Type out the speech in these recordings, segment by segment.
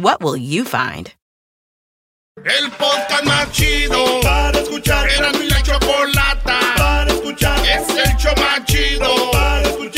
What will you find? El podcast más chido para escuchar. Era mi la chocolata para escuchar. Es el show más chido para escuchar.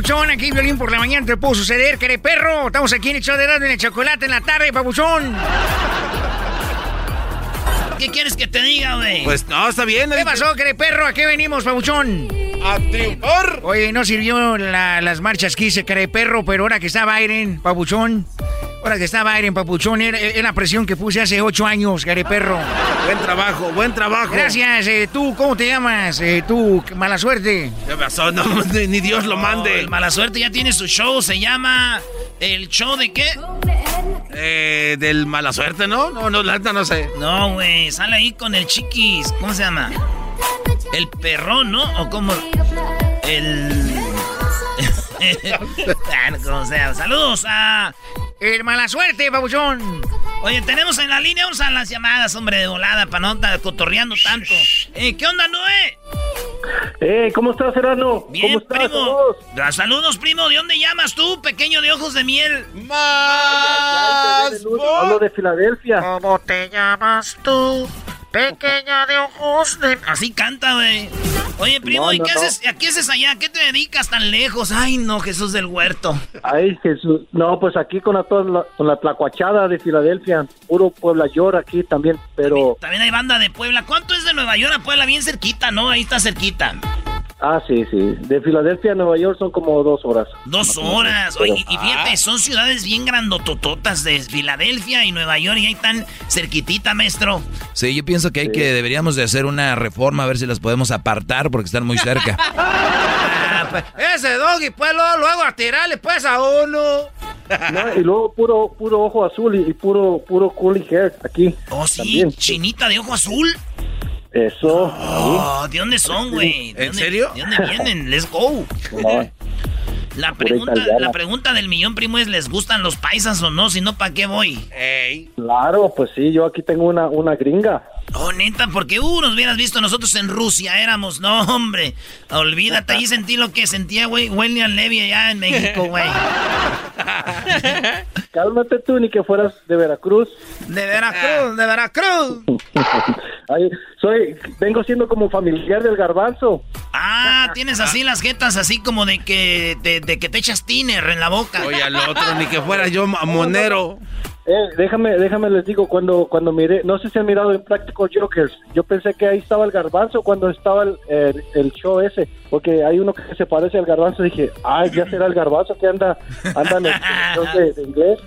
Papuchón? Aquí violín por la mañana te pudo suceder, que perro. Estamos aquí en el show de radio en el chocolate en la tarde, papuchón. ¿Qué quieres que te diga, güey? Pues no, está bien. ¿Qué pasó, que perro? ¿A qué venimos, papuchón? A triunfar. Oye, no sirvió la- las marchas que hice, care perro, pero ahora que está Biden, papuchón. Ahora que está Biden, papuchón, era, la presión que puse hace ocho años, care perro. Buen trabajo, buen trabajo. Gracias, eh, tú, ¿cómo te llamas? Eh, tú, mala suerte. ¿Qué pasó? No, ni Dios lo mande. El mala suerte ya tiene su show, se llama ¿El show de qué? Eh, del mala suerte, ¿no? No, no, la neta no sé. No, güey, sale ahí con el chiquis, ¿cómo se llama? El perrón, ¿no? O como el Ah, como sea. Saludos a el mala suerte, papuchón. Oye, tenemos en la línea, vamos a las llamadas, hombre, de volada, para no estar cotorreando tanto. Eh, ¿Qué onda, Noé? Eh, ¿cómo estás, Serrano? Bien, ¿Cómo estás? primo. Saludos. Ah, Saludos, primo. ¿De dónde llamas tú, pequeño de ojos de miel? Más. Hablo de Filadelfia. ¿Cómo te llamas tú? Pequeña de ojos de... Así canta, güey. Oye, primo, No, ¿y no, qué no. haces? ¿A qué haces allá? ¿A qué te dedicas tan lejos? Ay, no, Jesús del huerto. Ay, Jesús. No, pues aquí con la, toda la- con la tlacuachada de Filadelfia. Puro Puebla York aquí también, pero... También hay banda de Puebla. ¿Cuánto es de Nueva York a Puebla? Bien cerquita, ¿no? Ahí está cerquita. Ah, sí, sí. De Filadelfia a Nueva York son como dos horas. Dos horas. Oye, y fíjate, son ciudades bien grandotototas de Filadelfia y Nueva York y ahí están cerquitita, maestro. Sí, yo pienso que hay que deberíamos de hacer una reforma a ver si las podemos apartar porque están muy cerca. Ese doggy, pues, luego, luego a tirarle, pues, a uno. No, y luego puro puro ojo azul y, y puro puro curly hair aquí. Oh, sí, También. chinita de ojo azul. Eso. Oh, ¿de dónde son, güey? ¿De ¿En dónde- serio? ¿De dónde vienen? Let's go. No, La pregunta, la pregunta del millón, primo, es ¿les gustan los paisas o no? Si no, ¿para qué voy? Claro, pues sí, yo aquí tengo una, una gringa. Oh, neta, porque uh, nos hubieras visto nosotros en Rusia, éramos, no, hombre. Olvídate, ahí sentí lo que sentía, güey, William Levy allá en México, güey. Cálmate tú, ni que fueras de Veracruz. De Veracruz, de Veracruz. Ay, soy, vengo siendo como familiar del garbanzo. Ah, tienes así las jetas, así como de que, de, de que te echas tiner en la boca. Oye, al otro, ni que fuera yo monero. Eh, déjame, déjame les digo, cuando, cuando miré, no sé si han mirado en Practical Jokers, yo pensé que ahí estaba el garbanzo cuando estaba el, el- el show ese, porque hay uno que se parece al garbanzo, dije, ay, ya será el garbanzo que anda, anda en el show de, de inglés,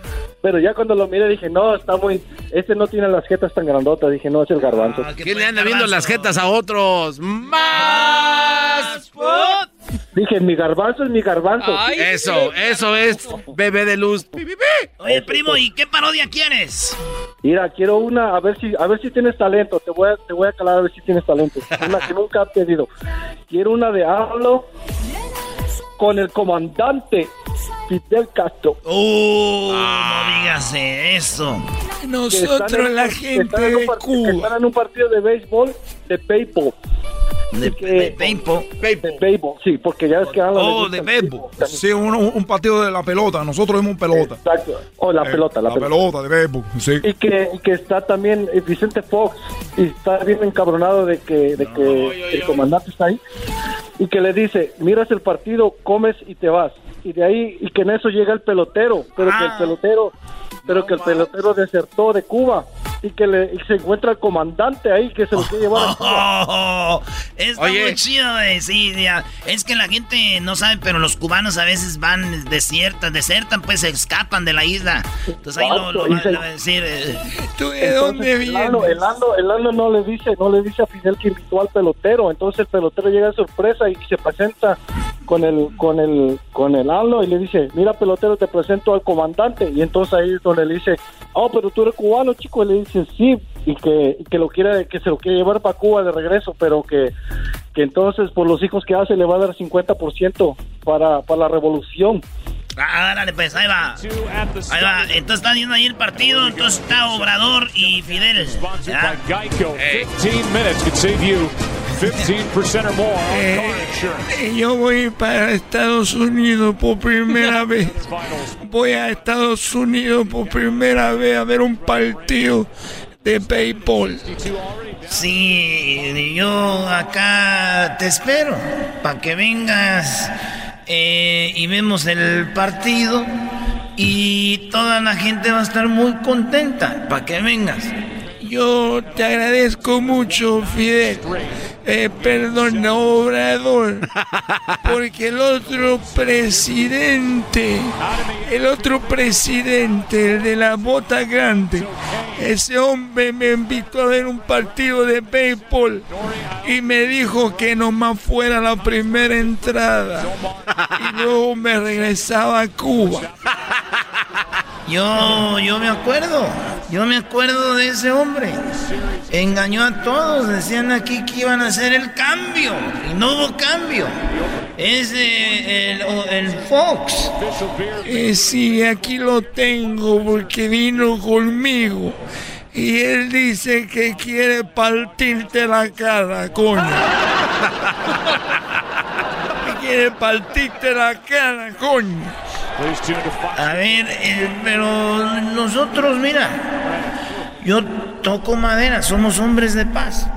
pero ya cuando lo miré dije, no, está muy, este no tiene las jetas tan grandotas, dije, no, es el garbanzo. Ah, qué ¿Quién le anda viendo las jetas a otros? ¡Más! ¡Food! Dije, mi garbanzo es mi garbanzo. Eso, eso es bebé de luz. Oye, primo, ¿y qué parodia quieres? Mira, quiero una, a ver si, a ver si tienes talento. Te voy a, te voy a calar a ver si tienes talento. Una que nunca he pedido. Quiero una de hablo con el comandante Fidel Castro. ¡Oh! No digas eso. Nosotros, en- la gente están en de que están en un partido de béisbol de béisbol. De, que- de sí, porque ya ves que hablan Oh, de béisbol. Sí, un, un partido de la pelota. Nosotros vemos pelota. Exacto. O la Eh, pelota, la, la pelota. pelota de béisbol, sí. Y que, y que está también eh, Vicente Fox y está bien encabronado de que, de que el comandante está ahí y que le dice, miras el partido, comes y te vas. Y de ahí, y que en eso llega el pelotero, pero que el Ah. pelotero, pero que el pelotero desertó de Cuba y que le y se encuentra el comandante ahí que se lo quiere llevar a Cuba. Oh, está Oye. muy chido, güey. Sí, ya. Es que la gente no sabe, pero los cubanos a veces van desiertan, desertan, pues se escapan de la isla. Entonces ahí lo, lo, se- va a decir. eh, ¿Tú de Entonces, dónde el vienes? Lalo, el Lalo- el Lalo no le dice, no le dice a Fidel que invitó al pelotero, entonces el pelotero llega de sorpresa y se presenta con el, con el, con el Lalo y le dice, mira pelotero, te presento al comandante, y entonces ahí es donde le dice, oh, pero tú eres cubano, chico, y le dice, sí, y que, que lo quiere, que se lo quiere llevar para Cuba de regreso, pero que, que entonces por los hijos que hace le va a dar 50% para, para la revolución. Ah, dale, pues, ahí va. Ahí va. Entonces están viendo ahí el partido. Entonces está Obrador y Fidel. ¿ya? Geico. 15 minutes could save you 15% or more on car Eh, eh, yo voy para Estados Unidos por primera vez. Voy a Estados Unidos por primera vez a ver un partido de béisbol. Sí, yo acá te espero para que vengas eh, y vemos el partido y toda la gente va a estar muy contenta para que vengas. Yo te agradezco mucho, Fidel. Eh, perdón, Obrador. Porque el otro presidente, el otro presidente, el de la bota grande, ese hombre me invitó a ver un partido de béisbol y me dijo que nomás fuera la primera entrada y luego me regresaba a Cuba. Yo, yo me acuerdo, yo me acuerdo de ese hombre. Engañó a todos, decían aquí que iban a hacer el cambio y no hubo cambio. Es el, Fox. Eh, sí, aquí lo tengo porque vino conmigo. Y él dice que quiere partirte la cara, coño. Que quiere partirte la cara, coño. A ver, eh, pero nosotros, mira, yo toco madera, somos hombres de paz.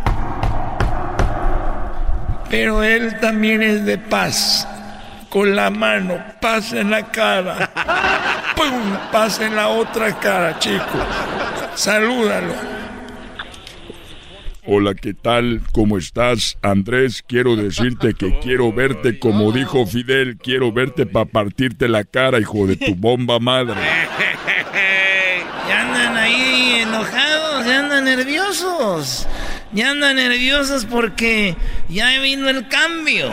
Pero él también es de paz. Con la mano, paz en la cara. ¡Pum! Paz en la otra cara, chico. Salúdalo. Hola, ¿qué tal? ¿Cómo estás? Andrés, quiero decirte que quiero verte como dijo Fidel, quiero verte para partirte la cara, hijo de tu bomba madre. Ya andan ahí enojados, ya andan nerviosos. Ya andan nerviosos porque ya vino el cambio.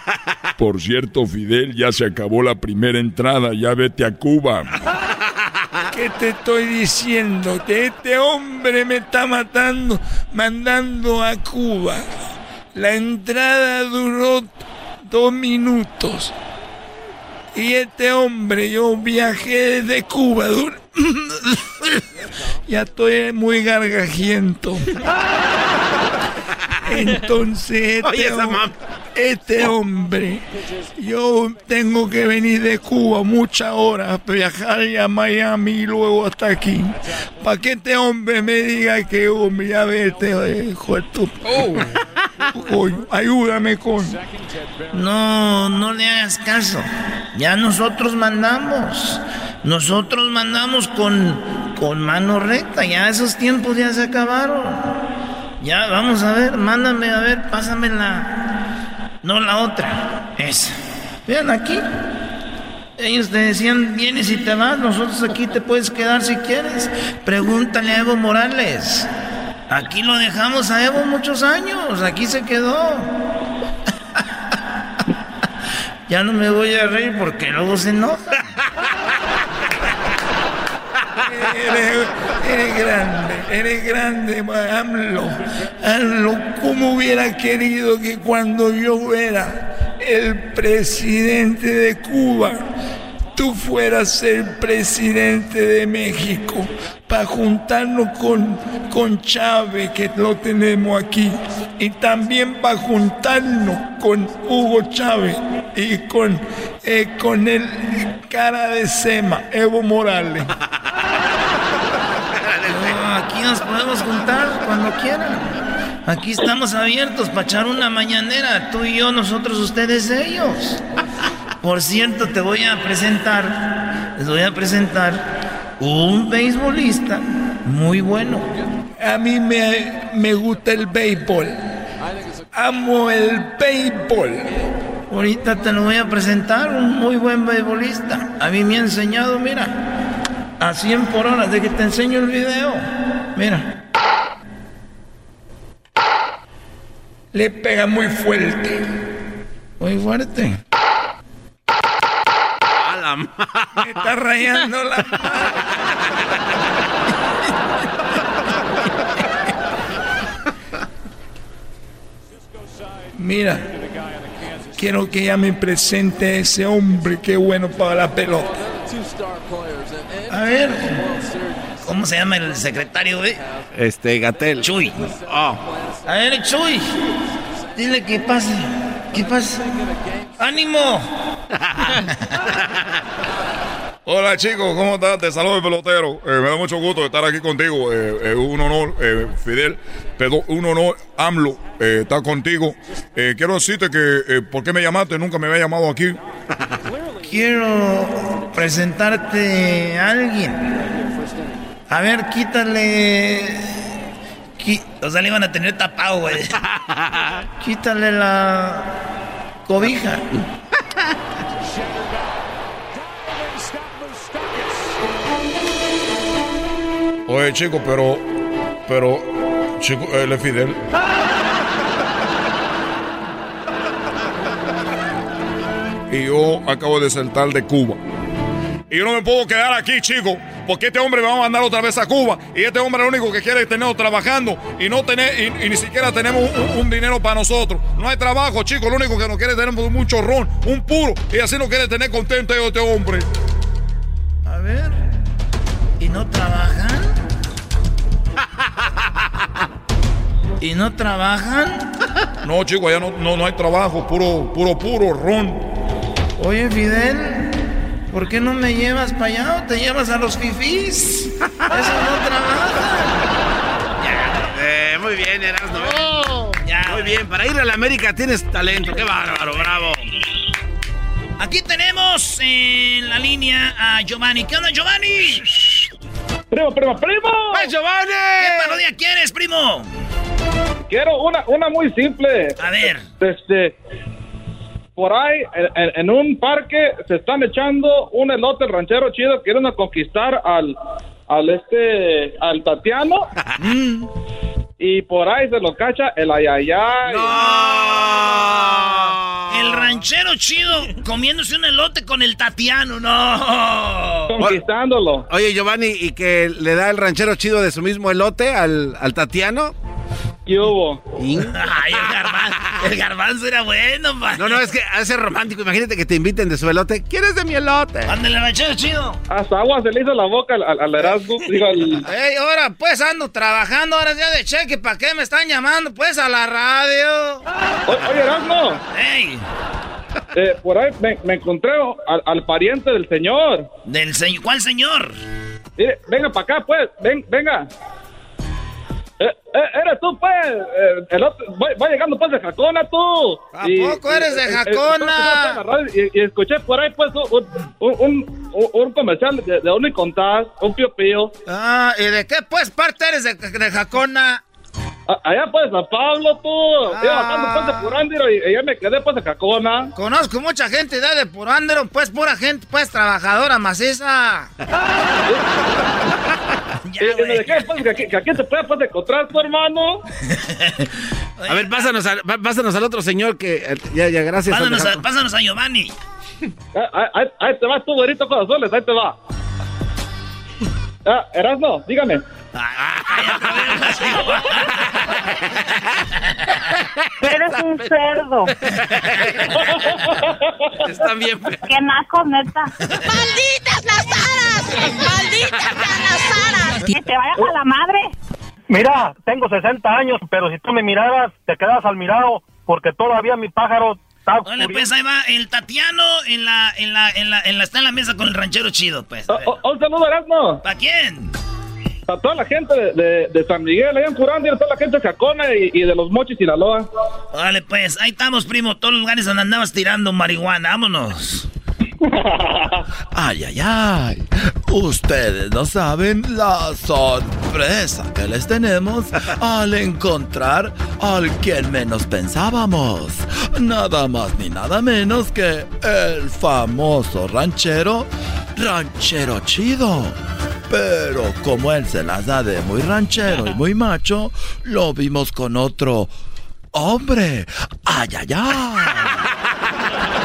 Por cierto, Fidel, ya se acabó la primera entrada, ya vete a Cuba. ¿Qué te estoy diciendo? Que este hombre me está matando, mandando a Cuba. La entrada duró dos minutos. Y este hombre, yo viajé desde Cuba. ya estoy muy gargajiento. Entonces, Oye, esa hom- mam- este hombre, yo tengo que venir de Cuba muchas horas, viajar a Miami y luego hasta aquí. Para que este hombre me diga que, hombre, ya vete, eh, tu- Coño, ayúdame, coño. No, no le hagas caso. Ya nosotros mandamos. Nosotros mandamos con, con mano recta. Ya esos tiempos ya se acabaron. Ya, vamos a ver, mándame a ver, pásame la. No la otra. Esa. Vean aquí. Ellos te decían, vienes y te vas, nosotros aquí te puedes quedar si quieres. Pregúntale a Evo Morales. Aquí lo dejamos a Evo muchos años, aquí se quedó. Ya no me voy a reír porque luego se enoja. Eres, grande, eres grande, AMLO. AMLO, ¿cómo hubiera querido que cuando yo era el presidente de Cuba, tú fueras el presidente de México? Para juntarnos con, con Chávez, que lo tenemos aquí, y también para juntarnos con Hugo Chávez y con, eh, con el cara de Sema, Evo Morales. No, aquí nos podemos juntar cuando quieran. Aquí estamos abiertos para echar una mañanera. Tú y yo, nosotros, ustedes, ellos. Por cierto, te voy a presentar, les voy a presentar un beisbolista muy bueno. A mí me, me gusta el béisbol. Amo el béisbol. Ahorita te lo voy a presentar, un muy buen beisbolista. A mí me ha enseñado, mira, a 100 por hora, de que te enseño el video. Mira. Le pega muy fuerte. Muy fuerte. La Me está rayando la Mira, quiero que ella me presente a ese hombre que bueno para la pelota. A ver, ¿cómo se llama el secretario, güey? Este, Gatel. Chuy. Oh. A ver, Chuy. Dile que pase. ¿Qué pasa? ¡Ánimo! Hola chicos, ¿cómo estás? Te saludo el pelotero. Eh, me da mucho gusto estar aquí contigo. Eh, eh, un honor, eh, Fidel. Perdón, un honor, AMLO, eh, estar contigo. Eh, quiero decirte que, eh, ¿por qué me llamaste? Nunca me había llamado aquí. Quiero presentarte a alguien. A ver, quítale. Qui- O sea, le iban a tener tapado, güey. Quítale la cobija. Oye, chico, pero, pero, chico, él es Fidel. Y yo acabo de saltar de Cuba. Y yo no me puedo quedar aquí, chico, porque este hombre me va a mandar otra vez a Cuba. Y este hombre lo único que quiere es tenernos trabajando y no tener, y, y ni siquiera tenemos un, un dinero para nosotros. No hay trabajo, chico. Lo único que nos quiere es tener un chorrón, un puro. Y así nos quiere tener contento este hombre. A ver. ¿Y no trabajan? ¿Y no trabajan? No, chico, allá no, no, no hay trabajo, puro, puro, puro ron. Oye, Fidel, ¿por qué no me llevas para allá o te llevas a los fifís? Eso no trabaja. Eh, muy bien, Erasmo. Ya. Muy bien, para ir a la América tienes talento. Qué bárbaro, bravo. Aquí tenemos en la línea a Giovanni. ¿Qué onda, Giovanni? Primo, primo, primo. ¡Ay, Giovanni! ¿Qué parodia quieres, primo? Quiero una, una muy simple. A ver. Este, por ahí, en, en- en un parque, se están echando un elote ranchero chido. Quieren a conquistar al, al este, al Tatiano. y por ahí se lo cacha el ayayay. El ranchero chido comiéndose un elote con el Tatiano, no. Conquistándolo. Oye, Giovanni, ¿y que le da el ranchero chido de su mismo elote al, al Tatiano? ¿Qué hubo? Ay, el garbanzo, el garbanzo era bueno, man. No, no, es que hace romántico. Imagínate que te inviten de su elote. ¿Quieres de mi elote? Ándale, ranchero chido. Hasta agua se le hizo la boca al, al, Erasmo. Digo, al- Ey, ahora pues ando trabajando, ahora ya de cheque, ¿para qué me están llamando? Pues a la radio. O- Oye, Erasmo. Ey, Eh, por ahí me, me encontré al, al pariente del señor. del señor, ¿cuál señor? Mire, venga para acá, pues. Ven, venga. Eh, eh, eres tú, pues. Eh, el otro- va, va llegando, pues, de Jacona, tú. ¿A poco eres de eh, Jacona? Y, y escuché por ahí, pues, un, un, un, un- un comercial de, de un y contás, un pío pío. Ah, ¿y de qué pues parte eres de, de Jacona? A- Allá, pues, San Pablo, tú. Ah. Iba bajando, pues, de Purándiro y, y ya me quedé, pues, de Jacona. Conozco mucha gente de, de Purándero, pues pura gente, pues trabajadora maciza. y, y me dejé, pues, que aquí, que aquí se puede, pues, encontrar tu hermano. A ver, pásanos, pásanos al otro señor que... Eh, ya, ya, gracias. Pásanos, a, pásanos a Giovanni. Ahí, ahí, te va tu güerito corazones, ahí te va. Ah, Erasmo, dígame. Eres un cerdo. Están bien. Qué naco, neta. ¡Malditas las aras! ¡Malditas las aras! Que te vayas a la madre. Mira, tengo 60 años, pero si tú me miraras, te quedas al mirado, porque todavía mi pájaro está Vale, pues ahí va el Tatiano en la, en la, en la, está en la mesa con el ranchero chido, pues. un saludo, Erasmo. ¿Para quién? A toda la gente de, San Miguel, allá en Curandi, a toda la gente de Jacona y, y, de los Mochis, Sinaloa. Vale, pues, ahí estamos, primo, todos los lugares donde andabas tirando marihuana, vámonos. Ay, ay, ay. Ustedes no saben la sorpresa que les tenemos al encontrar al quien menos pensábamos. Nada más ni nada menos que el famoso ranchero, ranchero chido. Pero como él se las da de muy ranchero y muy macho, lo vimos con otro hombre. ¡Ay, ay, ay!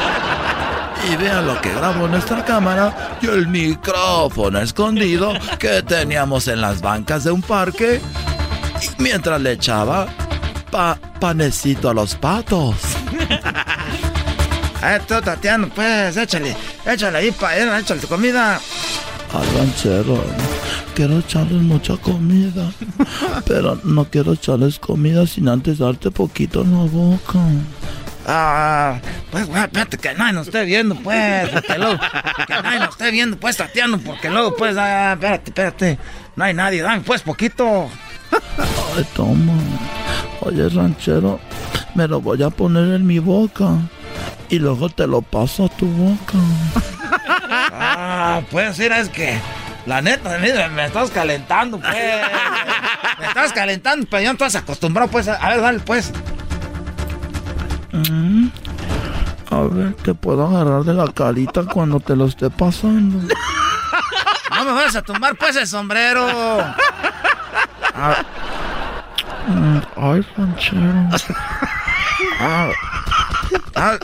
Y vean lo que grabó nuestra cámara y el micrófono escondido que teníamos en las bancas de un parque mientras le echaba pa panecito a los patos. Esto, Tatiano, pues, échale, échale ahí, pa, échale tu comida al ranchero. Quiero echarles mucha comida, pero no quiero echarles comida sin antes darte poquito en la boca. Ah, pues, güey, espérate, que nadie nos esté viendo, pues, porque luego, que nadie nos esté viendo, pues, Tatiano, porque luego, pues, ah, espérate, espérate, no hay nadie, dame, pues, poquito. Ay, toma. Oye, ranchero, me lo voy a poner en mi boca y luego te lo paso a tu boca. Ah, pues mira, es que la neta, me estás calentando, pues. Me estás calentando, pero ya no estás acostumbrado, pues. A ver, dale, pues. Mm. A ver, te puedo agarrar de la carita cuando te lo esté pasando. No me vas a tumbar, pues, el sombrero. Mm, ay, ranchero. Ah, ah,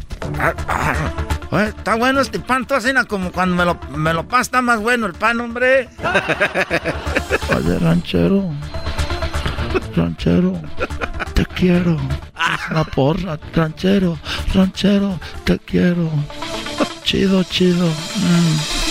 ah, está bueno este pan, tú así como cuando me lo, me lo pasas, está más bueno el pan, hombre. Oye, ranchero. Ranchero, te quiero. Una porra, ranchero, ranchero, te quiero. Chido, chido. Mm.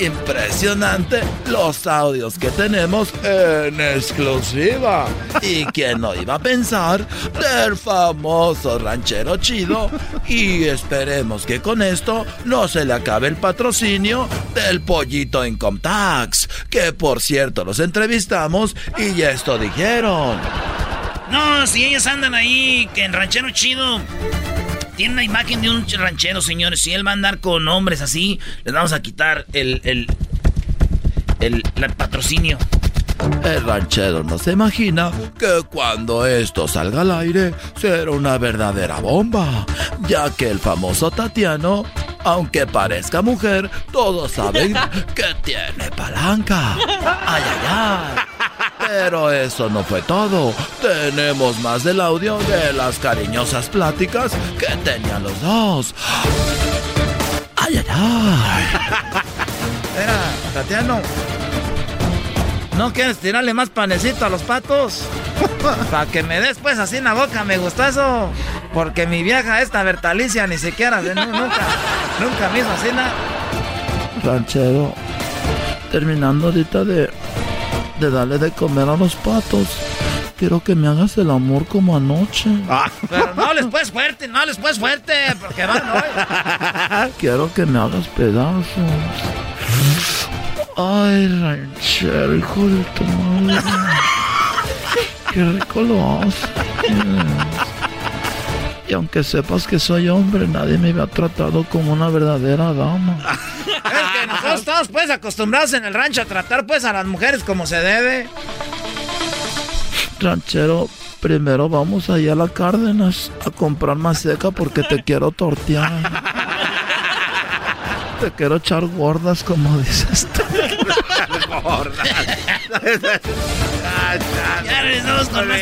Impresionante los audios que tenemos en exclusiva. ¿Y quién no iba a pensar del famoso ranchero chido? Y esperemos que con esto no se le acabe el patrocinio del pollito en Comtax. Que por cierto los entrevistamos y esto dijeron. No, si ellos andan ahí, que en ranchero chido tiene una imagen de un ranchero, señores. Si él va a andar con hombres así, les vamos a quitar el, el, el, patrocinio. El ranchero no se imagina que cuando esto salga al aire será una verdadera bomba, ya que el famoso Tatiano, aunque parezca mujer, todos saben que tiene palanca. ¡Ay, ay, ay! Pero eso no fue todo. Tenemos más del audio de las cariñosas pláticas que tenían los dos. ¡Ay, ay, ay! Mira, Tatiano. ¿No quieres tirarle más panecito a los patos? Para que me des pues así en la boca, me gusta eso. Porque mi vieja esta Bertalicia ni siquiera, nunca, nunca me hizo así nada. Ranchero, terminando ahorita de de darle de comer a los patos. Quiero que me hagas el amor como anoche. Ah, pero no les puedes fuerte, no les puedes fuerte, porque van hoy. Quiero que me hagas pedazos. Ay, ranchero, hijo de tu madre. Qué rico lo haces. Y aunque sepas que soy hombre, nadie me había tratado como una verdadera dama. Es que nosotros estamos pues acostumbrados en el rancho a tratar pues a las mujeres como se debe. Ranchero, primero vamos allá a la Cárdenas a comprar más seca porque te quiero tortear. te quiero echar gordas como dices tú. gordas. Ya regresamos con más.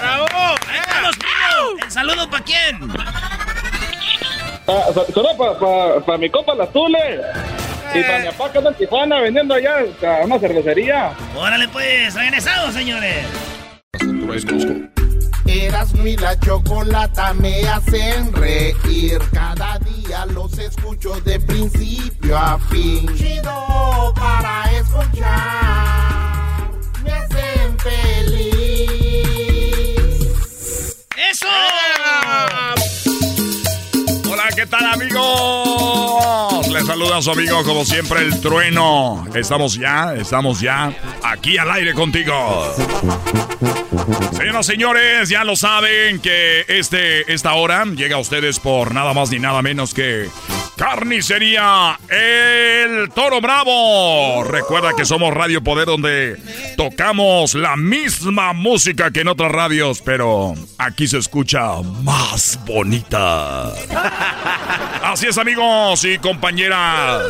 ¡Bravo! Estamos, primo. ¿El saludo para quién? Ah, Solo para mi copa Las Tules. Y para mi papá que anda en Tijuana vendiendo allá a una cervecería. Órale, pues, regresamos, señores. Erasmo y la chocolata me hacen reír. Cada día los escucho de principio a fin. Chido para escuchar. Me hacen feliz. ¡Eso! Hola, ¿qué tal amigos? Les saluda a su amigo como siempre el trueno. Estamos ya, estamos ya aquí al aire contigo. Señoras y señores, ya lo saben que este, esta hora llega a ustedes por nada más ni nada menos que Carnicería El Toro Bravo. Recuerda que somos Radio Poder donde tocamos la misma música que en otras radios, pero aquí se escucha más bonita. Así es, amigos y compañeras.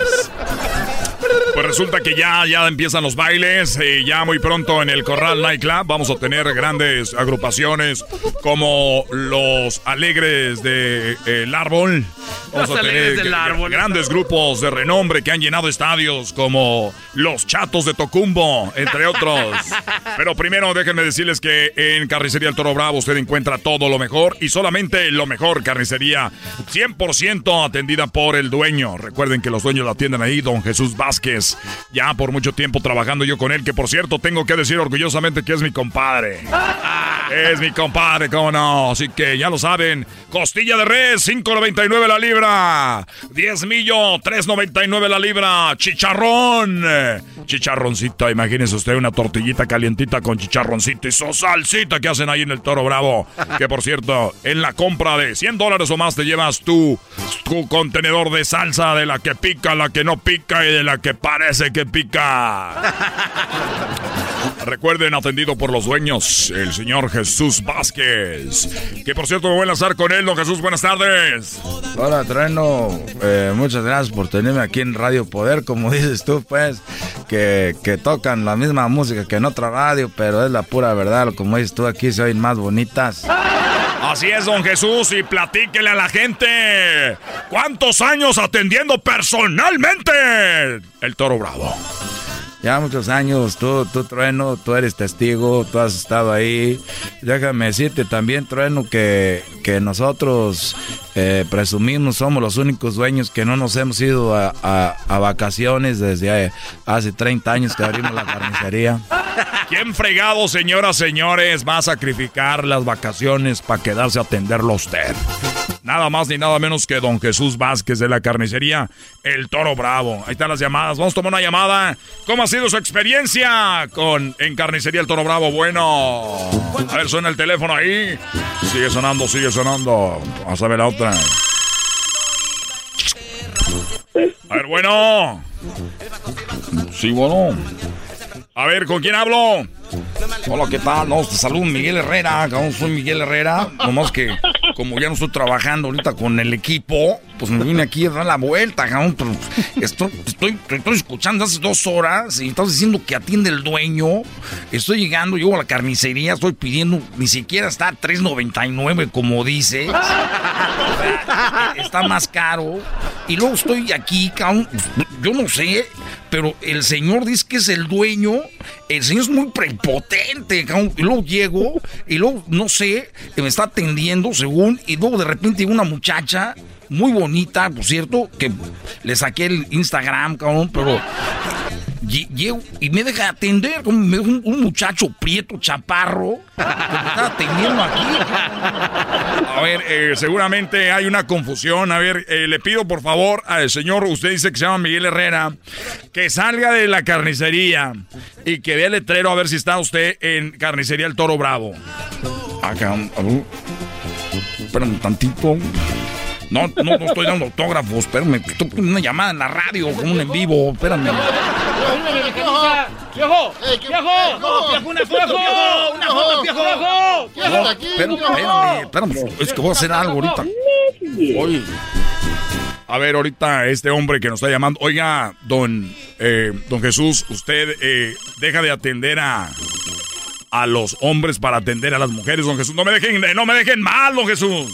Pues resulta que ya, ya empiezan los bailes. y ya muy pronto en el Corral Nightclub vamos a tener grandes agrupaciones como los Alegres de eh, El Árbol. Vamos Los a Alegres del Árbol. grandes grupos de renombre que han llenado estadios como los Chatos de Tocumbo, entre otros. Pero primero déjenme decirles que en Carnicería El Toro Bravo usted encuentra todo lo mejor y solamente lo mejor. Carnicería 100% atendida por el dueño. Recuerden que los dueños la atienden ahí, don Jesús Vázquez. Ya por mucho tiempo trabajando yo con él, que por cierto tengo que decir orgullosamente que es mi compadre. Es mi compadre, cómo no. Así que ya lo saben. Costilla de res, 5.99 la libra. 10 millo, 3.99 la libra. Chicharrón. Chicharroncito, imagínese usted una tortillita calientita con chicharroncito y su salsita que hacen ahí en el Toro Bravo. Que por cierto, en la compra de 100 dólares o más te llevas tu, tu contenedor de salsa de la que pica, la que no pica y de la que parece que pica. Recuerden, atendido por los dueños, el señor Jesús Vázquez. Que por cierto me voy a lanzar con él, don Jesús, buenas tardes. Hola, Trueno. Eh, muchas gracias por tenerme aquí en Radio Poder. Como dices tú, pues, que, que tocan la misma música que en otra radio, pero es la pura verdad. Como dices tú, aquí se oyen más bonitas. Así es, don Jesús, y platíquele a la gente. ¿Cuántos años atendiendo personalmente el Toro Bravo? Ya muchos años, tú, tú, Trueno, tú eres testigo, tú has estado ahí. Déjame decirte también, Trueno, que, que nosotros eh, presumimos, somos los únicos dueños que no nos hemos ido a, vacaciones desde hace 30 años que abrimos la carnicería. ¿Quién fregado, señoras, señores, va a sacrificar las vacaciones para quedarse a atenderlo a usted? Nada más ni nada menos que don Jesús Vázquez de la carnicería El Toro Bravo. Ahí están las llamadas. Vamos a tomar una llamada. ¿Cómo ha sido su experiencia con en carnicería El Toro Bravo? Bueno. A ver, suena el teléfono ahí. Sigue sonando, sigue sonando. Vamos a ver la otra. A ver, bueno. Sí, bueno. A ver, ¿con quién hablo? Hola, ¿qué tal? No, te saludo Miguel Herrera, soy Miguel Herrera. Nomás que, como ya no estoy trabajando ahorita con el equipo, pues me vine aquí a dar la vuelta, estoy, estoy, estoy escuchando hace dos horas y estás diciendo que atiende el dueño. Estoy llegando, llego a la carnicería, estoy pidiendo, ni siquiera está a 3.99 como sea, está más caro. Y luego estoy aquí. Yo no sé, pero el señor dice que es el dueño. El señor es muy prepotente. Y luego llego, y luego, no sé, me está atendiendo según. Y luego de repente llega una muchacha muy bonita, por cierto, que le saqué el Instagram, cabrón, pero. Y me deja atender, como un, un muchacho prieto, chaparro, que me está atendiendo aquí. A ver, eh, seguramente hay una confusión. A ver, eh, le pido por favor al señor, usted dice que se llama Miguel Herrera, que salga de la carnicería y que vea el letrero a ver si está usted en carnicería El Toro Bravo. Acá, a ver. espérame tantito. No, no, no estoy dando autógrafos, espérame, estoy una llamada en la radio, con un en vivo, espérame. ¡Viejo! ¡Viejo! ¡Viejo! ¡Una foto! ¡Una foto, viejo! Espérame, espérame, espérame, es que voy a hacer algo ahorita. Oye. A ver, ahorita este hombre que nos está llamando. Oiga, don, eh, don Jesús, usted eh, deja de atender a, a los hombres para atender a las mujeres, don Jesús. No me dejen, no me dejen mal, don Jesús.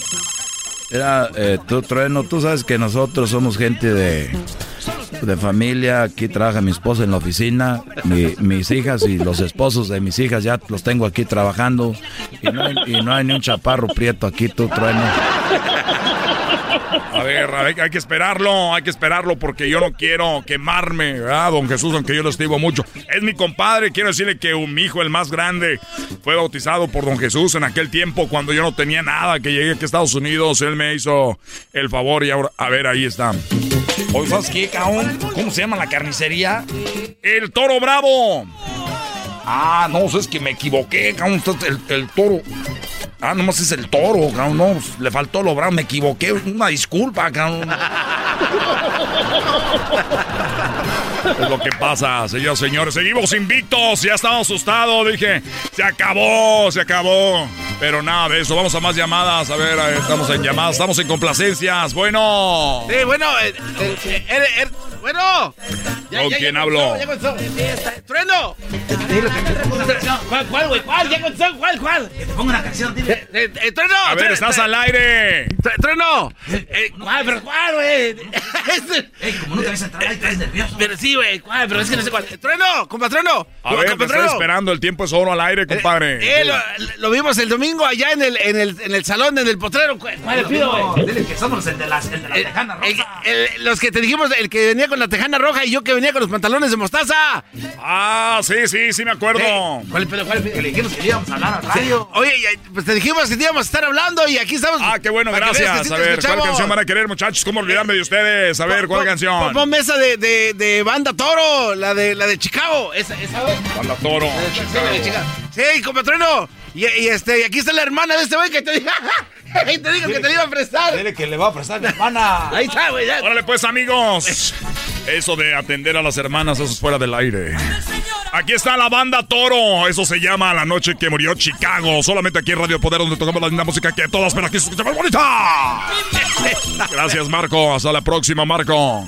Mira, eh, tú, Trueno, tú sabes que nosotros somos gente de, de familia. Aquí trabaja mi esposa en la oficina. Mi- mis hijas y los esposos de mis hijas ya los tengo aquí trabajando. Y no hay, y no hay ni un chaparro prieto aquí, tú, Trueno. A ver, a ver, hay que esperarlo, hay que esperarlo porque yo no quiero quemarme, ¿verdad, don Jesús? Aunque yo lo estimo mucho. Es mi compadre, quiero decirle que mi hijo, el más grande, fue bautizado por don Jesús en aquel tiempo cuando yo no tenía nada, que llegué aquí a Estados Unidos, él me hizo el favor y ahora, a ver, ahí está. ¿sabes qué, cabrón? ¿Cómo se llama la carnicería? El Toro Bravo. Ah, no, es que me equivoqué, cabrón. El, el toro. Ah, nomás es el toro, cabrón. No, le faltó lo bravo, me equivoqué. Una disculpa, cabrón. Es lo que pasa, señores, señores. Seguimos invictos, ya estaba asustado. Dije, se acabó, se acabó. Pero nada de eso, vamos a más llamadas. A ver, eh, estamos en llamadas, estamos en complacencias. Bueno. Sí, bueno, eh, eh, eh, eh, eh, bueno. ¿Con quién hablo? Ya comenzó. ¡Trueno! ¿Cuál, cuál, güey? ¿Cuál? ¿Ya comenzó? ¿Cuál, cuál? Que te ponga una canción. Eh, eh, ¡Trueno! A ver, estás al aire. ¡Trueno! Eh, ¿Cuál, pero cuál, güey? como no te ves entrar, ahí estás nervioso. Pero sí, Pero es que no sé cuál. ¡Trueno! ¡Compa Trueno! A ver, estoy esperando, el tiempo es oro al aire, compadre. Eh, lo, lo vimos el domingo allá en el, en el, en el salón, en el potrero. ¿Cuál le pido, güey? Dile que somos el de la, el de la tejana rosa. El- el- los que te dijimos, el que venía con la tejana roja y yo que venía con los pantalones de mostaza. Ah, sí, sí, sí me acuerdo. ¿Cuál pedo, cuál pedo? Que le dijimos que le íbamos a hablar al radio. Oye, pues te dijimos que te íbamos a estar hablando y aquí estamos. Ah, qué bueno, gracias. sí A ver, ¿cuál canción van a querer, muchachos? ¿Cómo olvidarme de ustedes? A ver, ¿cuál canción? pon- Ponme esa de, de, de Banda Toro, la de, la de Chicago. Esa, esa. Banda Toro. Sí, la de Chicago. Sí, compatrino. Y, y este, y aquí está la hermana de este güey que te dijo. y te dijo que te la iba a prestar. Dile que le va a prestar mi hermana. Ahí está, güey. Órale pues amigos. Eso de atender a las hermanas, eso es fuera del aire. Aquí está la banda Toro. Eso se llama La Noche que Murió Chicago. Solamente aquí en Radio Poder, donde tocamos la linda música que todas, pero aquí se escucha más bonita. Gracias, Marco. Hasta la próxima, Marco.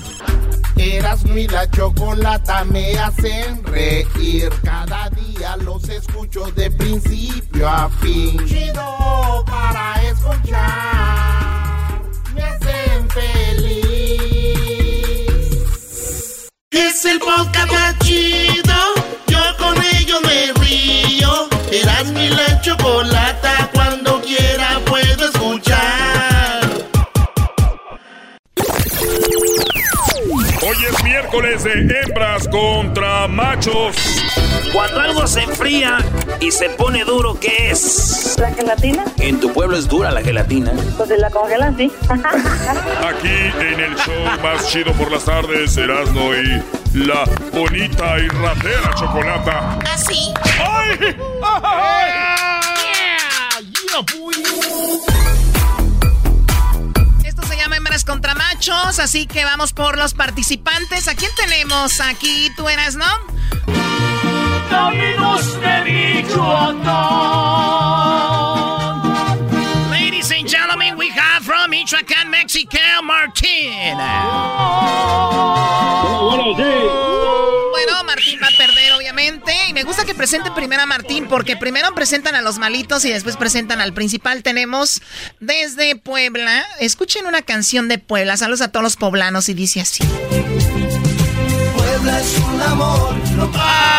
Erasmo y la chocolata me hacen reír. Cada día los escucho de principio a fin. Chido para escuchar. Me hacen feliz. Es el podcast chido. Miércoles de hembras contra machos. Cuando algo se enfría y se pone duro, ¿qué es? ¿La gelatina? En tu pueblo es dura la gelatina. Pues la congelan, sí. Aquí en el show más chido por las tardes, Erasmo y la bonita y ratera chocolata. Así. ¡Ay! ¡Ay! Esto contra machos, así que vamos por los participantes. ¿A quién tenemos aquí? ¿Tú eras, no? Caminos de Michoacán. Ladies and gentlemen, we have from Michoacán, Mexico, Martín. Bueno, gusta que presenten primero a Martín, porque primero presentan a los malitos y después presentan al principal. Tenemos desde Puebla. Escuchen una canción de Puebla. Saludos a todos los poblanos y dice así. Puebla es un amor, no más.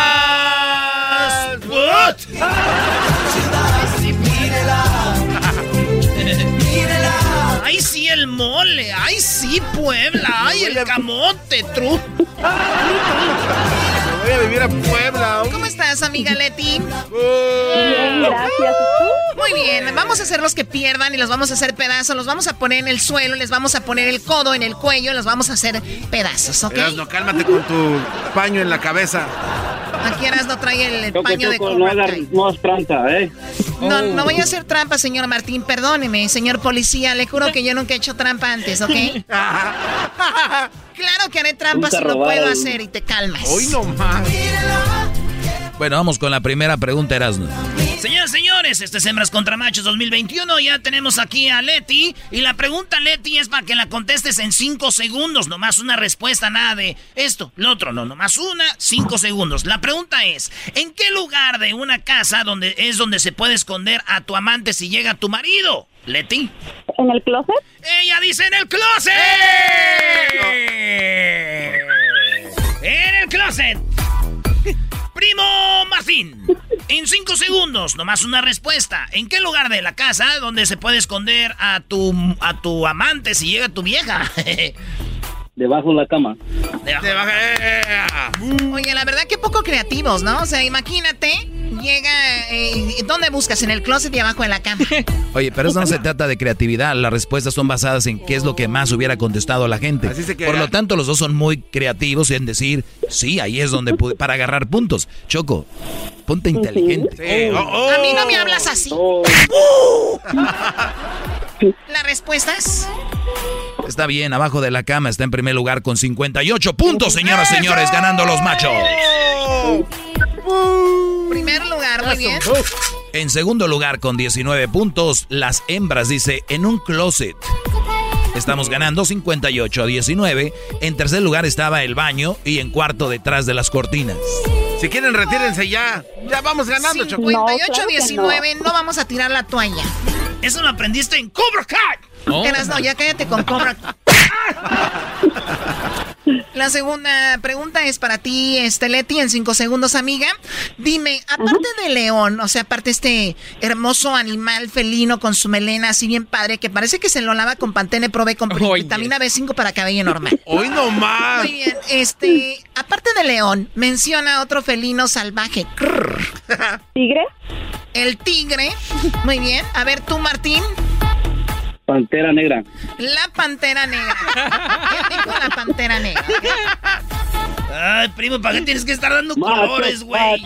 ¡Ay, sí, el mole! ¡Ay, sí, Puebla! ¡Ay, el camote, tru! Voy a vivir a Puebla. ¿Cómo estás, amiga Leti? Bien, gracias. Muy bien, vamos a hacer los que pierdan y los vamos a hacer pedazos. Los vamos a poner en el suelo, les vamos a poner el codo en el cuello, los vamos a hacer pedazos, ¿ok? Erasno, cálmate con tu paño en la cabeza. Aquí no trae el paño de no hagas no hagas trampa, ¿eh? No, no voy a hacer trampa, señor Martín, perdóneme, señor policía, le juro que yo nunca he hecho trampa antes, ¿ok? Claro que haré trampa Nunca si lo puedo hacer y te calmas. Hoy no más. Bueno, vamos con la primera pregunta, Erasmo. Señoras y señores, este es Hembras contra Machos 2021. Ya tenemos aquí a Leti. Y la pregunta, Leti, es para que la contestes en cinco segundos. Nomás una respuesta, nada de esto, lo otro, no, nomás una, cinco segundos. La pregunta es: ¿en qué lugar de una casa donde es donde se puede esconder a tu amante si llega tu marido? Leti. ¿En el closet? Ella dice en el closet. En el closet. Primo Martín, en cinco segundos, nomás una respuesta. ¿En qué lugar de la casa donde se puede esconder a tu, a tu amante si llega tu vieja? Debajo de la cama. Debajo. Oye, la verdad que poco creativos, ¿no? O sea, imagínate, llega... eh, ¿Dónde buscas? En el closet y abajo de la cama. Oye, pero eso no se trata de creatividad. Las respuestas son basadas en qué es lo que más hubiera contestado la gente. Así se queda. Por lo tanto, los dos son muy creativos en decir, sí, ahí es donde pude, para agarrar puntos. Choco, ponte inteligente. A mí no me hablas así. ¿Las respuestas? Está bien, abajo de la cama está en primer lugar con 58 puntos, señoras y señores, ganando los machos. Primer lugar, muy bien. En segundo lugar con 19 puntos, las hembras dice en un closet. Estamos ganando 58 a 19. En tercer lugar estaba el baño y en cuarto detrás de las cortinas. Si quieren, retírense ya. Ya vamos ganando, Choco. 58-19, no. vamos a tirar la toalla. Eso lo aprendiste en Cobra Kai. Eras, no, ya cállate con Cobra. La segunda pregunta es para ti, este Leti, en cinco segundos, amiga. Dime, aparte de león, o sea, aparte este hermoso animal felino con su melena así bien padre, que parece que se lo lava con Pantene Prove con Oye. vitamina B5 para cabello normal. Hoy no más. Muy bien, este, aparte de león, menciona otro felino salvaje. ¿Tigre? El tigre. Muy bien. A ver, tú, Martín. Pantera negra. La pantera negra. ¿Qué dijo la pantera negra? Ay, primo, ¿para qué tienes que estar dando colores, güey?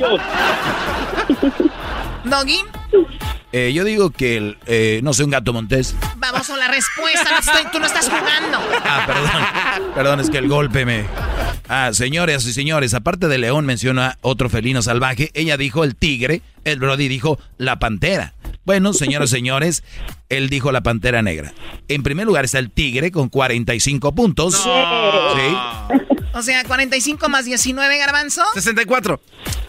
Doggy, Eh, yo digo que, el, eh, no sé, un gato montés. vamos a la respuesta. no estoy- tú no estás jugando. Ah, perdón. Perdón, es que el golpe me... Ah, señores y señores, aparte de león menciona otro felino salvaje. Ella dijo el tigre, el Brody dijo la pantera. Bueno, señoras y señores, él dijo la pantera negra. En primer lugar está el tigre con 45 puntos. Sí. O sea, 45 más 19, garbanzo. 64.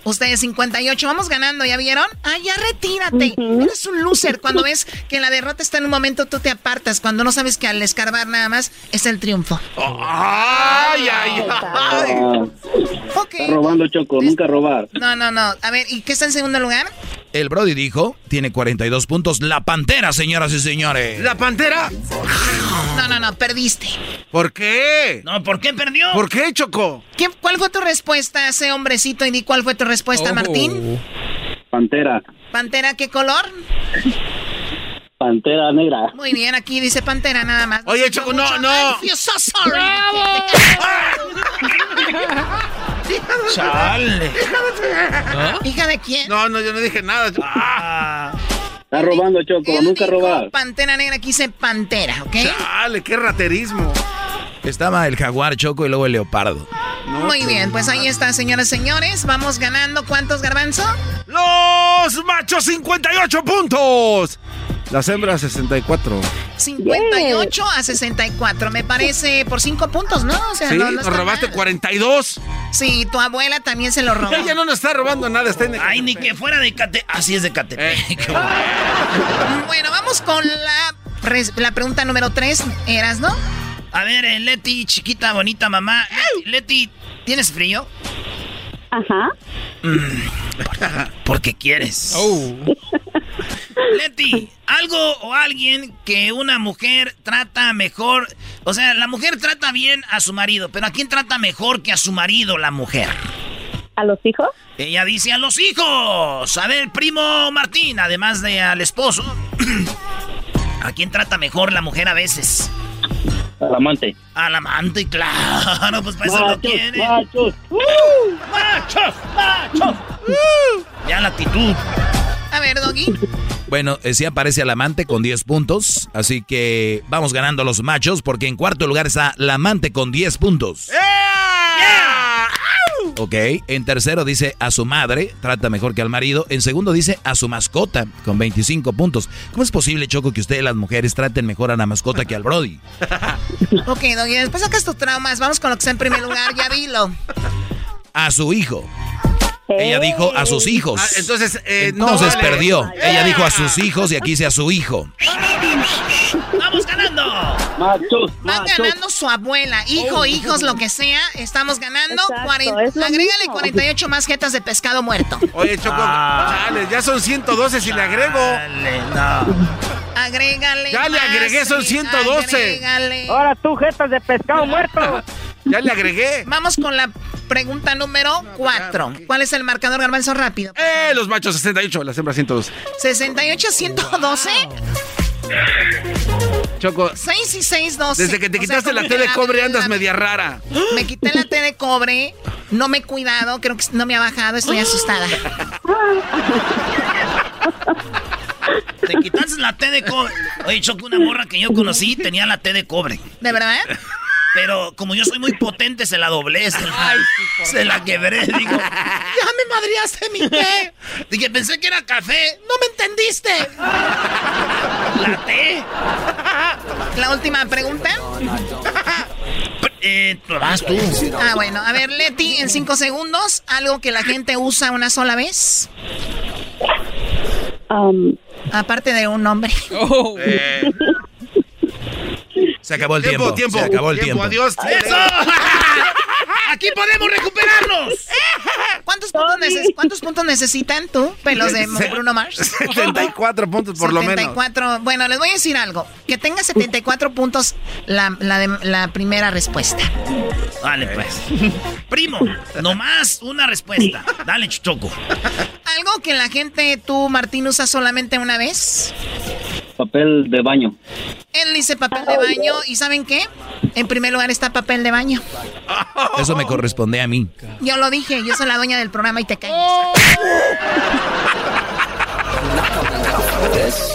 Ustedes 58. Vamos ganando, ¿ya vieron? Ah, ya retírate. Eres un loser. Cuando ves que la derrota está en un momento, tú te apartas. Cuando no sabes que al escarbar nada más es el triunfo. Ay, ay, ay. Ok. Está robando, Choco. Nunca robar. No, no, no. A ver, ¿y qué está en segundo lugar? El Brody dijo, tiene 42 puntos. La pantera, señoras y señores. ¿La pantera? No, no, no, perdiste. ¿Por qué? No, ¿por qué perdió? ¿Por qué, Choco? ¿Qué- ¿Cuál fue tu respuesta a ese hombrecito? Y di cuál fue tu respuesta, Martín. Pantera. ¿Pantera qué color? Pantera negra. Muy bien, aquí dice pantera nada más. Oye, Choco, no, no. I feel so sorry. Chale. ¿Hija de quién? No, no, yo no dije nada. Choco. Está robando, Choco. Nunca robar. Pantera negra, aquí dice pantera, ¿ok? Chale, qué raterismo. Estaba el jaguar choco y luego el leopardo. Muy bien, pues ahí está, señoras y señores. Vamos ganando. ¿Cuántos, Garbanzo? Los machos 58 puntos. Las hembras 64. 58 a 64. Me parece por 5 puntos, ¿no? O sea, sí, no, no nos robaste mal. 42. Sí, tu abuela también se lo robó. Ella no nos está robando nada, está en Ay, ni que fuera de Cate. Así es de Catepec. Bueno, vamos con la, la pregunta número 3. ¿Eras, no? A ver, eh, Leti, chiquita, bonita mamá. Leti, Leti, ¿tienes frío? Ajá. Porque quieres. Leti, algo o alguien que una mujer trata mejor. O sea, la mujer trata bien a su marido, pero ¿a quién trata mejor que a su marido la mujer? ¿A los hijos? Ella dice a los hijos. A ver, primo Martín, además de al esposo. ¿A quién trata mejor la mujer a veces? Al amante. Al amante, claro, pues para eso lo Machos, quiere. machos. ¡Machos! ¡Machos! Ya la actitud. A ver, Doggy. Bueno, eh, sí aparece el amante con 10 puntos, así que vamos ganando los machos porque en cuarto lugar está la amante con 10 puntos. Ok. En tercero dice a su madre, trata mejor que al marido. En segundo dice a su mascota, con 25 puntos. ¿Cómo es posible, Choco, que ustedes las mujeres traten mejor a la mascota que al Brody? ok, Doggy, después sacas tus traumas. Vamos con lo que está en primer lugar, ya dilo. A su hijo. Ella dijo a sus hijos. Ah, entonces, eh, Entonces no, perdió. Ella dijo a sus hijos y aquí dice a su hijo. ¡Vamos ganando! Machos, Van ganando su abuela, hijo, hijos, lo que sea. Estamos ganando. Exacto, es Agrégale mismo. 48 más jetas de pescado muerto. Oye, Choco, chale, ya son 112 si le agrego. Agrégale. Ya le agregué, son sí, 112. agrégale. Ahora tú, jetas de pescado muerto. Ya le agregué. Vamos con la pregunta número 4. ¿Cuál es el marcador garbanzo rápido? Eh, los machos 68, las hembras 112. 68 112. Choco, 6 y 6, 12. desde que te O sea, quitaste la T de cobre andas media rara. Me quité la T de cobre, no me he cuidado, creo que no me ha bajado, estoy asustada. Te quitaste la T de cobre. Oye, Choco, una morra que yo conocí tenía la T de cobre. ¿De verdad? Pero como yo soy muy potente, se la doblé, se la, se la quebré. Digo, ya me madreaste mi té. Dije, pensé que era café. No me entendiste. La té. La última pregunta. Eh, vas tú. Ah, bueno. A ver, Leti, en cinco segundos, algo que la gente usa una sola vez. Um, Aparte de un nombre. Eh, Se acabó el tiempo. tiempo, tiempo. Se acabó el tiempo. Adiós. ¡Eso! ¡Aquí podemos recuperarnos! ¿Cuántos puntos, neces- ¿Cuántos puntos necesitan tú, pelos de Bruno Mars? 74 puntos por lo menos. 74. Bueno, les voy a decir algo. Que tenga 74 puntos la, la, de- la primera respuesta. Vale, pues. Primo, nomás una respuesta. Dale, Choco. Algo que la gente, tú, Martín, usa solamente una vez. Papel de baño. Él dice papel de baño. ¿Y saben qué? En primer lugar está papel de baño. Eso me corresponde a mí. Yo lo dije, yo soy la dueña del programa y te calles.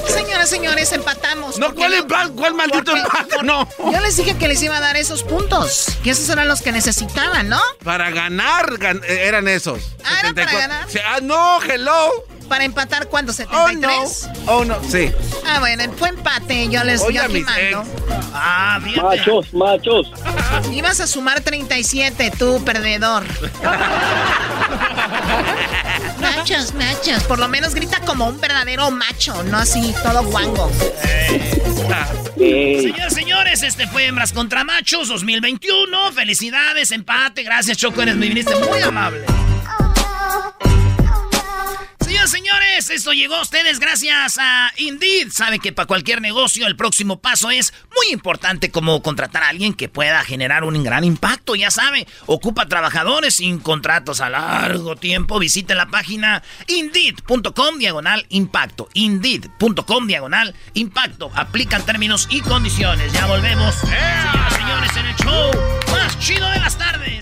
Señoras, señores, empatamos. No, ¿Por qué ¿cuál, empa- cuál maldito empate? No. Yo les dije que les iba a dar esos puntos. Que esos eran los que necesitaban, ¿no? Para ganar gan- eh, eran esos. Ah, ¿era para 74. ganar? Ah, no, hello. Para empatar, ¿cuánto? Oh, no. ¿73? Oh, no. Sí. Ah, bueno, fue empate. Yo les Oye, yo aquí mando. Ah, bien. Machos, machos. Ibas a sumar 37, tú, perdedor. machos, machos. Por lo menos grita como un verdadero macho, no así, todo guango. Señores, señores, este fue Hembras contra Machos 2021. Felicidades, empate. Gracias, Choco. Eres, me viniste muy amable. Señores, señores, esto llegó a ustedes gracias a Indeed. Sabe que para cualquier negocio el próximo paso es muy importante como contratar a alguien que pueda generar un gran impacto. Ya sabe, ocupa trabajadores sin contratos a largo tiempo. Visite la página indeed.com diagonal impacto. Indeed.com diagonal impacto. Aplican términos y condiciones. Ya volvemos, señoras y señores, en el show más chido de las tardes.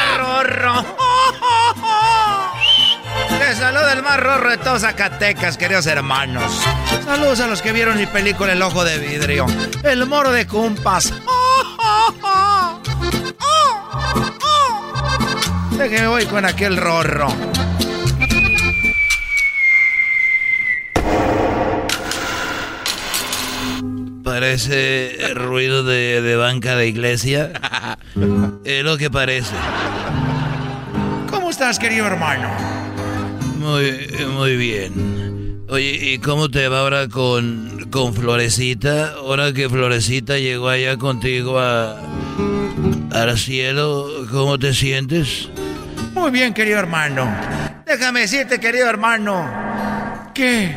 Les saluda el más rorro de todos Zacatecas, queridos hermanos. Saludos a los que vieron mi película El Ojo de Vidrio. El moro de cumpas. De que me voy con aquel rorro. Parece ruido de, de banca de iglesia. Es lo que parece. ¿Cómo estás, querido hermano? Muy, muy bien. Oye, ¿y cómo te va ahora con, con Florecita? Ahora que Florecita llegó allá contigo a, al cielo, ¿cómo te sientes? Muy bien, querido hermano. Déjame decirte, querido hermano, que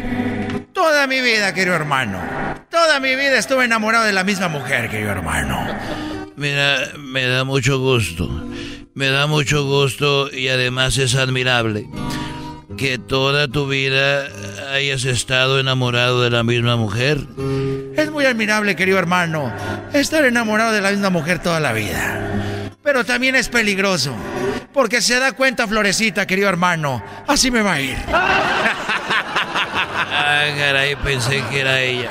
toda mi vida, querido hermano, toda mi vida estuve enamorado de la misma mujer, querido hermano. Mira, me da mucho gusto. Me da mucho gusto y además es admirable. Que toda tu vida hayas estado enamorado de la misma mujer? Es muy admirable, querido hermano, estar enamorado de la misma mujer toda la vida. Pero también es peligroso, porque se da cuenta Florecita, querido hermano, así me va a ir. Ah, caray, pensé que era ella.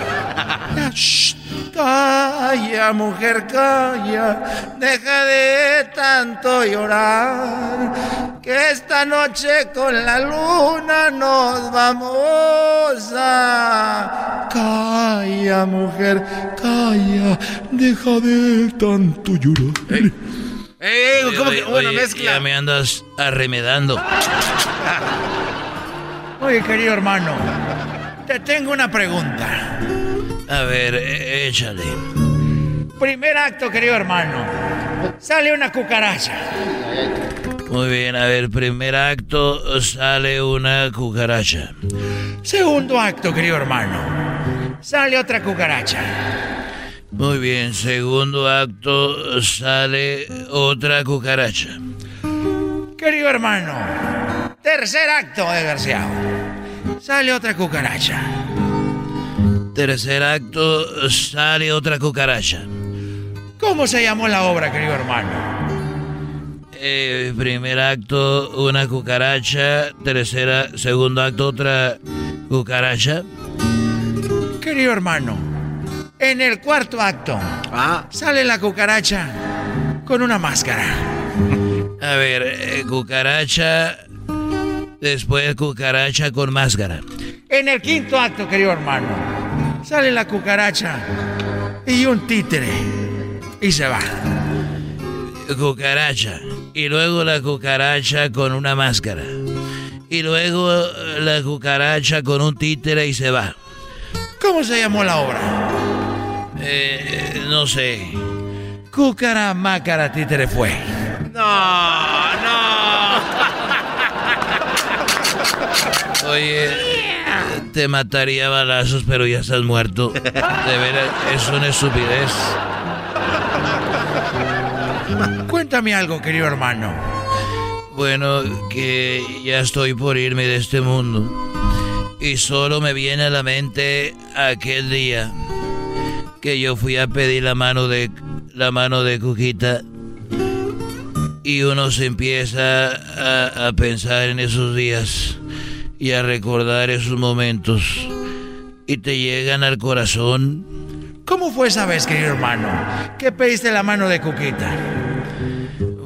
Shh, calla, mujer, calla. Deja de tanto llorar. Que esta noche con la luna nos vamos a. Calla, mujer, calla. Deja de tanto llorar. ¿cómo que- bueno, oye, mezcla? Ya me andas arremedando. Oye, querido hermano, te tengo una pregunta. A ver, eh, échale. Primer acto, querido hermano. Sale una cucaracha. Muy bien, a ver, primer acto sale una cucaracha. Segundo acto, querido hermano. Sale otra cucaracha. Muy bien, segundo acto sale otra cucaracha. Querido hermano. Tercer acto, desgraciado. Sale otra cucaracha. Tercer acto sale otra cucaracha. ¿Cómo se llamó la obra, querido hermano? Eh, primer acto una cucaracha, tercera, segundo acto otra cucaracha. Querido hermano, en el cuarto acto sale la cucaracha con una máscara. A ver, eh, cucaracha, después cucaracha con máscara. En el quinto acto, querido hermano, sale la cucaracha y un títere y se va. Cucaracha. Y luego la cucaracha con una máscara. Y luego eh, la cucaracha con un títere y se va. ¿Cómo se llamó la obra? Eh, no sé. Cúcara, mácara, títere fue. No, no. Oye, te mataría a balazos, pero ya estás muerto. De veras, es una estupidez. Cuéntame algo, querido hermano. Bueno, que ya estoy por irme de este mundo. Y solo me viene a la mente aquel día que yo fui a pedir la mano de la mano de Cuquita. Y uno se empieza a, a pensar en esos días y a recordar esos momentos. Y te llegan al corazón. ¿Cómo fue esa vez, querido hermano? ¿Qué pediste la mano de Cuquita?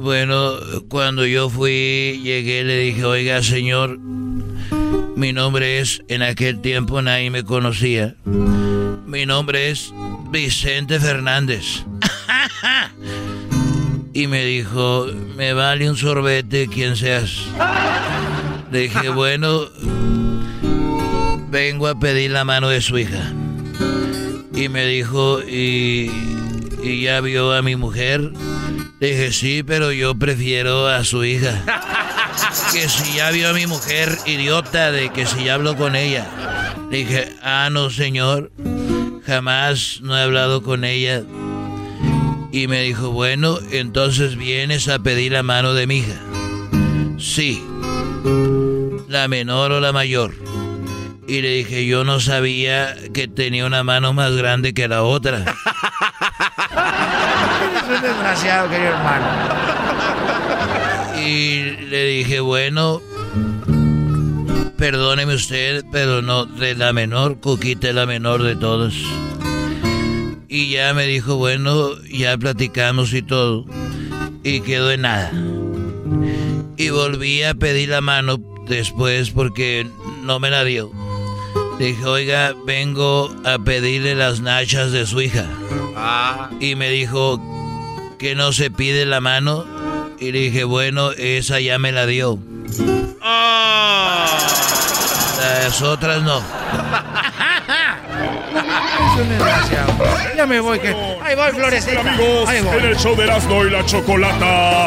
Bueno, cuando yo fui, llegué, le dije, oiga, señor, mi nombre es, en aquel tiempo nadie me conocía. Mi nombre es Vicente Fernández. Y me dijo, me vale un sorbete quien seas. Le dije, bueno, vengo a pedir la mano de su hija. Y me dijo, ¿y, y ya vio a mi mujer? Le dije, sí, pero yo prefiero a su hija. Que si ya vio a mi mujer, idiota, de que si ya habló con ella. Dije, ah, no, señor, jamás no he hablado con ella. Y me dijo, bueno, entonces vienes a pedir la mano de mi hija. Sí, la menor o la mayor. Y le dije, yo no sabía que tenía una mano más grande que la otra. Eres un desgraciado, querido hermano. Y le dije, bueno, perdóneme usted, pero no, de la menor, Cuquita es la menor de todos. Y ya me dijo, bueno, ya platicamos y todo. Y quedó en nada. Y volví a pedir la mano después porque no me la dio. Dije, oiga, vengo a pedirle las nachas de su hija. Y me dijo que no se pide la mano. Y le dije, bueno, esa ya me la dio. Las otras no. Es un desgraciado. Ya me voy, que. Ahí voy, Florecita. Amigos, Ahí voy. en el show de Erasmo y la Chocolata.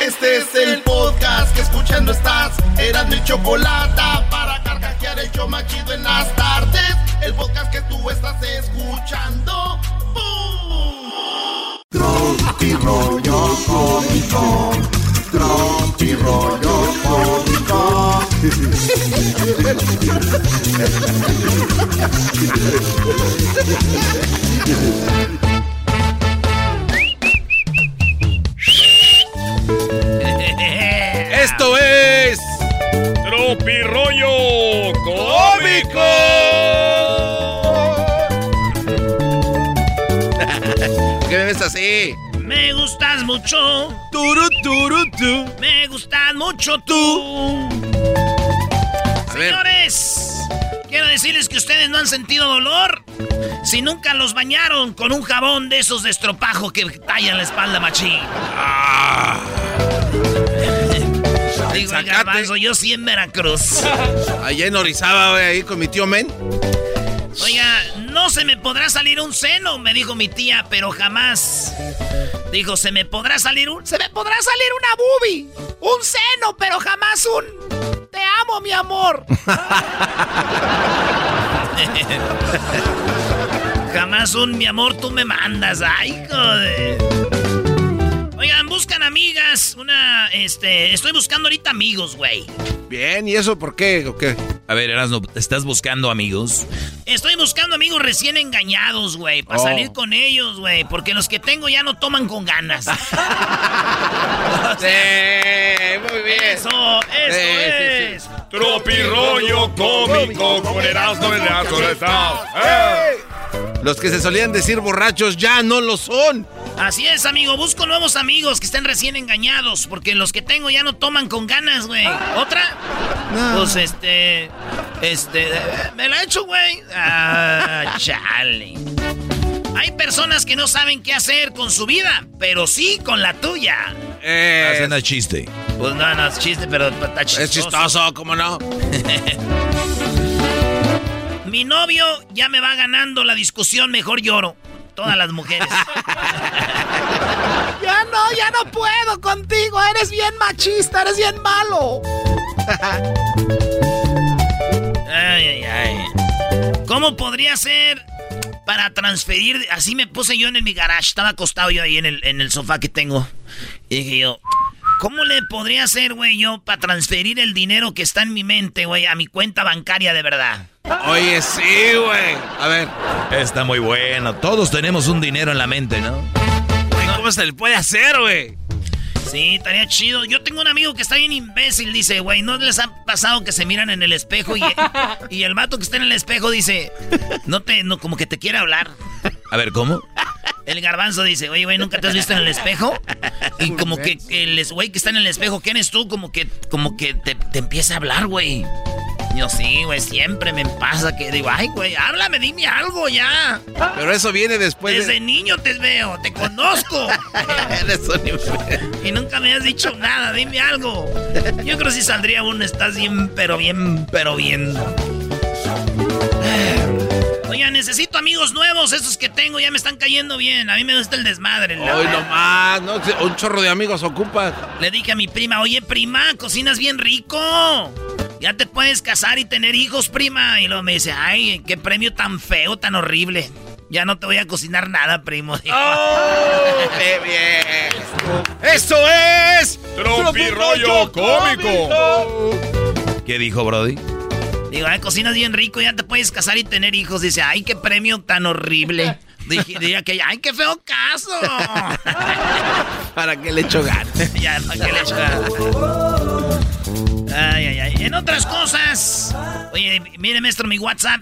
Este es el podcast que escuchando estás. Eran mi chocolate para carcajear el show más chido en las tardes. El podcast que tú estás escuchando. ¡Bum! Tropi rollo cómico. Tropi rollo cómico. Tropi rollo cómico. ¿Qué me ves así? Me gustas mucho. Turu, turu, tú. Me gustas mucho tú. Señores, quiero decirles que ustedes no han sentido dolor. Si nunca los bañaron con un jabón de esos de estropajo que tallan la espalda machín. Digo, el garbanzo, yo sí en Veracruz. Allá en Orizaba, güey, ahí con mi tío Men. Oiga, no se me podrá salir un seno, me dijo mi tía, pero jamás. Dijo, se me podrá salir un. Se me podrá salir una boobie. Un seno, pero jamás un. Te amo, mi amor. jamás un mi amor, tú me mandas. Ay, joder. Oigan, buscan amigas. Una, este. Estoy buscando ahorita amigos, güey. Bien, ¿y eso por qué? ¿O qué? A ver, Erasno, ¿estás buscando amigos? Estoy buscando amigos recién engañados, güey, para Oh. salir con ellos, güey, porque los que tengo ya no toman con ganas. Sí, muy bien. Eso, eso Sí, es. sí. Tropi rollo cómico con Erasmo en la soledad. ¡Eh! Los que se solían decir borrachos ya no lo son. Así es, amigo, busco nuevos amigos que estén recién engañados, porque los que tengo ya no toman con ganas, güey. ¿Otra? Pues este. Este. Me la he hecho, güey. Ah, chale. Hay personas que no saben qué hacer con su vida, pero sí con la tuya. Hacen a chiste. Pues no, no es chiste, pero está chistoso. Es chistoso, ¿cómo no? Mi novio ya me va ganando la discusión, mejor lloro. Todas las mujeres. ya no, ya no puedo contigo. Eres bien machista, eres bien malo. ay, ay, ay. ¿Cómo podría ser para transferir? Así me puse yo en mi garage. Estaba acostado yo ahí en el, en el sofá que tengo. Y dije yo, ¿cómo le podría hacer, güey, yo para transferir el dinero que está en mi mente, güey, a mi cuenta bancaria de verdad? Oye, sí, güey. A ver. Está muy bueno. Todos tenemos un dinero en la mente, ¿no? ¿Cómo se le puede hacer, güey? Sí, estaría chido. Yo tengo un amigo que está bien imbécil, dice, güey, ¿no les ha pasado que se miran en el espejo y, y el vato que está en el espejo dice, no te, no, como que te quiere hablar? A ver, ¿cómo? El garbanzo dice, oye, güey, ¿nunca te has visto en el espejo? Y como que el es- güey que está en el espejo, ¿quién eres tú? Como que, como que te, te empieza a hablar, güey. Yo sí, güey, siempre me pasa que digo, ay, güey, háblame, dime algo ya. Pero eso viene después Desde de... niño te veo, te conozco. Eres un. Y nunca me has dicho nada, dime algo. Yo creo que si saldría uno, estás bien, pero bien, pero bien. Oiga, necesito amigos nuevos. Esos que tengo ya me están cayendo bien. A mí me gusta el desmadre. Hoy nomás, ¿no? Un chorro de amigos ocupas. Le dije a mi prima, oye, prima, cocinas bien rico. Ya te puedes casar y tener hijos, prima. Y luego me dice, ay, qué premio tan feo, tan horrible. Ya no te voy a cocinar nada, primo. ¡Oh! ¡Qué bien! ¡Eso es! ¡Tropirollo cómico! ¿Qué dijo, Brody? Digo, ay, cocinas bien rico, ya te puedes casar y tener hijos. Dice, ay, qué premio tan horrible. Dije, diría que, ay, qué feo caso. ¿Para qué le echo ganas? ya, ¿para qué le echo ganas? Ay, ay, ay. En otras cosas. Oye, mire, maestro, mi WhatsApp.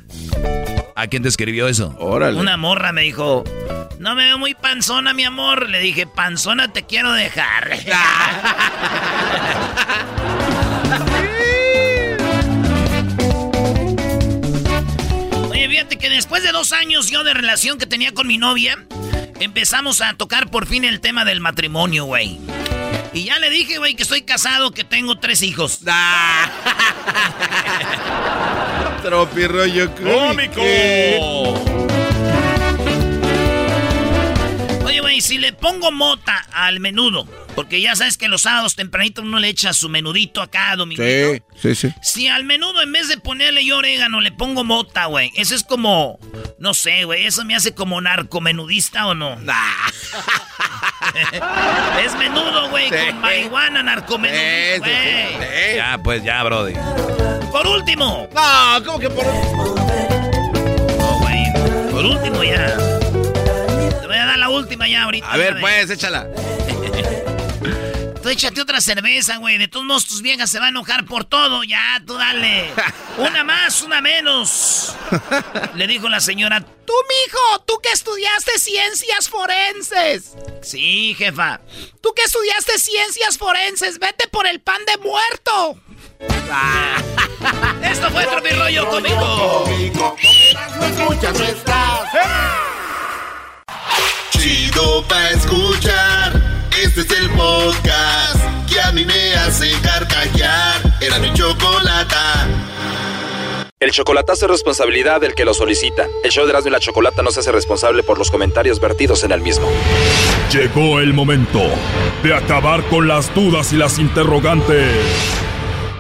¿A quién te escribió eso? Órale. Una morra me dijo, no me veo muy panzona, mi amor. Le dije, panzona te quiero dejar. Fíjate que después de dos años yo de relación que tenía con mi novia, empezamos a tocar por fin el tema del matrimonio, güey. Y ya le dije, güey, que estoy casado, que tengo tres hijos. Tropirollo cómico. Güey, si le pongo mota al menudo, porque ya sabes que los sábados tempranito uno le echa su menudito acá, dominguito. Sí, sí, sí. Si al menudo en vez de ponerle yo orégano le pongo mota, güey, eso es como, no sé, güey, eso me hace como narcomenudista o no. es menudo, güey, con marihuana, narcomenudo, güey. Ya, pues ya, Brody. Por último. No, ¿cómo que por último? No, güey, por último ya. Última ya ahorita. A ver, ya, pues, échala. Tú échate otra cerveza, güey. De todos modos, tus viejas se van a enojar por todo. Ya, tú dale. Una más, una menos. Le dijo la señora, tú, mijo, tú que estudiaste ciencias forenses. Sí, jefa. Tú que estudiaste ciencias forenses, vete por el pan de muerto. Esto fue otro mi rollo cómico. Escuchas, no estás. Chido pa' escuchar. Este es el podcast que a mí me hace carcajear. Era mi chocolata. El chocolatazo es responsabilidad del que lo solicita. El show de Erasmo y la Chocolata no se hace responsable por los comentarios vertidos en el mismo. Llegó el momento de acabar con las dudas y las interrogantes.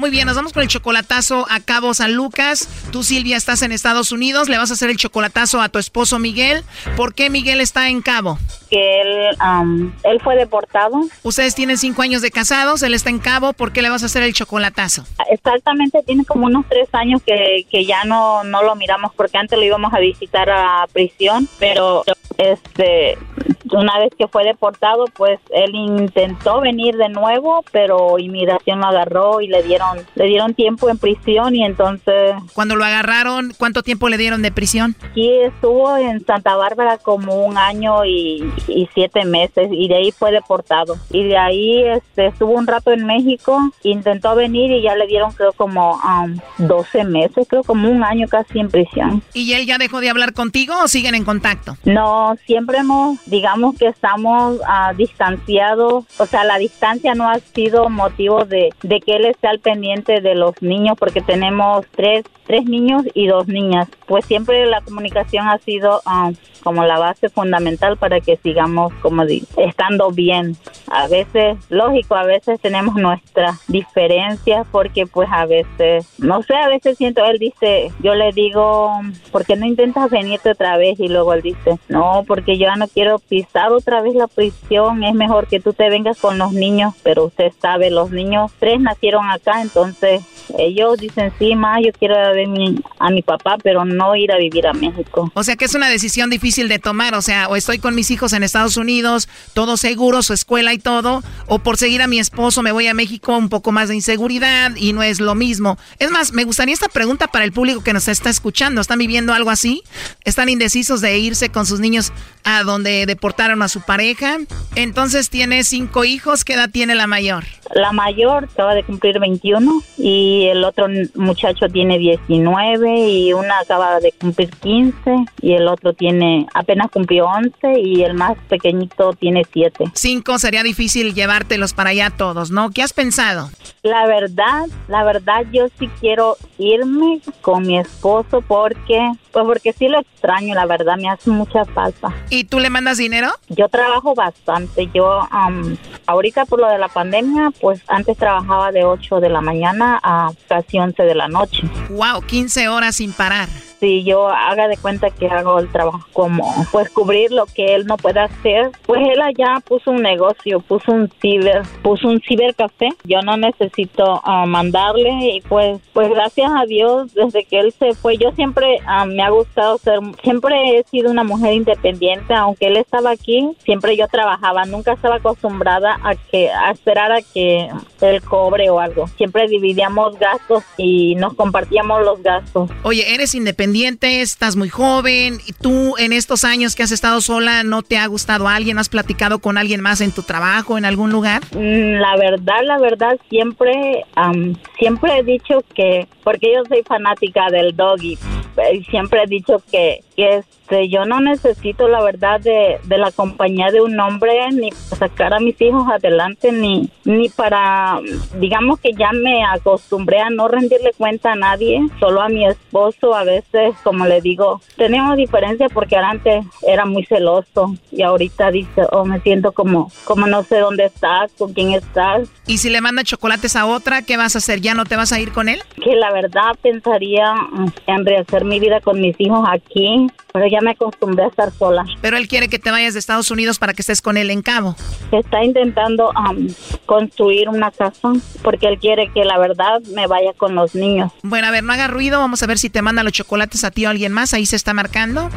Muy bien, nos vamos con el chocolatazo a Cabo San Lucas. Tú, Silvia, estás en Estados Unidos. Le vas a hacer el chocolatazo a tu esposo Miguel. ¿Por qué Miguel está en Cabo? Que él, am, él fue deportado. Ustedes tienen cinco años de casados, él está en Cabo. ¿Por qué le vas a hacer el chocolatazo? Exactamente, tiene como unos tres años que, que ya no, no lo miramos porque antes lo íbamos a visitar a prisión, pero este una vez que fue deportado, pues él intentó venir de nuevo, pero inmigración lo agarró y le dieron le dieron tiempo en prisión y entonces Cuando lo agarraron, ¿cuánto tiempo le dieron de prisión? aquí estuvo en Santa Bárbara como un año y, y siete meses y de ahí fue deportado y de ahí este estuvo un rato en México intentó venir y ya le dieron creo como um, 12 meses creo como un año casi en prisión ¿Y él ya dejó de hablar contigo o siguen en contacto? no siempre hemos digamos que estamos ah, distanciados o sea la distancia no ha sido motivo de, de que él esté al pendiente de los niños porque tenemos tres tres niños y dos niñas. Pues siempre la comunicación ha sido ah, como la base fundamental para que sigamos como estando bien. A veces lógico a veces tenemos nuestras diferencias porque pues a veces no sé a veces siento él dice yo le digo ¿por qué no intentas venirte otra vez? y luego él dice no porque yo ya no quiero pisar otra vez la prisión. Es mejor que tú te vengas con los niños pero usted sabe los niños tres nacieron acá entonces ellos dicen sí ma yo quiero ver a mi papá pero no ir a vivir a México O sea que es una decisión difícil de tomar, o sea, o estoy con mis hijos en Estados Unidos, todo seguro, su escuela y todo, o por seguir a mi esposo me voy a México, un poco más de inseguridad y no es lo mismo. Es más, me gustaría esta pregunta para el público que nos está escuchando. ¿Están viviendo algo así? ¿Están indecisos de irse con sus niños a donde deportaron a su pareja? Entonces tiene cinco hijos, ¿qué edad tiene la mayor? La mayor acaba de cumplir 21 y el otro muchacho tiene 19 y una acaba de cumplir 15 y el otro tiene apenas cumplió 11 y el más pequeñito tiene 7. Cinco sería difícil llevártelos para allá todos, ¿no? ¿Qué has pensado? La verdad, la verdad yo sí quiero irme con mi esposo porque pues porque sí lo extraño, la verdad me hace mucha falta. ¿Y tú le mandas dinero? Yo trabajo bastante. Yo ahorita por lo de la pandemia, pues antes trabajaba de 8 de la mañana a casi 11 de la noche. Wow, 15 horas sin parar si yo haga de cuenta que hago el trabajo como pues cubrir lo que él no puede hacer, pues él allá puso un negocio, puso un ciber, puso un cibercafé. Yo no necesito ah, mandarle y pues pues gracias a Dios desde que él se fue yo siempre ah, me ha gustado ser siempre he sido una mujer independiente, aunque él estaba aquí, siempre yo trabajaba, nunca estaba acostumbrada a que a esperar a que él cobre o algo. Siempre dividíamos gastos y nos compartíamos los gastos. Oye, eres independiente estás muy joven, y tú en estos años que has estado sola, ¿no te ha gustado alguien? ¿Has platicado con alguien más en tu trabajo, en algún lugar? Mm, la verdad, la verdad, siempre, siempre he dicho que, porque yo soy fanática del doggy, y siempre he dicho que este, yo no necesito la verdad de, la compañía de un hombre ni para sacar a mis hijos adelante ni ni para digamos que ya me acostumbré a no rendirle cuenta a nadie solo a mi esposo a veces como le digo tenemos diferencia porque antes era muy celoso y ahorita dice oh me siento como como no sé dónde estás con quién estás. Y si le manda chocolates a otra qué vas a hacer ya no te vas a ir con él que la verdad pensaría en rehacer mi vida con mis hijos aquí pero ya me acostumbré a estar sola. Pero él quiere que te vayas de Estados Unidos para que estés con él en Cabo. Está intentando um, construir una casa porque él quiere que la verdad me vaya con los niños. Bueno, a ver, no haga ruido. Vamos a ver si te manda los chocolates a ti o a alguien más. Ahí se está marcando.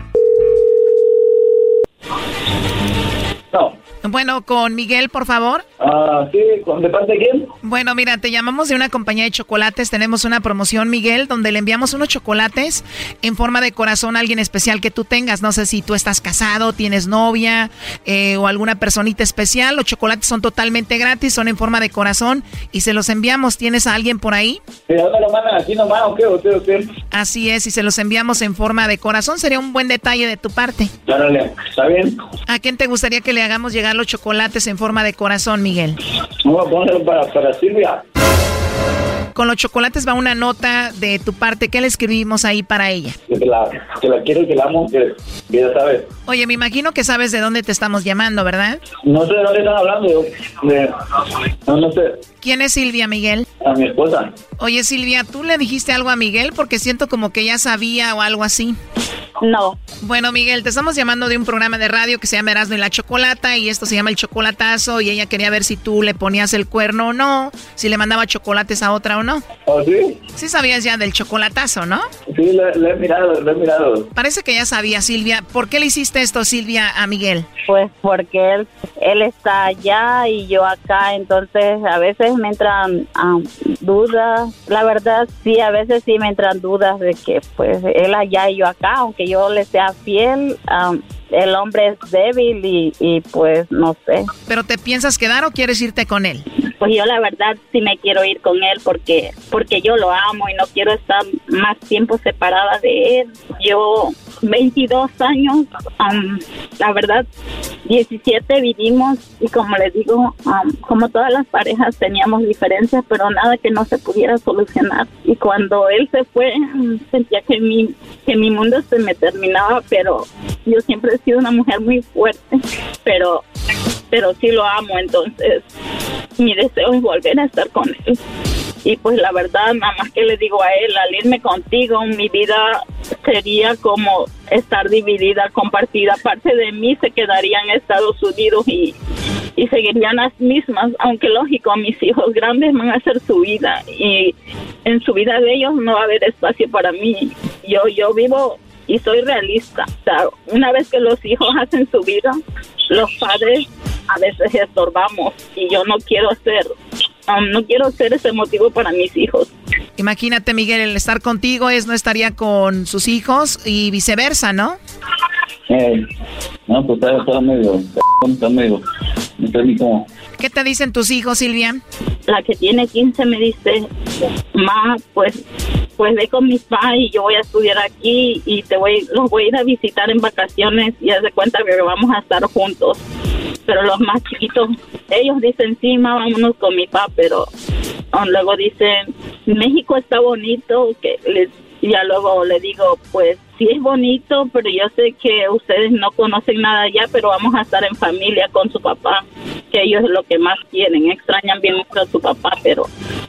No. Bueno, con Miguel, por favor. Ah, sí, ¿de parte de quién? Bueno, mira, te llamamos de una compañía de chocolates. Tenemos una promoción, Miguel, donde le enviamos unos chocolates en forma de corazón a alguien especial que tú tengas. No sé si tú estás casado, tienes novia eh, o alguna personita especial. Los chocolates son totalmente gratis, son en forma de corazón y se los enviamos. ¿Tienes a alguien por ahí? ¿De dónde lo mandan aquí nomás o qué? ¿O qué, o qué? Así es, y se los enviamos en forma de corazón. Sería un buen detalle de tu parte. Dale, ¿está bien? ¿A quién te gustaría que le hagamos llegar los chocolates en forma de corazón, Miguel? Vamos a para Silvia. Con los chocolates va una nota de tu parte. ¿Qué le escribimos ahí para ella? Que la, que la quiero, que la amo, que, ya sabes. Oye, me imagino que sabes de dónde te estamos llamando, ¿verdad? No sé de dónde están hablando. De, no, no sé. ¿Quién es Silvia, Miguel? A mi esposa. Oye, Silvia, ¿tú le dijiste algo a Miguel? Porque siento como que ya sabía o algo así. No. Bueno, Miguel, te estamos llamando de un programa de radio que se llama Erasmo y la Chocolata y esto se llama El Chocolatazo y ella quería ver si tú le ponías el cuerno o no, si le mandaba chocolates a otra o no. ¿Oh, sí? Sí sabías ya del chocolatazo, ¿no? Sí, lo, he mirado, lo he mirado. Parece que ya sabía, Silvia. ¿Por qué le hiciste esto, Silvia, a Miguel? Pues porque él, él está allá y yo acá, entonces a veces me entran um, dudas. La verdad, sí, a veces sí me entran dudas de que pues él allá y yo acá, aunque yo yo le sea fiel, el hombre es débil y, y, pues no sé. ¿Pero te piensas quedar o quieres irte con él? Pues yo la verdad sí me quiero ir con él porque porque yo lo amo y no quiero estar más tiempo separada de él. Yo 22 años, la verdad, 17 vivimos y como les digo, como todas las parejas teníamos diferencias, pero nada que no se pudiera solucionar. Y cuando él se fue, sentía que mi, que mi mundo se me terminaba, pero yo siempre he sido una mujer muy fuerte, pero, pero sí lo amo, entonces mi deseo es volver a estar con él y pues la verdad nada más que le digo a él al irme contigo mi vida sería como estar dividida compartida. Parte de mí se quedaría en Estados Unidos y y seguirían las mismas aunque lógico mis hijos grandes van a hacer su vida y en su vida de ellos no va a haber espacio para mí. Yo yo vivo y soy realista. O sea una vez que los hijos hacen su vida los padres a veces estorbamos y yo no quiero ser Um, no quiero ser ese motivo para mis hijos. Imagínate, Miguel, el estar contigo es no estaría con sus hijos y viceversa, ¿no? Eh, no, pues está, medio, está medio, ¿Qué te dicen tus hijos, Silvia? la que tiene 15 me dice, ma, pues, pues ve con mis padres y yo voy a estudiar aquí y te voy, los voy a ir a visitar en vacaciones y haz de cuenta que vamos a estar juntos. Pero los más chiquitos, ellos dicen, sí, ma, vámonos con mi papá, pero um, luego dicen, México está bonito, que les, ya luego le digo, pues sí es bonito, pero yo sé que ustedes no conocen nada allá, pero vamos a estar en familia con su papá, que ellos es lo que más quieren, extrañan bien mucho a su papá, pero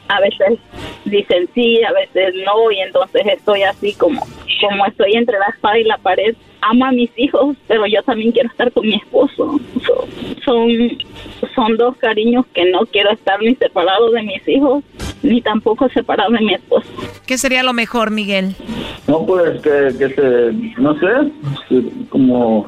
a veces dicen sí, a veces no, y entonces estoy así como, como estoy entre la espada y la pared. Amo a mis hijos, pero yo también quiero estar con mi esposo. So- son, son dos cariños que no quiero estar ni separado de mis hijos, ni tampoco separado de mi esposo. ¿Qué sería lo mejor, Miguel? No, pues que, que se, no sé, como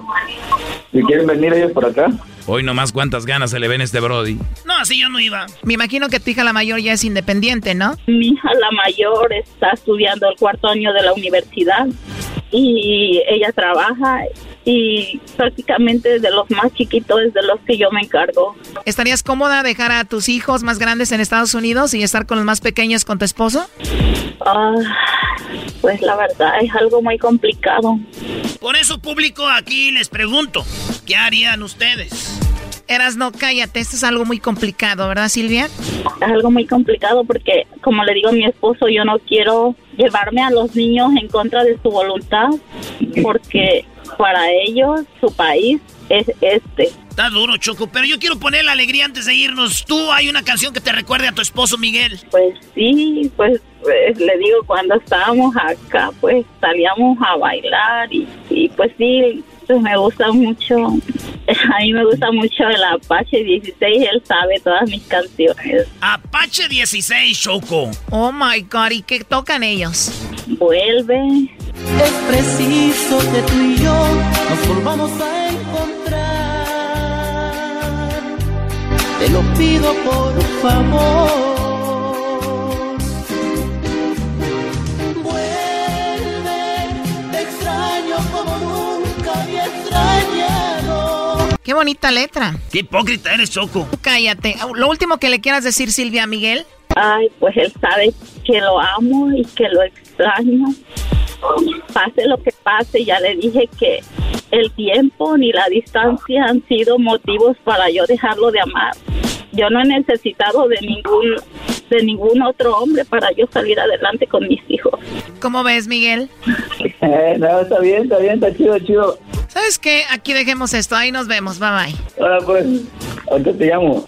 si quieren venir ellos por acá. Hoy nomás cuántas ganas se le ven a este Brody. No, así yo no iba. Me imagino que tu hija la mayor ya es independiente, ¿no? Mi hija la mayor está estudiando el cuarto año de la universidad y ella trabaja y prácticamente de los más chiquitos es de los que yo me encargo. ¿Estarías cómoda dejar a tus hijos más grandes en Estados Unidos y estar con los más pequeños con tu esposo? Ah, pues la verdad es algo muy complicado. Por eso, público, aquí les pregunto, ¿qué harían ustedes? Eras, no, cállate, esto es algo muy complicado, ¿verdad, Silvia? Es algo muy complicado porque, como le digo a mi esposo, yo no quiero llevarme a los niños en contra de su voluntad porque para ellos su país es este. Está duro, Choco, pero yo quiero poner la alegría antes de irnos. ¿Tú hay una canción que te recuerde a tu esposo, Miguel? Pues sí, pues, pues, le digo, cuando estábamos acá, pues salíamos a bailar y, y pues sí, pues me gusta mucho, a mí me gusta mucho el Apache 16, él sabe todas mis canciones. Apache 16, Choco. Oh my God, ¿y qué tocan ellos? Vuelve. Es preciso que tú y yo nos volvamos a encontrar. Te lo pido por favor. Qué bonita letra. Qué hipócrita eres, Choco. Cállate. Lo último que le quieras decir, Silvia, Miguel. Ay, pues él sabe que lo amo y que lo extraño. Pase lo que pase, ya le dije que el tiempo ni la distancia han sido motivos para yo dejarlo de amar. Yo no he necesitado de ningún de ningún otro hombre para yo salir adelante con mis hijos. ¿Cómo ves, Miguel? Eh, no, está bien, está bien, está chido, chido. ¿Sabes qué? Aquí dejemos esto. Ahí nos vemos. Bye bye. Ahora pues, ahorita te llamo.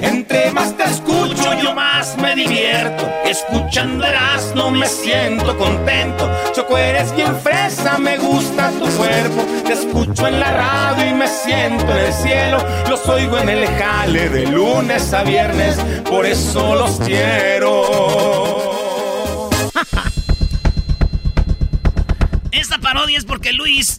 Entre más te escucho, yo más me divierto. Escuchando no me siento contento. Choco, eres bien fresa, me gusta tu cuerpo. Te escucho en la radio y me siento en el cielo. Los oigo en el jale de lunes a viernes, por eso los quiero. Esta parodia es porque Luis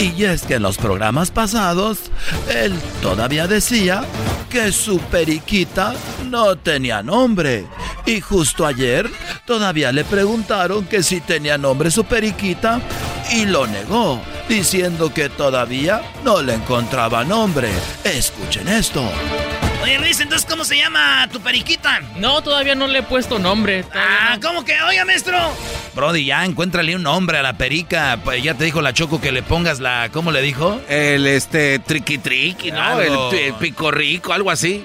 Y es que en los programas pasados, él todavía decía que su periquita no tenía nombre. Y justo ayer todavía le preguntaron que si tenía nombre su periquita y lo negó. diciendo que todavía no le encontraba nombre. Escuchen esto. Oye, Luis, entonces, ¿cómo se llama tu periquita? No, todavía no le he puesto nombre. Ah, ¿cómo que? Oiga, maestro. Brody, ya encuéntrale un nombre a la perica. Pues ya te dijo la Choco que le pongas la. ¿Cómo le dijo? El este triqui triqui, ¿no? El, el pico rico, algo así.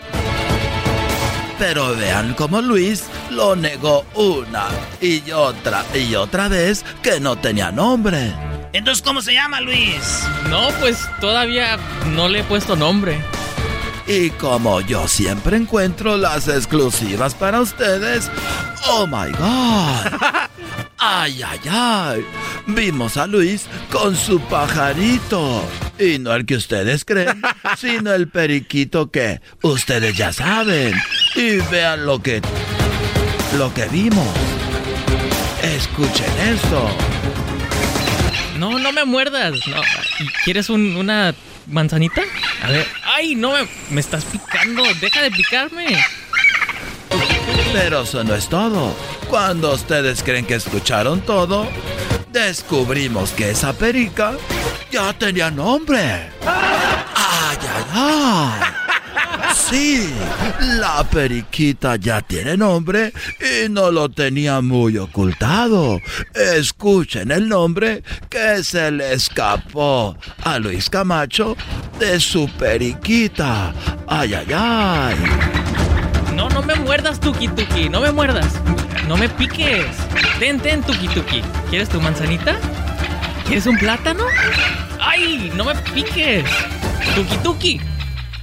Pero vean cómo Luis lo negó una y otra y otra vez que no tenía nombre. Entonces, ¿cómo se llama Luis? No, pues todavía no le he puesto nombre. Y como yo siempre encuentro las exclusivas para ustedes, oh my god. Ay, ay, ay. Vimos a Luis con su pajarito. Y no el que ustedes creen, sino el periquito que ustedes ya saben. Y vean lo que lo que vimos. Escuchen esto. No, no me muerdas. No. ¿Quieres un- una manzanita? A ver. Ay, no, me, me estás picando. Deja de picarme. Pero eso no es todo. Cuando ustedes creen que escucharon todo, descubrimos que esa perica ya tenía nombre. ¡Ay, ay, ay! Sí, la periquita ya tiene nombre y no lo tenía muy ocultado. Escuchen el nombre que se le escapó a Luis Camacho de su periquita. ¡Ay, ay, ay! No, no me muerdas, Tuki Tuki. No me muerdas. No me piques. Ten, ten, Tuki Tuki. ¿Quieres tu manzanita? ¿Quieres un plátano? ¡Ay! No me piques. Tuki Tuki.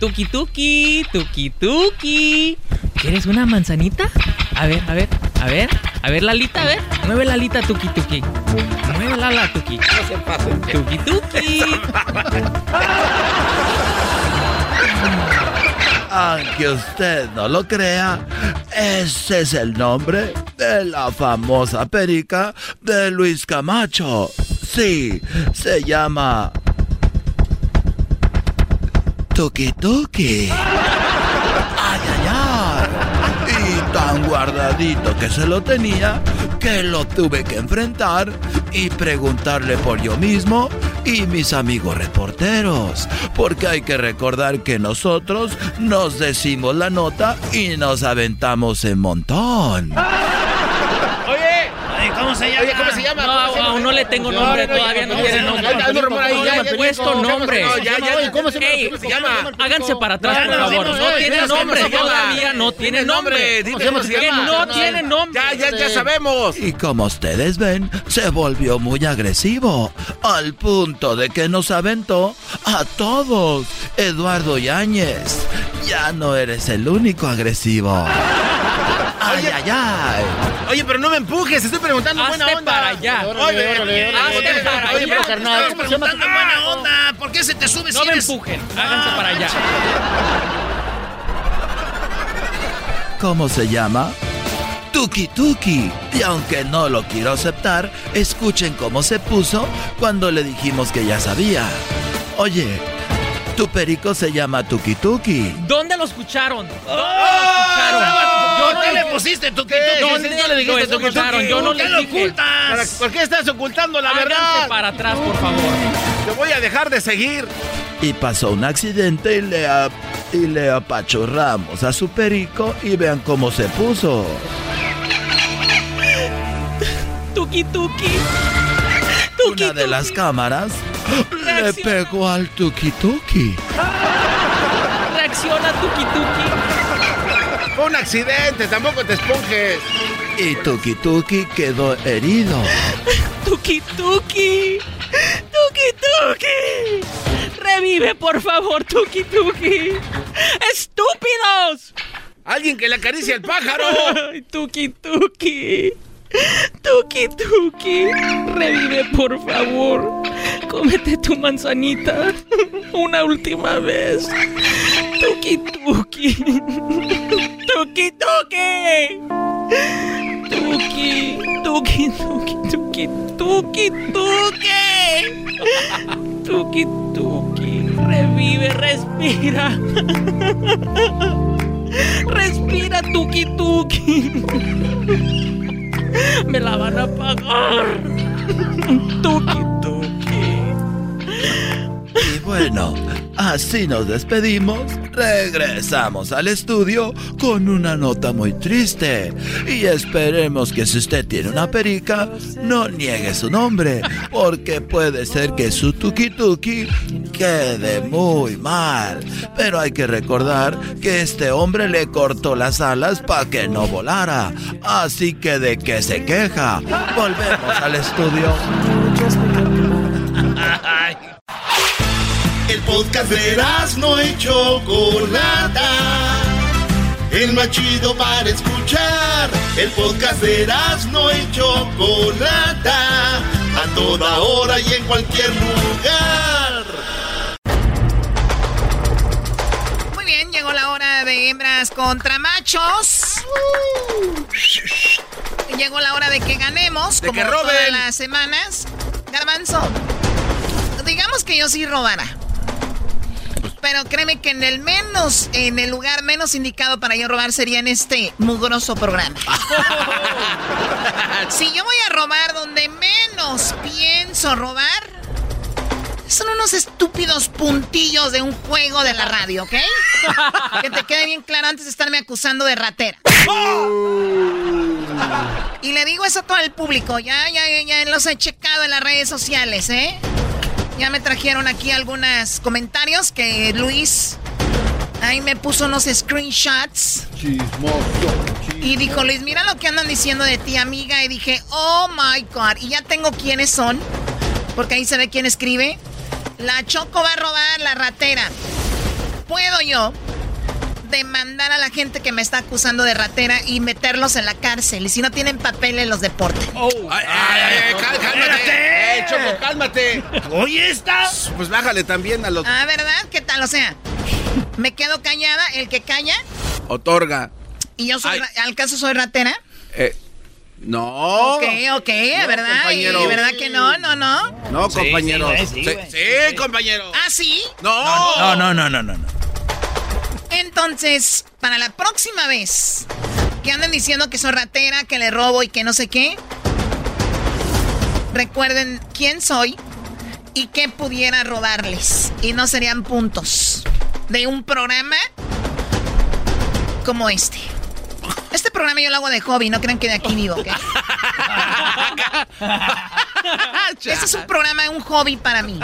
Tuki Tuki. Tuki Tuki. ¿Quieres una manzanita? A ver, a ver, a ver. A ver, Lalita, a ver. Mueve la alita, Tuki Tuki. Mueve la ala, Tuki. No se pase. Tuki Tuki. Aunque usted no lo crea, ese es el nombre de la famosa perica de Luis Camacho. Sí, se llama Tuki Tuki. Ay, ay, ay. Y tan guardadito que se lo tenía que lo tuve que enfrentar y preguntarle por yo mismo y mis amigos reporteros. Porque hay que recordar que nosotros nos decimos la nota y nos aventamos en montón. ¿Cómo se llama? Oye, ¿cómo se llama? No, aún no le tengo nombre, todavía no tiene nombre. Hay un rumor ahí, No me puesto nombre. ¿cómo se llama? Háganse para atrás, por no, favor. no, tiene nombre, todavía no tiene nombre. Que no tiene nombre. Ya, ya, ya sabemos. Y como ustedes ven, se volvió muy agresivo, al punto de que nos aventó a todos. Eduardo Yáñez, ya no eres el único agresivo. Ay, ay, ay. Oye, pero no me empujes, estoy preguntando buena Hazte onda. para allá. Oye, oye, pero carnal, ¿cómo se llama tu Preguntando buena onda. ¿Por qué se te sube No si me empujen. Háganse para allá. ¿Cómo se llama? Tuki Tuki. Y aunque no lo quiero aceptar, escuchen cómo se puso cuando le dijimos que ya sabía. Oye, tu perico se llama Tuki Tuki. ¿Dónde lo escucharon? ¿Dónde ¡Oh! lo escucharon? ¿Por qué le pusiste tu ¿Qué? ¿Dónde ¿Qué le dijiste? Tuki? Yo no ¿Por qué les lo dije. ocultas? ¿Por qué estás ocultando la Háganse verdad? para atrás, por favor. Te voy a dejar de seguir. Y pasó un accidente y le, ap- y le apachurramos a su perico y vean cómo se puso. Tuki Tuki. Una de las cámaras le pegó al Tuki Tuki. Reacciona, Tuki Tuki. Fue un accidente, tampoco te esponjes. Y Tuki Tuki quedó herido. Tuki Tuki. Tuki Tuki. Revive, por favor, Tuki Tuki. ¡Estúpidos! Alguien que le acaricie al pájaro. Tuki Tuki. Tuki Tuki. Revive, por favor. Cómete tu manzanita. Una última vez. Tuki Tuki. Tuki Tuki. Tuki. Tuki Tuki Tuki Tuki Tuki. Tuki Tuki. Revive, respira. Respira, Tuki Tuki. Me la van a pagar. Tuki. Bueno, así nos despedimos. Regresamos al estudio con una nota muy triste. Y esperemos que si usted tiene una perica, no niegue su nombre, porque puede ser que su tuki tuki quede muy mal. Pero hay que recordar que este hombre le cortó las alas para que no volara. Así que de qué se queja. Volvemos al estudio. El podcast de no y Chocolata. El más chido para escuchar. El podcast de no y Chocolata. A toda hora y en cualquier lugar. Muy bien, llegó la hora de hembras contra machos. Llegó la hora de que ganemos, De como que roben. todas las semanas. Garbanzo, digamos que yo sí robara. Pero créeme que en el menos, en el lugar menos indicado para yo robar sería en este mugroso programa. si yo voy a robar donde menos pienso robar, son unos estúpidos puntillos de un juego de la radio, ¿ok? que te quede bien claro antes de estarme acusando de ratera. Y le digo eso a todo el público. Ya, ya, ya, ya los he checado en las redes sociales, ¿eh? Ya me trajeron aquí algunos comentarios que Luis ahí me puso unos screenshots. Y dijo, Luis, mira lo que andan diciendo de ti, amiga. Y dije, oh my God. Y ya tengo quiénes son. Porque ahí se ve quién escribe. La Choco va a robar la ratera. ¿Puedo yo demandar a la gente que me está acusando de ratera y meterlos en la cárcel? Y si no tienen papeles, los deporten. Ay, ay, ay, cal- cálmate. Eh, Choco, cálmate. Oye, está. Pues bájale también a los. Ah, ¿verdad? ¿Qué tal? O sea, me quedo callada, el que calla, Otorga. y yo soy, ¿al caso soy ratera? Eh, no. Ok, ok, No, ¿verdad? compañero. ¿Y verdad que no? No, no. No, Sí, compañero. sí, sí, sí, compañero. ¿Ah, sí? No. No, no, no, no, no. no. Entonces, para la próxima vez que anden diciendo que soy ratera, que le robo y que no sé qué, recuerden quién soy y qué pudiera robarles. Y no serían puntos de un programa como este. Este programa yo lo hago de hobby, no crean que de aquí vivo, ¿ok? Este es un programa, un hobby para mí.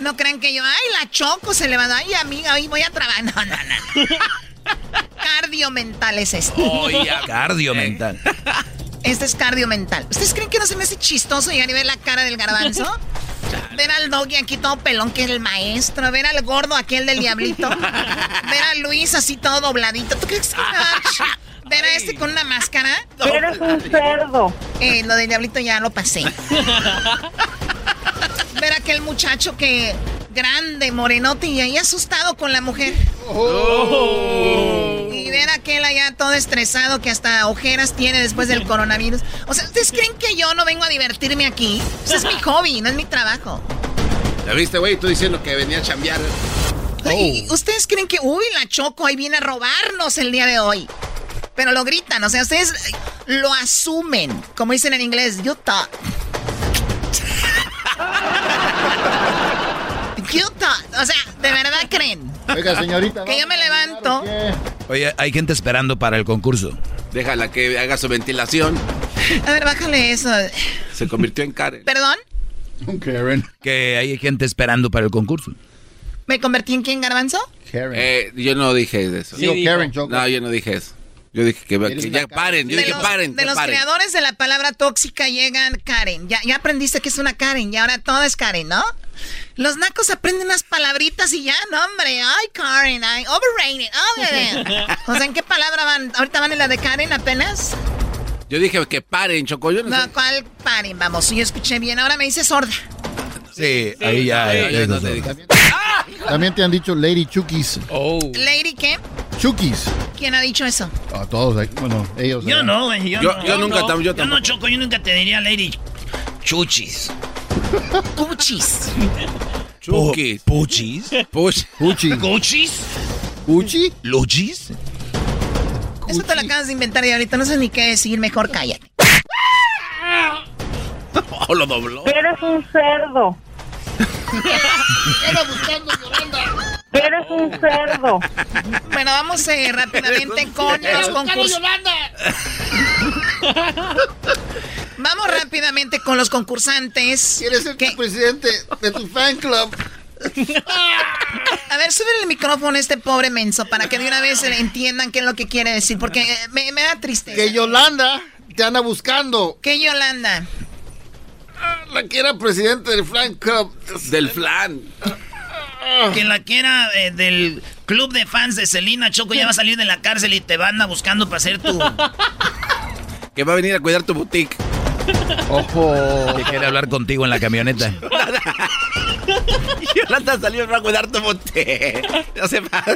No crean que yo, ay, la choco se levantó, ay, amiga, hoy voy a trabajar. No, no, no. Cardio mental es este. Cardio mental. Este es cardio mental. ¿Ustedes creen que no se me hace chistoso llegar y ver la cara del garbanzo? Ver al doggy aquí todo pelón, que es el maestro. Ver al gordo, aquel del diablito. Ver a Luis así todo dobladito. ¿Tú crees que Ver a este con una máscara. Eres un cerdo. Eh, lo del diablito ya lo pasé. Ver a aquel muchacho que grande, morenote y ahí asustado con la mujer. Y ver a aquel allá todo estresado que hasta ojeras tiene después del coronavirus. O sea, ¿ustedes creen que yo no vengo a divertirme aquí? Ese es mi hobby, no es mi trabajo. ¿Ya viste, güey? Tú diciendo que venía a chambear. Y ¿Ustedes creen que, uy, la Choco ahí viene a robarnos el día de hoy? Pero lo gritan, o sea, ustedes eh, lo asumen, como dicen en inglés, you thought. Thought. O sea, ¿de verdad creen? Oiga, señorita. Que yo me levanto. Oye, hay gente esperando para el concurso. Déjala que haga su ventilación. A ver, bájale eso. Se convirtió en Karen. ¿Perdón? Karen. Que hay gente esperando para el concurso. ¿Me convertí en quién, garbanzo? Eh, yo no dije eso. Sí, Digo. Karen, Choco. No, yo no dije eso. Yo dije que, que ya paren. Yo de dije los, paren. de los paren. creadores de la palabra tóxica llegan Karen. Ya, ya aprendiste que es una Karen y ahora todo es Karen, ¿no? Los nacos aprenden unas palabritas y ya, no, hombre. Ay, Karen, ay, overrated, overrated. O sea, ¿en qué palabra van? ¿Ahorita van en la de Karen apenas? Yo dije que paren, Choco. Yo no, No, sé. ¿cuál Karen? Vamos, yo escuché bien. Ahora me dice sorda. Sí, ahí ya. ahí ya ya no te digas. También te han dicho Lady Chukis. Oh. ¿Lady qué? Chukis. ¿Quién ha dicho eso? A todos, bueno, ellos. Yo no, güey. Yo, Yo- no. yo nunca no. yo Yo no, tampoco. Choco, yo nunca te diría Lady Chuchis. Puchis. Chuquis. Puchis. Puch. Puchi. ¿Cuchis? Puchi. Luchis. Eso te lo acabas de inventar y ahorita no sé ni qué decir. Mejor cállate. Oh, lo dobló. Eres un cerdo. Anda buscando Yolanda. Eres un cerdo. Bueno, vamos eh, rápidamente con los concursos. Vamos rápidamente con los concursantes. ¿Quieres ser tu presidente de tu fan club? A ver, sube el micrófono a este pobre menso para que de una vez entiendan qué es lo que quiere decir, porque eh, me, me da tristeza. Que Yolanda te anda buscando. ¿Qué Yolanda? La que era presidente del fan club. Del flan. Que la quiera eh, del club de fans de Selena Choco ya va a salir de la cárcel y te van a buscando para hacer tu. Que va a venir a cuidar tu boutique. Ojo. Que quiere hablar contigo en la camioneta. Yolanda salió para cuidar tu boutique. No se pasa.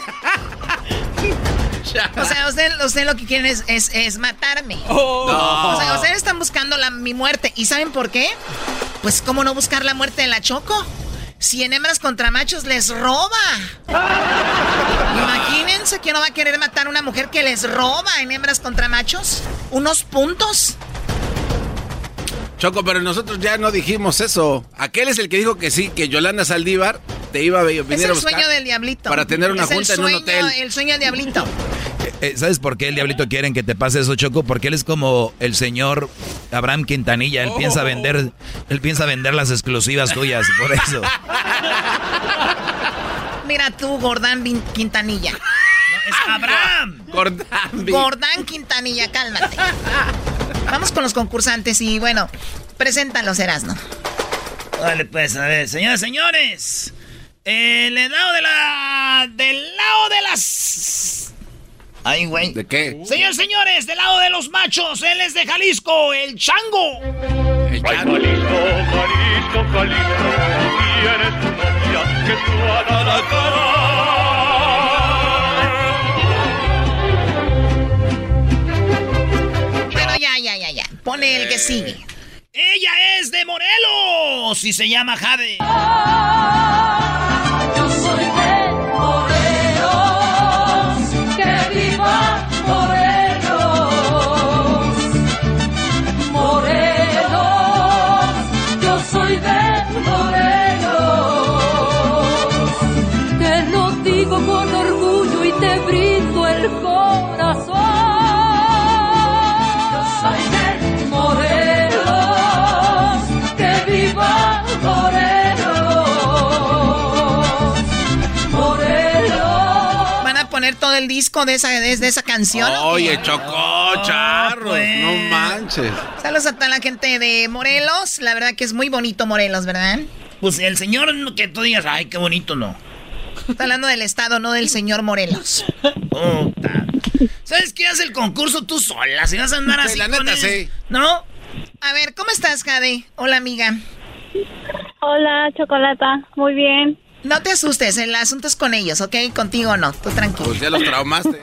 O sea, usted, usted lo que quieren es, es, es matarme. Oh. No. O sea, ustedes están buscando la, mi muerte. ¿Y saben por qué? Pues, ¿cómo no buscar la muerte de la Choco? Si en hembras contra machos les roba. Imagínense que no va a querer matar a una mujer que les roba en hembras contra machos. Unos puntos. Choco, pero nosotros ya no dijimos eso. Aquel es el que dijo que sí, que Yolanda Saldívar te iba a venir Es a el buscar sueño del diablito. para tener una Es el junta en un hotel. El sueño del diablito. Eh, ¿Sabes por qué el diablito quieren que te pase eso, Choco? Porque él es como el señor Abraham Quintanilla. Él piensa vender, él piensa vender las exclusivas tuyas, por eso. Mira tú, Gordán Quintanilla. es Abraham. Gordán. Gordán Quintanilla, cálmate. Vamos con los concursantes y bueno, preséntalos, Erasno. Vale, pues, a ver, señores, señores. El lado de la. Del lado de las. Ay, güey. ¿De qué? Señores, señores, del lado de los machos, él es de Jalisco, el chango. El chango. Jalisco, Jalisco, Jalisco, tienes tu novia que tú a la Bueno, Pone el que sigue. Ella es de Morelos y se llama Jade. El disco de esa, de, de esa canción? Oye, Chocó, charros, pues. no manches. Saludos a toda la gente de Morelos. La verdad que es muy bonito Morelos, ¿verdad? Pues el señor que tú digas, ay, qué bonito, no. Está hablando del estado, no del señor Morelos. Puta. ¿Sabes qué? hace el concurso tú sola. Si vas a andar Sí, así. la con neta, el- sí. ¿No? A ver, ¿cómo estás, Jade? Hola, amiga. Hola, Chocolata. Muy bien. No te asustes, el asunto es con ellos, ¿ok? Contigo no, tú tranquilo. Pues ya los traumaste.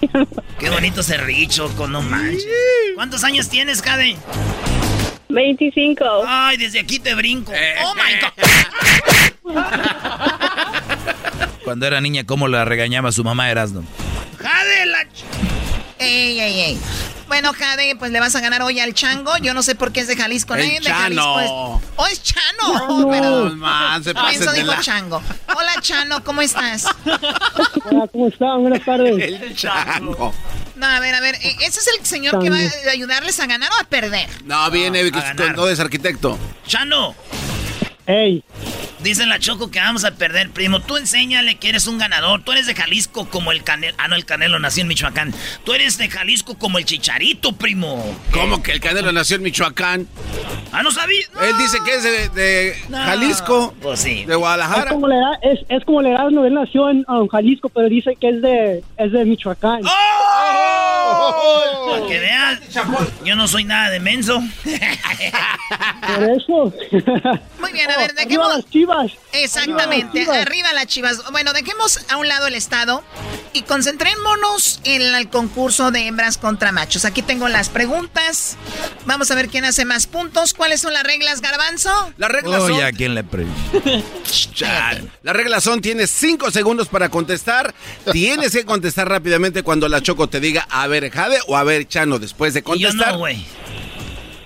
Qué bonito ese richo, con no manches. ¿Cuántos años tienes, Jade? 25. Ay, desde aquí te brinco. Eh. Oh my God. Cuando era niña, ¿cómo la regañaba su mamá Erasno? Jade, la. ch- Ey, ey, ey. Bueno, Jade, pues le vas a ganar hoy al Chango. Yo no sé por qué es de Jalisco. El Nadie de Jalisco es- Chano. ¡Oh, es Chano! No, Perdón. man, se pasen de dijo la- Chango. Hola, Chano, ¿cómo estás? Hola, ¿cómo están? Buenas tardes. El chango. No, a ver, a ver. eh, ¿Ese es el señor que va a ayudarles a ganar o a perder? No, viene, que a no es arquitecto. Chano, Ey, dice la Choco que vamos a perder, primo. Tú enséñale que eres un ganador. Tú eres de Jalisco como el Canelo. Ah, no, el Canelo nació en Michoacán. Tú eres de Jalisco como el Chicharito, primo. ¿Cómo que el Canelo nació en Michoacán? Ah, no sabía. Él dice que es de, de No. Jalisco, Pues sí. de es Guadalajara. como, le da, es, es como le Erasmo, él nació en um, Jalisco, pero dice que es de, es de Michoacán. Para que veas, yo no soy nada de menso. Por eso. Muy bien, ver, Arriba dejemos... las chivas. Exactamente, Arriba las arriba las chivas. Bueno, dejemos a un lado el estado y concentrémonos en el concurso de hembras contra machos. Aquí tengo las preguntas. Vamos a ver quién hace más puntos. ¿Cuáles son las reglas, Garbanzo? Las reglas Oye, son... ¿a quién le pre... Las reglas son, tienes cinco segundos para contestar. Tienes que contestar rápidamente cuando la Choco te diga, a ver, Jade o a ver, Chano. Después de Y yo contestar, no, güey.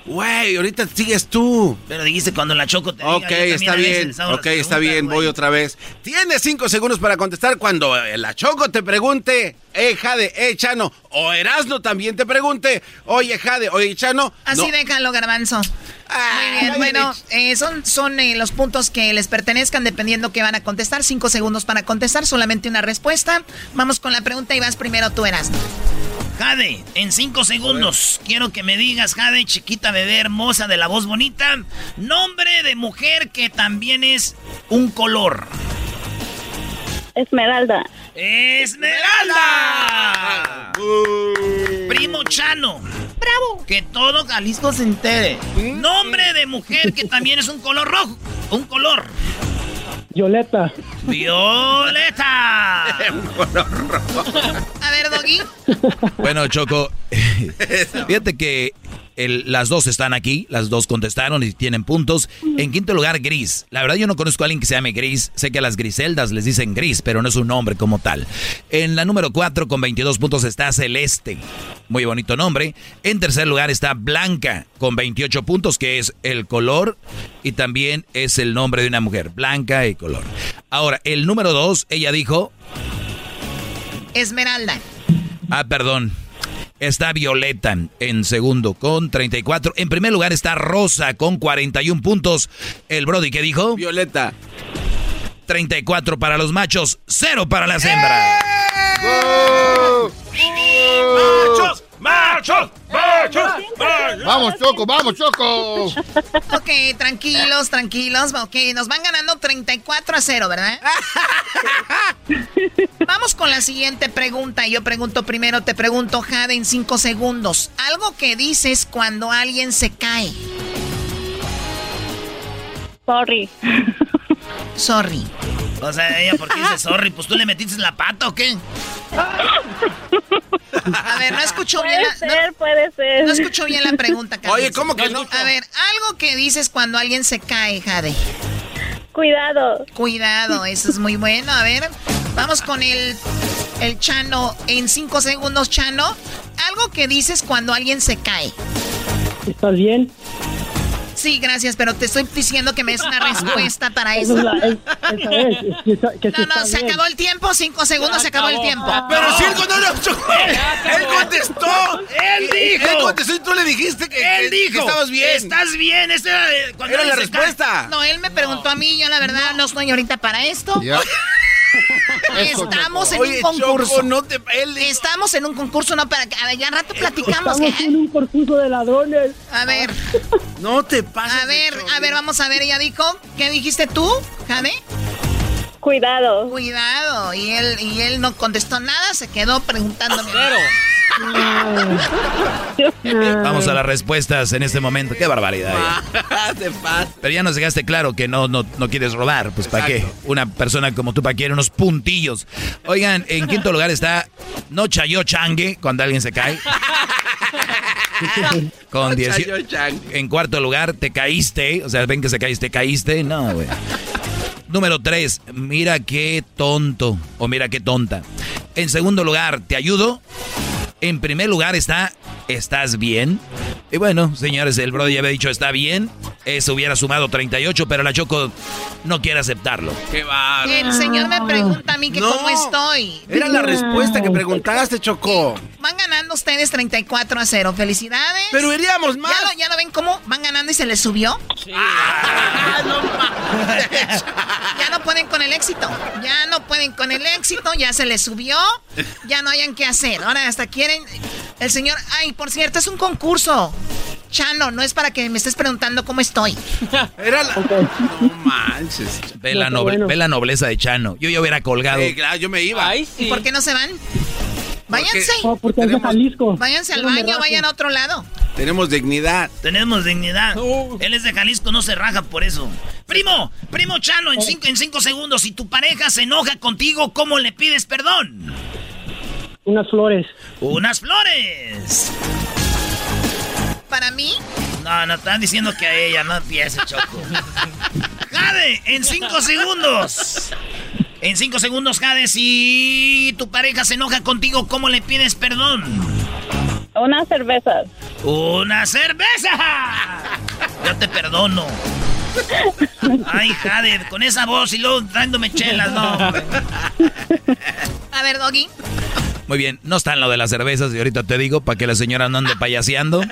Güey, ahorita sigues tú. Pero dijiste cuando la choco te Ok, está bien. Ok, está bien, voy otra vez. Tienes cinco segundos para contestar cuando eh, la Choco te pregunte, eh, Jade, eh, Chano, o Erasno también te pregunte, oye, Jade, oye, Chano. Así no. déjalo, garbanzo. Muy bien, bueno, eh, son, son eh, los puntos que les pertenezcan dependiendo que van a contestar. Cinco segundos para contestar, solamente una respuesta. Vamos con la pregunta y vas primero tú, Erasmo. Jade, en cinco segundos, quiero que me digas, Jade, chiquita bebé hermosa de la voz bonita, nombre de mujer que también es un color. Esmeralda. ¡Esmeralda! Primo Chano. ¡Bravo! Que todo Jalisco se entere. Nombre de mujer que también es un color rojo. Un color. Violeta. ¡Violeta! A ver, Doggy. Bueno, Choco, fíjate que el- las dos están aquí, las dos contestaron y tienen puntos. En quinto lugar, Gris. La verdad yo no conozco a alguien que se llame Gris. Sé que a las Griseldas les dicen Gris, pero no es un nombre como tal. En la número 4 con 22 puntos está Celeste. Muy bonito nombre. En tercer lugar está Blanca con 28 puntos, que es el color y también es el nombre de una mujer. Blanca y color. Ahora, el número 2, ella dijo... Esmeralda. Ah, perdón. Está Violeta en segundo con 34. En primer lugar está Rosa con 41 puntos. El Brody que dijo? Violeta. 34 para los machos, 0 para las hembras. ¡Machos! ¡Machos! ¡Machos! Vamos, Choco, vamos, Choco. Ok, tranquilos, tranquilos. Ok, nos van ganando 34 a 0, ¿verdad? Vamos con la siguiente pregunta. Yo pregunto primero, te pregunto, Jade, en 5 segundos. Algo que dices cuando alguien se cae. Sorry. Sorry. O sea, ella, ¿por qué dice sorry? Pues tú le metiste la pata o qué? A ver, no escucho Puede bien la, ser, no, puede ser. no escucho bien la pregunta, Carlos. Oye, ¿cómo que no? A ver, algo que dices cuando alguien se cae, Jade. Cuidado. Cuidado, eso es muy bueno. A ver, vamos con el, el Chano en cinco segundos, Chano. Algo que dices cuando alguien se cae. ¿Estás bien? Sí, gracias, pero te estoy diciendo que me des una respuesta para Esa eso. es la- es- esa es, es que No, no, se bien. acabó el tiempo, cinco segundos, se acabó el tiempo. Pero si él no lo Choco. Él contestó. Él dijo. Él contestó y tú le dijiste que, Él dijo. que estabas bien. Estás bien. Esta era, cuando Era la cae. respuesta. No, él me preguntó a mí, yo la verdad no estoy ahorita para esto. Ya. Estamos en Oye, un concurso. Choco, no te... Él dijo- Estamos en un concurso, no para que. A ver, ya rato platicamos. Estamos ¿qué? en un concurso de ladrones. A ver, No te pases. a ver, a ver, vamos a ver, ella dijo. ¿Qué dijiste tú, Jade? Cuidado. Cuidado. Y él, y él no contestó nada, se quedó preguntándome. Vamos a las respuestas en este momento. Qué barbaridad. eh. Te pases. Pero ya nos dejaste claro que no, no, no quieres robar. Pues ¿para qué? Una persona como tú, ¿para qué? Unos puntillos. Oigan, en quinto lugar está No Chayo Changue, cuando alguien se cae. Con 10. Chayo Chang. En cuarto lugar, te caíste. O sea, ven que se caíste, caíste. No, güey. Número 3, mira qué tonto o mira qué tonta. En segundo lugar, ¿te ayudo? En primer lugar está, ¿estás bien? Y bueno, señores, el Brody ya había dicho, está bien. Eso hubiera sumado 38, pero la Choco no quiere aceptarlo. Qué bárbaro. El señor me pregunta a mí que No. cómo estoy. Era la respuesta que preguntaste, Choco. Van ganando ustedes 34 a 0. Felicidades. Pero iríamos más. ¿Ya lo, ¿Ya lo ven cómo van ganando y se les subió? Ah, no mames. Ya no pueden con el éxito. Ya no pueden con el éxito. Ya se les subió. Ya no hayan qué hacer. Ahora hasta quieren. El señor. Ay, por cierto, es un concurso. Chano, no es para que me estés preguntando cómo estoy. Era la... No manches. Ve, la, No, noble- bueno. ve la nobleza de Chano. Yo ya hubiera colgado. Sí, claro, yo me iba. Ay, ¿Y por qué no se van? Váyanse. Porque Tenemos- Jalisco. Váyanse al baño, vayan a otro lado. Tenemos dignidad. Tenemos dignidad. Uh. Él es de Jalisco, no se raja por eso. Primo, primo Chano, en cinco, en cinco segundos, si tu pareja se enoja contigo, ¿cómo le pides perdón? Unas flores. Unas flores. Para mí, No, no, están diciendo que a ella, no empiece, Choco. Jade, en cinco segundos. En cinco segundos, Jade, si tu pareja se enoja contigo, ¿cómo le pides perdón? Unas cervezas. ¡Una cerveza! Yo te perdono. Ay, Jade, con esa voz y luego dándome chelas, no. A ver, Doggy. Muy bien, no está en lo de las cervezas y ahorita te digo para que la señora no ande payaseando.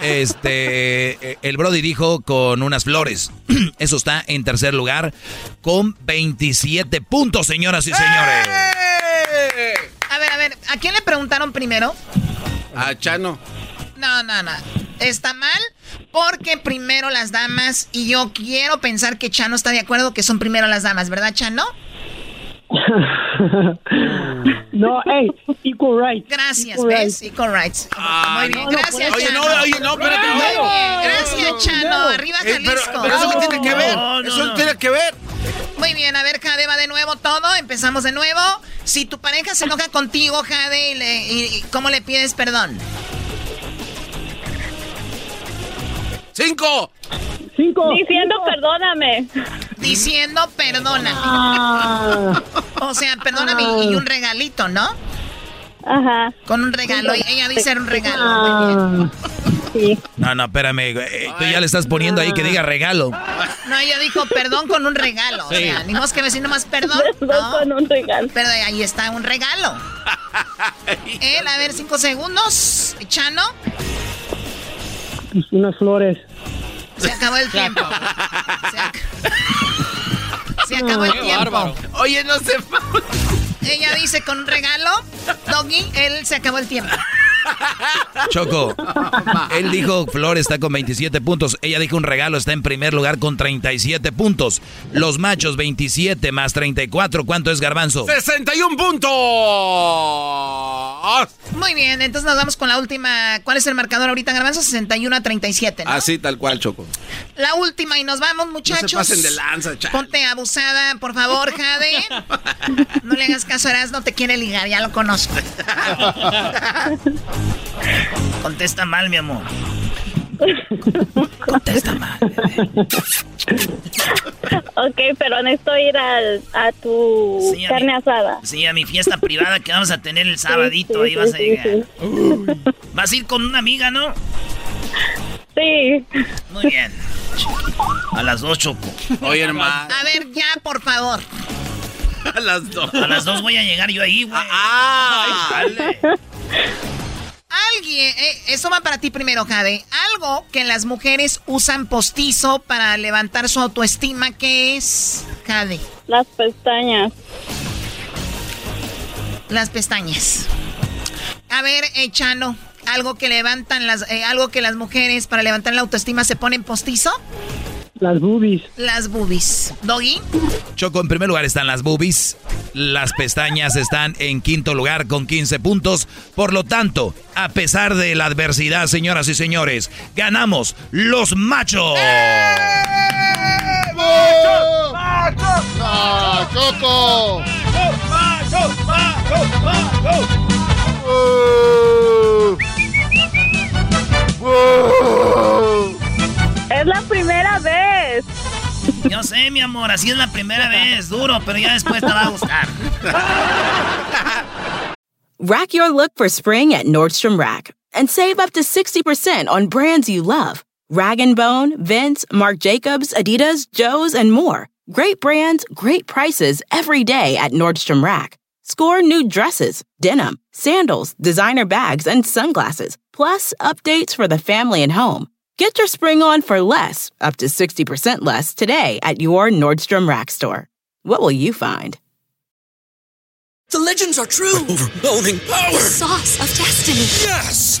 Este, el Brody dijo con unas flores. Eso está en tercer lugar con 27 puntos, señoras y señores. A ver, a ver, ¿a quién le preguntaron primero? A Chano. No, no, no. Está mal porque primero las damas y yo quiero pensar que Chano está de acuerdo que son primero las damas, ¿verdad, Chano? no, hey, equal rights. Gracias, equal ¿ves? rights. Equal rights. Ah, Muy bien, no, gracias, oye, Chano. no, oye, no, espérate, Muy no. bien, gracias, Chano. Arriba Eh, pero, Jalisco. pero eso qué tiene que ver. No, no, eso no. tiene que ver. Muy bien, a ver, Jade, va de nuevo todo. Empezamos de nuevo. Si tu pareja se enoja contigo, Jade, y le- y- y ¿cómo le pides perdón? ¡Cinco! Cinco. Diciendo perdóname. Diciendo perdóname. Ah. O sea, perdóname y un regalito, ¿no? Ajá. Con un regalo. Y Ella dice era un regalo. Muy bien. Ah. Sí. No, no, espérame. güey. Tú ya le estás poniendo ahí que diga regalo. No, ella dijo perdón con un regalo. O sea, ni más que decir nomás perdón. Perdón No. con un regalo. Pero ahí está un regalo. Él, a ver, cinco segundos. Chano, Unas flores. se acabó el tiempo. Se, ac- se acabó el tiempo. bárbaro. Oye, no se... Ella dice con un regalo. Doggy, él se acabó el tiempo. Choco, él dijo Flor está con 27 puntos. Ella dijo un regalo, está en primer lugar con 37 puntos. Los machos 27 más 34. ¿Cuánto es Garbanzo? 61 puntos. Muy bien, entonces nos vamos con la última. ¿Cuál es el marcador ahorita, Garbanzo? 61 a 37, ¿no? Así, tal cual, Choco. La última y nos vamos, muchachos. No se pasen de lanza, chale. Ponte abusada, por favor, Jade. No le hagas caso a Eras, no te quiere ligar, ya lo conozco. Contesta mal, mi amor. Contesta mal. Ok, pero necesito ir al, a tu Sí, a carne mi- asada. Sí, a mi fiesta privada que vamos a tener el sabadito, Sí, ahí sí, vas a llegar. Uy. Vas a ir con una amiga, ¿no? Sí. Muy bien. A las dos, Choco. Oye, hermano. A ver, ya, por favor. A las dos. A las dos voy a llegar yo ahí, güey. Ah. Dale. Alguien, eh, eso va para ti primero, Jade. Algo que las mujeres usan postizo para levantar su autoestima, ¿qué es, Jade? Las pestañas. Las pestañas. A ver, eh, Chano, algo que levantan las, eh, algo que las mujeres para levantar la autoestima se ponen postizo. Las boobies. Las boobies. Doggy. Choco, en primer lugar están las boobies. Las pestañas están en quinto lugar con 15 puntos. Por lo tanto, a pesar de la adversidad, señoras y señores, ganamos los machos. ¡Ah, Choco! Es la primera vez. Yo sé, mi amor, así es la primera vez. Duro, pero ya después te va a gustar. Rack your look for spring at Nordstrom Rack and save up to 60% on brands you love. Rag & Bone, Vince, Marc Jacobs, Adidas, Joe's, and more. Great brands, great prices every day at Nordstrom Rack. Score new dresses, denim, sandals, designer bags, and sunglasses, plus updates for the family and home. Get your spring on for less, up to 60% less, today at your Nordstrom Rack store. What will you find? The legends are true. overwhelming power! The sauce of destiny. Yes!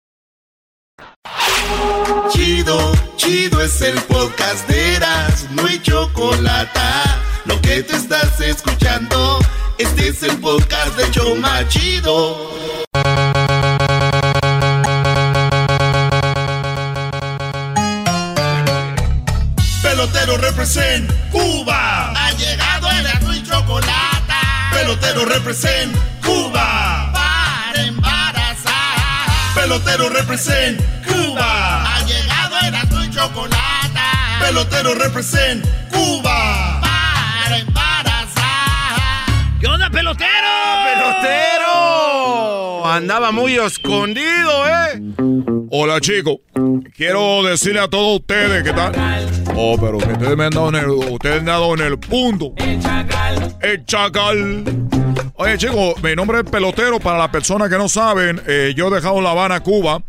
Chido, chido es el podcast de Eras, no hay chocolate. Lo que te estás escuchando, este es el podcast de Choma Chido. Pelotero represent Cuba. Ha llegado el y chocolate. Pelotero represent Pelotero represent Cuba. Ha llegado el y chocolate. Pelotero represent Cuba. Para embarazar. ¿Qué onda, pelotero? ¡Pelotero! Andaba muy escondido, ¿eh? Hola chicos, quiero decirle a todos ustedes que tal. Oh, pero que ustedes me han dado en el, ustedes me han dado en el punto. El chacal. El chacal. Oye chicos, mi nombre es Pelotero. Para las personas que no saben, eh, yo he dejado La Habana, Cuba,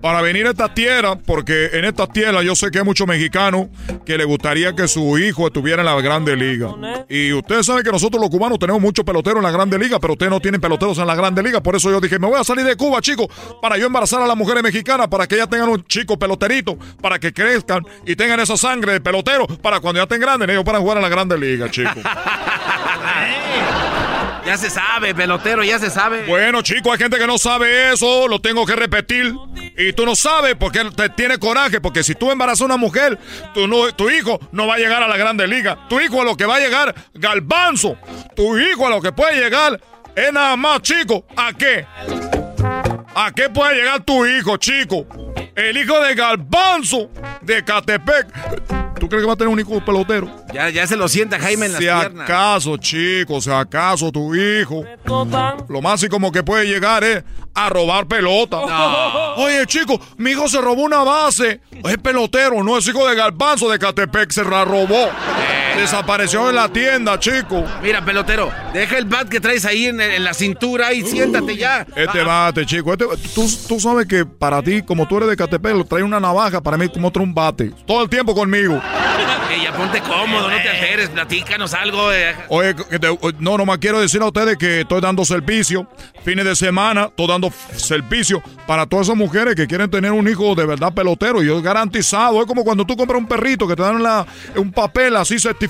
para venir a esta tierra, porque en esta tierra yo sé que hay muchos mexicanos que le gustaría que su hijo estuviera en la Grande Liga. Y ustedes saben que nosotros los cubanos tenemos muchos peloteros en la Grande Liga, pero ustedes no tienen peloteros en la Grande Liga. Por eso yo dije, me voy a salir de Cuba, chicos, para yo embarazar a las mujeres mexicanas, para que ellas tengan un chico peloterito, para que crezcan y tengan esa sangre de pelotero, para cuando ya estén grandes, ellos puedan jugar en la Grande Liga, chicos. Ya se sabe, pelotero, ya se sabe. Bueno, chicos, hay gente que no sabe eso, lo tengo que repetir. Y tú no sabes porque te tiene coraje, porque si tú embarazas a una mujer, tu, no, tu hijo no va a llegar a la Grande Liga. Tu hijo a lo que va a llegar, galbanzo. Tu hijo a lo que puede llegar es nada más, chico. ¿A qué? ¿A qué puede llegar tu hijo, chico? El hijo de Galbanzo de Catepec. ¿Tú crees que va a tener un hijo pelotero? Ya, ya se lo sienta Jaime en las Si piernas. acaso, chicos, si acaso tu hijo, lo más y como que puede llegar es a robar pelota. No. Oye, chicos, mi hijo se robó una base. Es pelotero, no es hijo de Galbanzo de Catepec, se la robó. Desapareció en la tienda, chico. Mira, pelotero, deja el bat que traes ahí en, en la cintura y siéntate ya. Este Ah, bate, chico. Este, tú, tú sabes que para ti, como tú eres de Catepec, trae una navaja, para mí como otro un bate. Todo el tiempo conmigo. eh, ya ponte cómodo, no te alteres, platícanos algo. eh. Oye, te- no, nomás quiero decir a ustedes que estoy dando servicio. Fines de semana, estoy dando servicio para todas esas mujeres que quieren tener un hijo de verdad pelotero. Y es garantizado. Es como cuando tú compras un perrito que te dan la- un papel así certificado.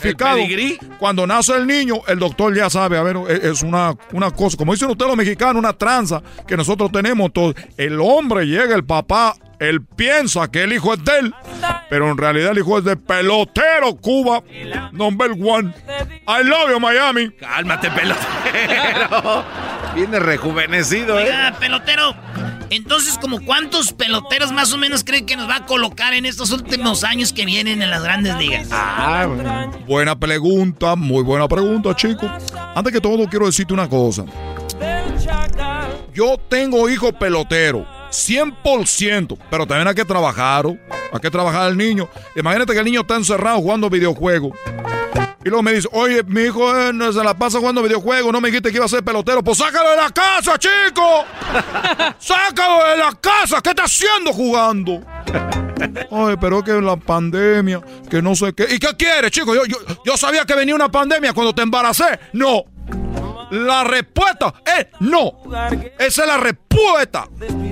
Cuando nace el niño, el doctor ya sabe. A ver, es, es una, una cosa, como dicen ustedes los mexicanos, una tranza que nosotros tenemos todos. El hombre llega, el papá. Él piensa que el hijo es de él, pero en realidad el hijo es de pelotero Cuba, number one. I love you, Miami. Cálmate, pelotero. Viene rejuvenecido, ¿eh? Oiga, pelotero. Entonces, ¿como cuántos peloteros más o menos creen que nos va a colocar en estos últimos años que vienen en las grandes ligas? Ah, Buena pregunta, muy buena pregunta, chico. Antes que todo, quiero decirte una cosa. Yo tengo hijo pelotero, 100%, pero también hay que trabajar, hay que trabajar el niño. Imagínate que el niño está encerrado jugando videojuegos. Y luego me dice, oye, mi hijo eh, no se la pasa jugando videojuegos, no me dijiste que iba a ser pelotero. Pues sácalo de la casa, chico. sácalo de la casa. ¿Qué está haciendo jugando? Ay, pero es que la pandemia, que no sé qué. ¿Y qué quieres, chico? Yo, yo, yo sabía que venía una pandemia cuando te embaracé. No. La respuesta es no. Esa es la respuesta.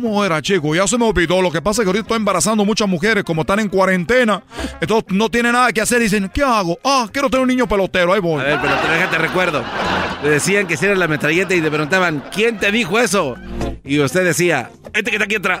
¿Cómo era, chico? Ya se me olvidó. Lo que pasa es que ahorita estoy embarazando muchas mujeres, como están en cuarentena. Entonces no tienen nada que hacer. Dicen, ¿qué hago? Ah, quiero tener un niño pelotero. Ahí voy. A ver, pelotero, déjate recuerdo. Le decían que si era la metralleta y le preguntaban, ¿quién te dijo eso? Y usted decía, este que está aquí atrás.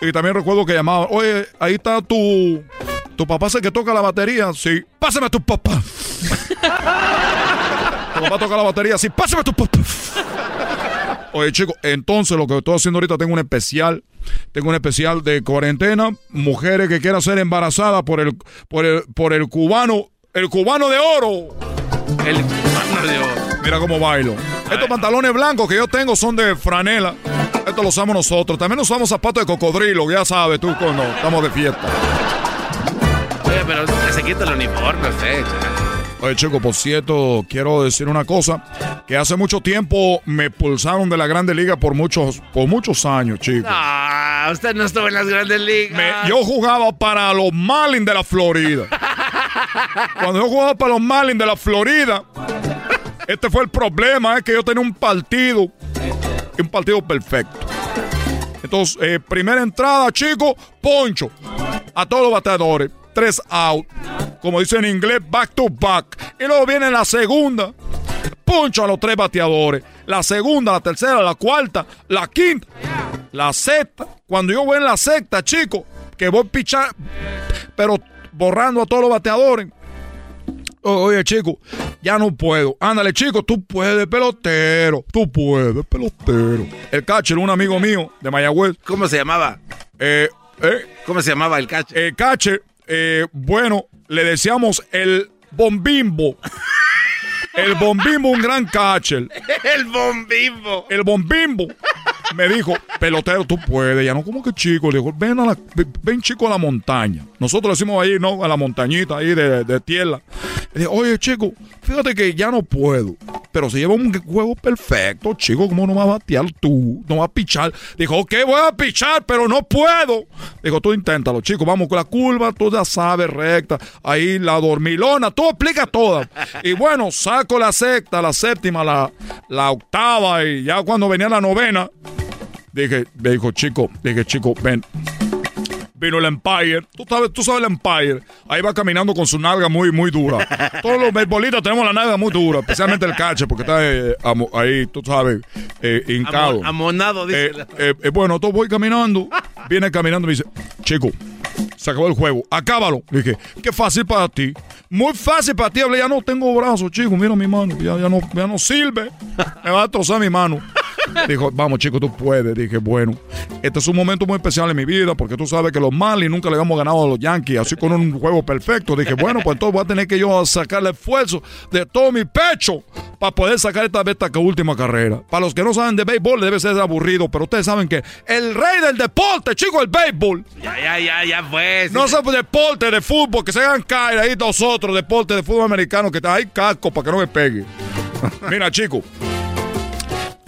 Y también recuerdo que llamaban, oye, ahí está tu... ¿Tu papá es el que toca la batería? Sí. Pásame a tu papá. tu papá toca la batería. Sí, pásame a tu papá. Oye, chicos, entonces lo que estoy haciendo ahorita, tengo un especial. Tengo un especial de cuarentena. Mujeres que quieran ser embarazadas por el, por el, por el cubano. El cubano de oro. El cubano de oro. Mira cómo bailo. Estos pantalones blancos que yo tengo son de franela. Estos los usamos nosotros. También usamos zapatos de cocodrilo, ya sabes tú cuando estamos de fiesta. Oye, pero se quita el uniforme, usted. Oye, chico, por cierto, quiero decir una cosa. Que hace mucho tiempo me pulsaron de la Grande Liga por muchos, por muchos años, chico. Ah, usted no estuvo en las grandes ligas. Me- yo jugaba para los Marlins de la Florida. Cuando yo jugaba para los Marlins de la Florida, este fue el problema, es que yo tenía un partido, un partido perfecto. Entonces, eh, primera entrada, chico, poncho. A todos los bateadores. Tres out. Como dice en inglés, back to back. Y luego viene la segunda. Poncho a los tres bateadores. La segunda, la tercera, la cuarta, la quinta, la sexta. Cuando yo voy en la sexta, chico, que voy a pichar, pero borrando a todos los bateadores. Oye, chico, ya no puedo. Ándale, chico, tú puedes, pelotero. Tú puedes, pelotero. El catcher, un amigo mío de Mayagüez. ¿Cómo se llamaba? Eh, eh, ¿Cómo se llamaba el catcher? El catcher, eh, bueno, le decíamos el bombimbo. El bombimbo, un gran catcher. El bombimbo. El bombimbo me dijo, pelotero, tú puedes. Ya no, como que chico. Le dijo, ven, a la, ven, chico a la montaña. Nosotros le decimos ahí, ¿no? A la montañita ahí de, de tierra. Le dije, oye, chico, fíjate que ya no puedo. Pero se lleva un juego perfecto, chico. ¿Cómo no vas a batear tú? No vas a pichar. Dijo, ok, voy a pichar, pero no puedo. Dijo, tú inténtalo, chico. Vamos con la curva, tú ya sabes, recta. Ahí la dormilona, tú explica toda. Y bueno, saco la sexta, la séptima, la, la octava. Y ya cuando venía la novena, dije, me dijo, chico, dije, chico, ven. Vino el Empire. Tú sabes, tú sabes el Empire. Ahí va caminando con su nalga muy, muy dura. Todos los beisbolistas tenemos la nalga muy dura, especialmente el catcher, porque está eh, amo- ahí, tú sabes, eh, hincado. Amo- amonado, dice. Eh, eh, eh, bueno, todo voy caminando. Viene caminando y me dice, chico, se acabó el juego, acábalo. Le dije, qué fácil para ti. Muy fácil para ti. Hablé, ya no tengo brazos, chico. Mira mi mano, ya, ya, no, ya no sirve. Me va a destrozar mi mano. Dijo, vamos, chico, tú puedes. Dije, bueno, este es un momento muy especial en mi vida porque tú sabes que los Marlins nunca le habíamos ganado a los Yankees, así con un juego perfecto. Dije, bueno, pues entonces voy a tener que yo sacar el esfuerzo de todo mi pecho para poder sacar esta esta última carrera. Para los que no saben de béisbol, debe ser aburrido, pero ustedes saben que el rey del deporte, chico, el béisbol. Ya, ya, ya, ya fue. No se deporte de fútbol, que se hagan caer ahí nosotros, deporte de fútbol americano, que está ahí casco para que no me pegue. Mira, chico.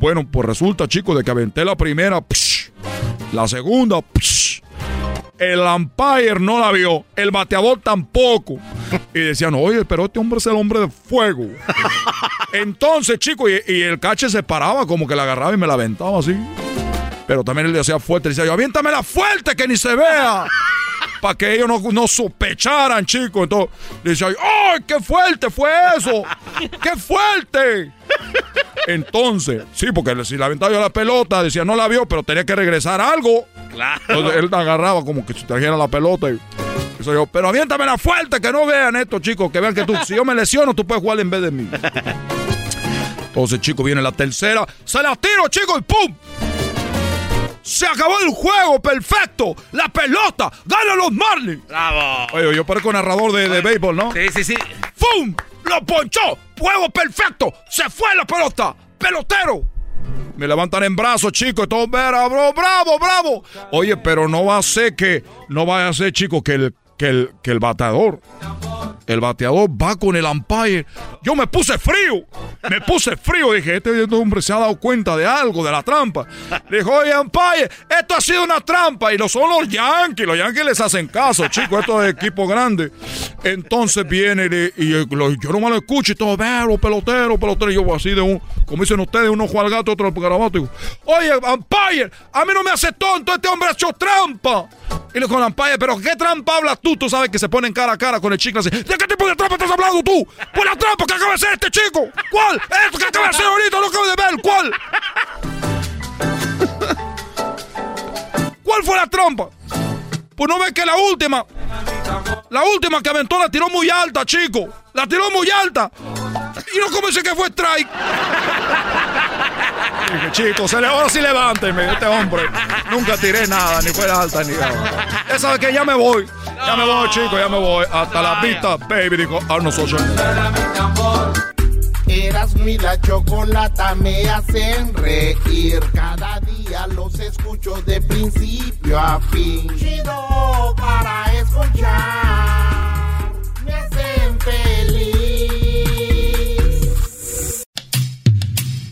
Bueno, pues resulta, chicos, de que aventé la primera, psh, la segunda, psh, el umpire no la vio, el bateador tampoco. Y decían, oye, pero este hombre es el hombre de fuego. Entonces, chicos, y, y el cache se paraba como que la agarraba y me la aventaba así. Pero también él le hacía fuerte, le decía yo, aviéntamela fuerte que ni se vea. Para que ellos no, no sospecharan, chicos. Entonces, le decía yo, ¡ay, qué fuerte fue eso! ¡Qué fuerte! Entonces, sí, porque si la aventaba yo la pelota, decía, no la vio, pero tenía que regresar algo. Claro. Entonces él agarraba como que si trajera la pelota y. Eso yo, pero aviéntamela fuerte, que no vean esto, chicos, que vean que tú, si yo me lesiono, tú puedes jugar en vez de mí. Entonces, chicos, viene la tercera, se la tiro, chicos, y ¡pum! Se acabó el juego, perfecto. La pelota, ganan los Marlins. Bravo. Oye, yo parezco narrador de, de béisbol, ¿no? Sí, sí, sí. ¡Fum! ¡Lo ponchó! ¡Juego perfecto! ¡Se fue la pelota! ¡Pelotero! Me levantan en brazos, chicos, y todo, "Vera, bro, bravo, bravo. Oye, pero no va a ser que, no va a ser, chicos, que el, que el, que el bateador, el bateador va con el umpire. Yo me puse frío, me pute frío. Dije, este hombre se ha dado cuenta de algo, de la trampa. Dijo, oye, umpire, esto ha sido una trampa. Y lo son los Yankees, los Yankees les hacen caso, chicos, esto es equipo grande. Entonces viene y, yo no me lo escucho y todo, veo, pelotero, pelotero. Yo así de un, como dicen ustedes, uno juega al gato, otro al garabato. Y digo, oye, umpire, a mí no me hace tonto, este hombre ha hecho trampa. Y le con la pero ¿qué trampa hablas tú? Tú sabes que se ponen cara a cara con el chico así. ¿De qué tipo de trampa estás hablando tú? Pues la trampa que acaba de hacer este chico. ¿Cuál? Esto que acaba de hacer ahorita, lo acabo de ver. ¿Cuál? ¿Cuál fue la trampa? Pues no ves que la última, la última que aventó la tiró muy alta, chico. La tiró muy alta. Y no comencé que fue strike. Dije, chicos, ahora sí levánteme, este hombre. Nunca tiré nada, ni fue alta, ni nada. Ya sabes que ya me voy. Ya me voy, chicos, ya me voy. Hasta la vista, baby, dijo Arnold Schwarzenegger. Eras mi la chocolata me hacen reír. Cada día los escucho de principio a fin. Chido para escuchar. Me hacen feliz.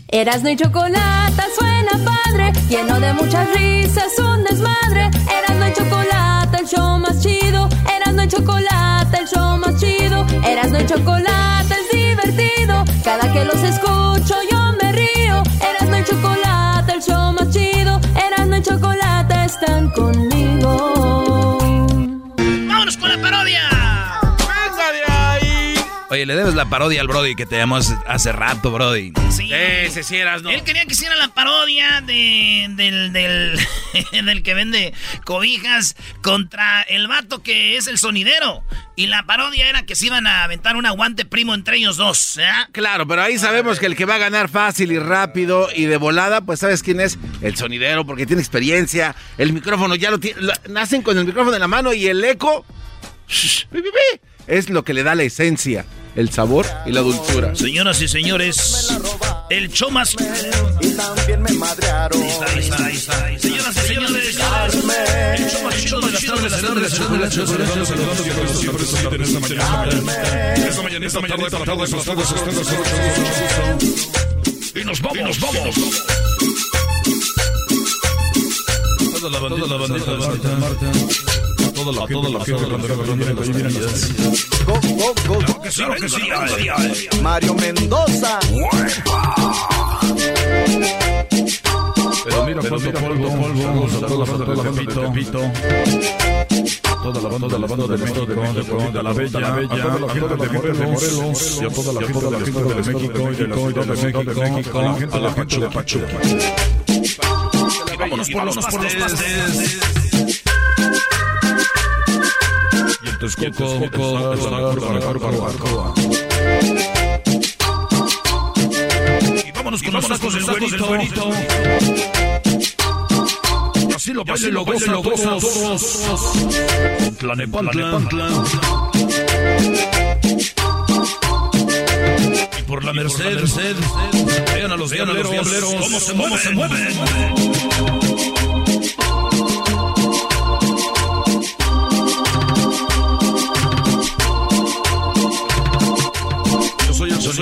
Erasno y chocolate suena padre, lleno de muchas risas, un desmadre. Erasno y chocolate, el show más chido. Erasno y chocolate, el show más chido. Erasno y chocolate. Cada que los escucho Oye, le debes la parodia al Brody que te llamó hace, rato, Brody. Sí. Ese sí eras, ¿no? Él quería que hiciera la parodia de, del, del, del que vende cobijas contra el vato que es el sonidero. Y la parodia era que se iban a aventar un aguante primo entre ellos dos. ¿eh? Claro, pero ahí sabemos que el que va a ganar fácil y rápido y de volada, pues sabes quién es el sonidero, porque tiene experiencia. El micrófono ya lo tiene. lo- nacen con el micrófono en la mano y el eco. shh, es lo que le da la esencia, el sabor y la dulzura. Señoras y señores, el show más. Y también me madrearon. Señoras y señores, el show de las tardes, de las tardes, de las tardes, de las tardes. Y nos vamos, nos vamos. Toda la toda la gente que viene Go, go, go, go. que sí, que sí, ay, ay. Mario Mendoza. Pero mira, pero mira, polvo, polvo, a toda la banda. Toda la banda, la de México, de la Bella, a toda la gente de Morelos, y a toda la gente de México, de México, y de México, de México, a la gente de Pachuca. Vámonos por los pasteles. La barbacoa. Y vámonos con los tacos del güerito. Así lo bailen, lo gozan todos. Tlanepantla. Y por la Merced, vean a los diableros, cómo se mueven,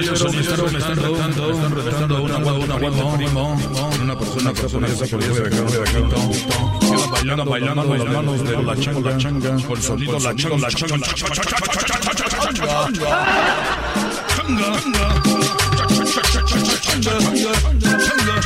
soy el sonidero, me están retando, me están retando una agua, una agua, primo. Una persona, persona, esa que voy a dejar de aquí. Bailando, bailando, las manos de la changa, la changa, con sonido, la changa, la changa, la Henry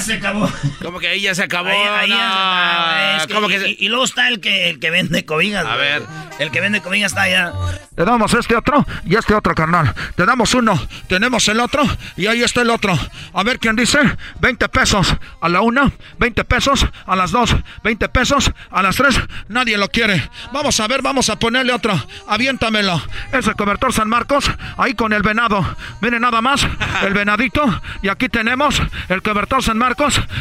ya se acabó. ¿Cómo que ahí ya se acabó? Ahí, ahí No, ya- es que- ¿Cómo que y, se- y luego está el que, el que vende cobijas. A ver. El que vende cobijas está allá. Le damos este otro y este otro, carnal. Te damos uno, tenemos el otro y ahí está el otro. A ver quién dice. 20 pesos a la una, 20 pesos a las dos, 20 pesos a las tres. Nadie lo quiere. Vamos a ver, vamos a ponerle otro. Aviéntamelo. Ese cobertor San Marcos, ahí con el venado. Miren nada más, el venadito. Y aquí tenemos el cobertor San Marcos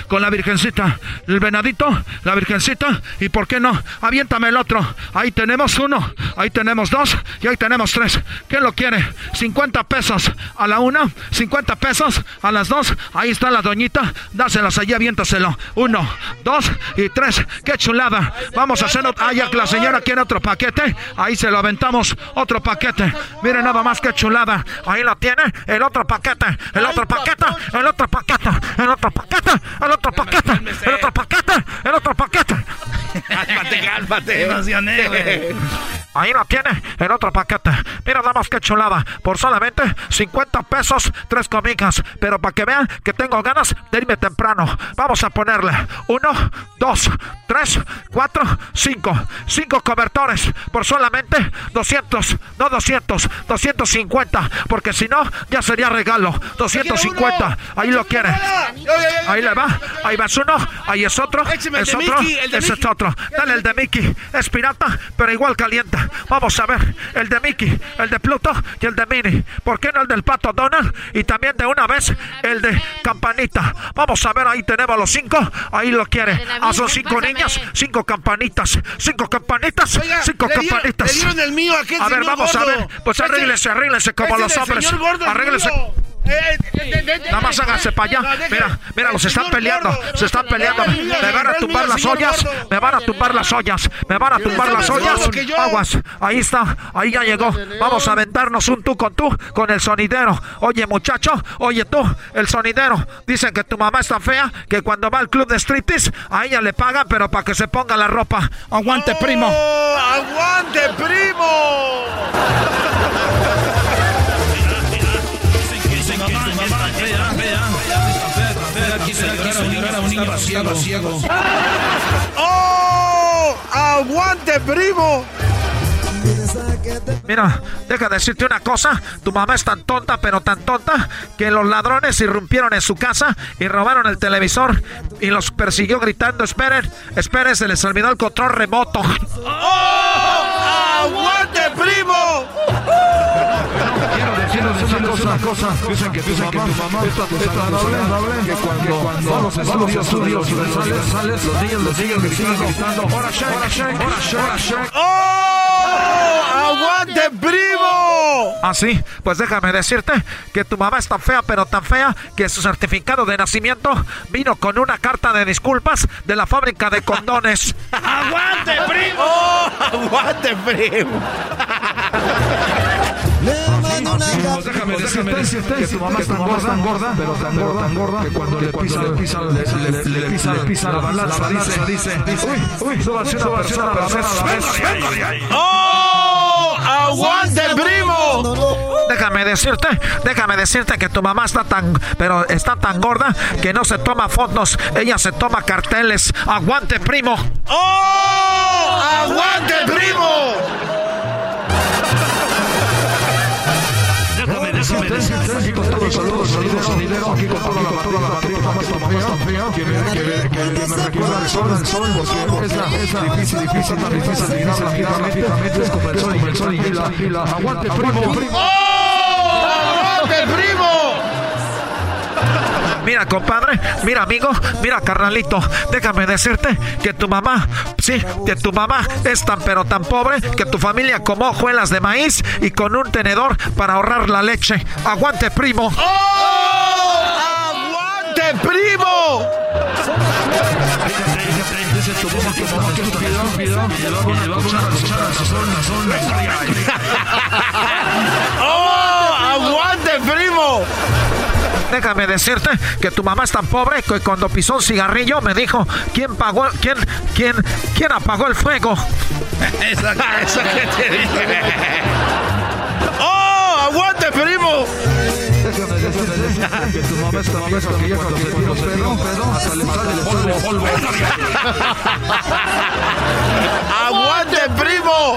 con la virgencita. El venadito, la virgencita. Y por qué no, aviéntame el otro. Ahí tenemos uno, ahí tenemos dos y ahí tenemos tres. ¿Quién lo quiere? 50 pesos a la una, 50 pesos a las dos. Ahí está la doñita. Dáselas allí, aviéntaselo. Uno, dos y tres. ¡Qué chulada! Vamos a hacer otro. Ah, ya que la señora quiere otro paquete. Ahí se lo aventamos. Otro paquete. Miren nada más qué chulada. Ahí lo tiene. El otro paquete. El otro paquete. El otro paquete. El otro paquete. El otro paquete. El otro paquete. El otro paquete. cálmate, cálmate. Me emocioné, güey. Ahí lo tiene, el otro paquete. Mira nada más que chulada. Por solamente 50 pesos, tres comidas. Pero para que vean que tengo ganas de irme temprano. Vamos a ponerle uno, dos, tres, cuatro, cinco. Cinco cobertores por solamente 200. No 200, 250. Porque si no, ya sería regalo. 250. Ahí lo quiere. Ahí le va. Ahí va uno. Ahí es otro. Écheme el Es de otro. Mickey, el de Ese es otro. Dale el de Mickey. Es pirata, pero igual calienta. Vamos a ver. El de Mickey, el de Pluto y el de Minnie. ¿Por qué no el del pato Donald? Y también de una vez el de Campanita. Vamos a ver, ahí tenemos los cinco. Ahí lo quiere. Ah, son cinco niñas, cinco campanitas. Cinco campanitas, Oiga, cinco le dieron- campanitas. le dieron el mío a ver, vamos a ver. Pues arréglense, arréglense como los hombres. señor gordo es Arréglense. Nada más háganse para allá. Mira, mira, los están peleando. Se están peleando. Me van a tumbar las ollas. Me van a tumbar las ollas. Me van a tumbar las ollas. Aguas. Ahí está. Ahí ya llegó. Vamos a aventarnos un tú con tú con el sonidero. Oye, muchacho. Oye, tú, el sonidero. Dicen que tu mamá es tan fea que cuando va al club de striptease, a ella le pagan, pero para que se ponga la ropa. Aguante, primo. ¡Oh, ¡Aguante, primo! ¡Oh! ¡Aguante, primo! Mira, deja de decirte una cosa. Tu mamá es tan tonta, pero tan tonta, que los ladrones irrumpieron en su casa y robaron el televisor y los persiguió gritando, esperen, esperen, se les olvidó el control remoto. ¡Oh! ¡Aguante, primo! Quiero decirles una cosa, dicen que tu mamá es tan desagradable que cuando va a los estudios, sales, los niños, los niños le siguen gritando, ¡Hora shake, hora shake, hora shake, hora shake! ¡Oh! ¡Aguante, primo! Ah, sí, pues déjame decirte que tu mamá es tan fea, pero tan fea, que su certificado de nacimiento vino con una carta de disculpas de la fábrica de condones. ¡Aguante, primo! ¡Oh! ¡Aguante, primo! Déjame decirte que tu mamá es tan gorda, pero tan gorda, tan gorda, que cuando le pisa, le pisa, le, pisa, le pisa la balanza, dice, dice, uy, uy, una persona. ¡Oh! ¡Aguante, primo! Déjame decirte, déjame decirte que tu mamá está tan, pero está tan gorda que no se toma fotos, ella se toma carteles. Aguante, primo. ¡Oh! ¡Aguante, primo! con la difícil, difícil, difícil, difícil, es con el sol, y el sol y la aguante primo, primo. ¡Aguante primo! Mira, compadre, mira, amigo, mira, carnalito, déjame decirte que tu mamá, sí, que tu mamá es tan pero tan pobre que tu familia comió hojuelas de maíz y con un tenedor para ahorrar la leche. Aguante, primo. ¡Oh! ¡Aguante, primo! ¡Oh! ¡Aguante, primo! Déjame decirte que tu mamá es tan pobre que cuando pisó un cigarrillo me dijo, ¿quién pagó, quién, quién, quién apagó el fuego? Esa, esa que te dije. ¡Oh! ¡Aguante, primo! Que tu mamá es tan vieja que ya cuando se tira un pedo, hasta le sale el polvo. ¡Aguante, primo!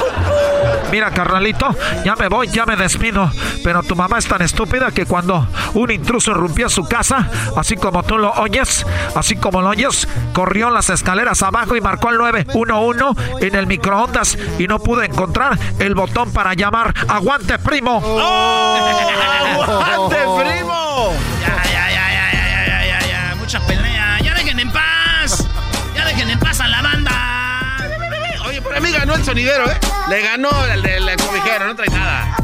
Mira, carnalito, ya me voy, ya me despido. Pero tu mamá es tan estúpida que cuando un intruso rompió su casa, así como tú lo oyes, así como lo oyes, corrió las escaleras abajo y marcó el 911 en el microondas y no pudo encontrar el botón para llamar. ¡Aguante, primo! ¡Oh! ¡Aguante, primo! El sonidero, ¿eh? Le ganó el del cobijero, no trae nada.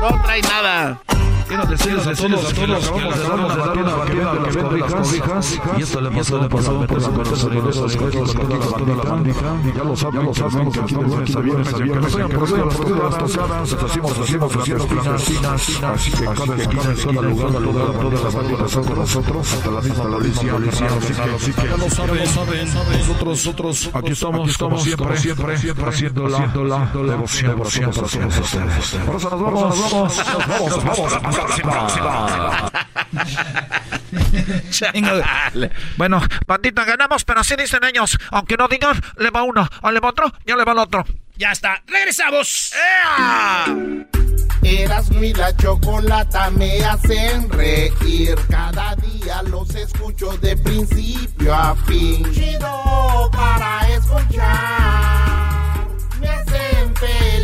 No trae nada. Decirles a todos, a de dar una batida las cobijas. Y esto le pasó, le pasó por los sonidos, toda la bandita. Ya lo saben, lo saben, que aquí de lunes a viernes, a en las hacemos, hacemos, hacemos clandestinas. Así que cada esquina, en cada lugar, lugar, toda la bandita está con nosotros, hasta la misma policía, policía, así que ya lo saben, nosotros, nosotros, aquí estamos, siempre, siempre, haciendo la, la devoción, devoción para todos ustedes. Por eso nos vamos, nos vamos, nos vamos, vamos a la próxima. Bueno, bandita, ganamos, pero así dicen ellos. Aunque no digan, le va uno, o le va otro, ya le va el otro. Ya está, regresamos. Eras mi la chocolata me hacen reír. Cada día los escucho de principio a fin. Chido para escuchar. Me hacen feliz.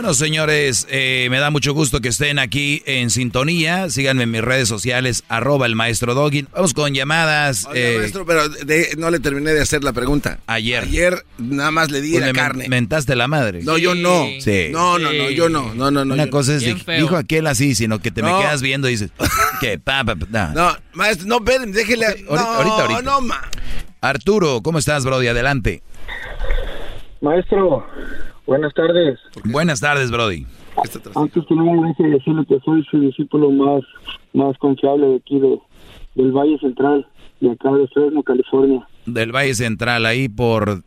Bueno, señores, eh, me da mucho gusto que estén aquí en sintonía. Síganme en mis redes sociales, arroba el maestro Doggy. Vamos con llamadas. Eh, maestro, pero de- no le terminé de hacer la pregunta. Ayer. Ayer nada más le di pues la carne. mentaste la madre. No, yo no. Sí. No, no, no, yo no. No, no, no. Una cosa no. es, di- dijo aquel así, sino que te me quedas viendo y dices, que pa, pa, pa, nah. No, maestro, no, espérenme, déjele. ahorita, no, ahorita, ahorita. no, ma. Arturo, ¿cómo estás, Brody? Adelante. Maestro, buenas tardes. Buenas tardes, Brody. Antes que nada, déjeme decirle que soy su discípulo más, más confiable de aquí, de, del Valle Central, de acá de Fresno, California. Del Valle Central, ahí por...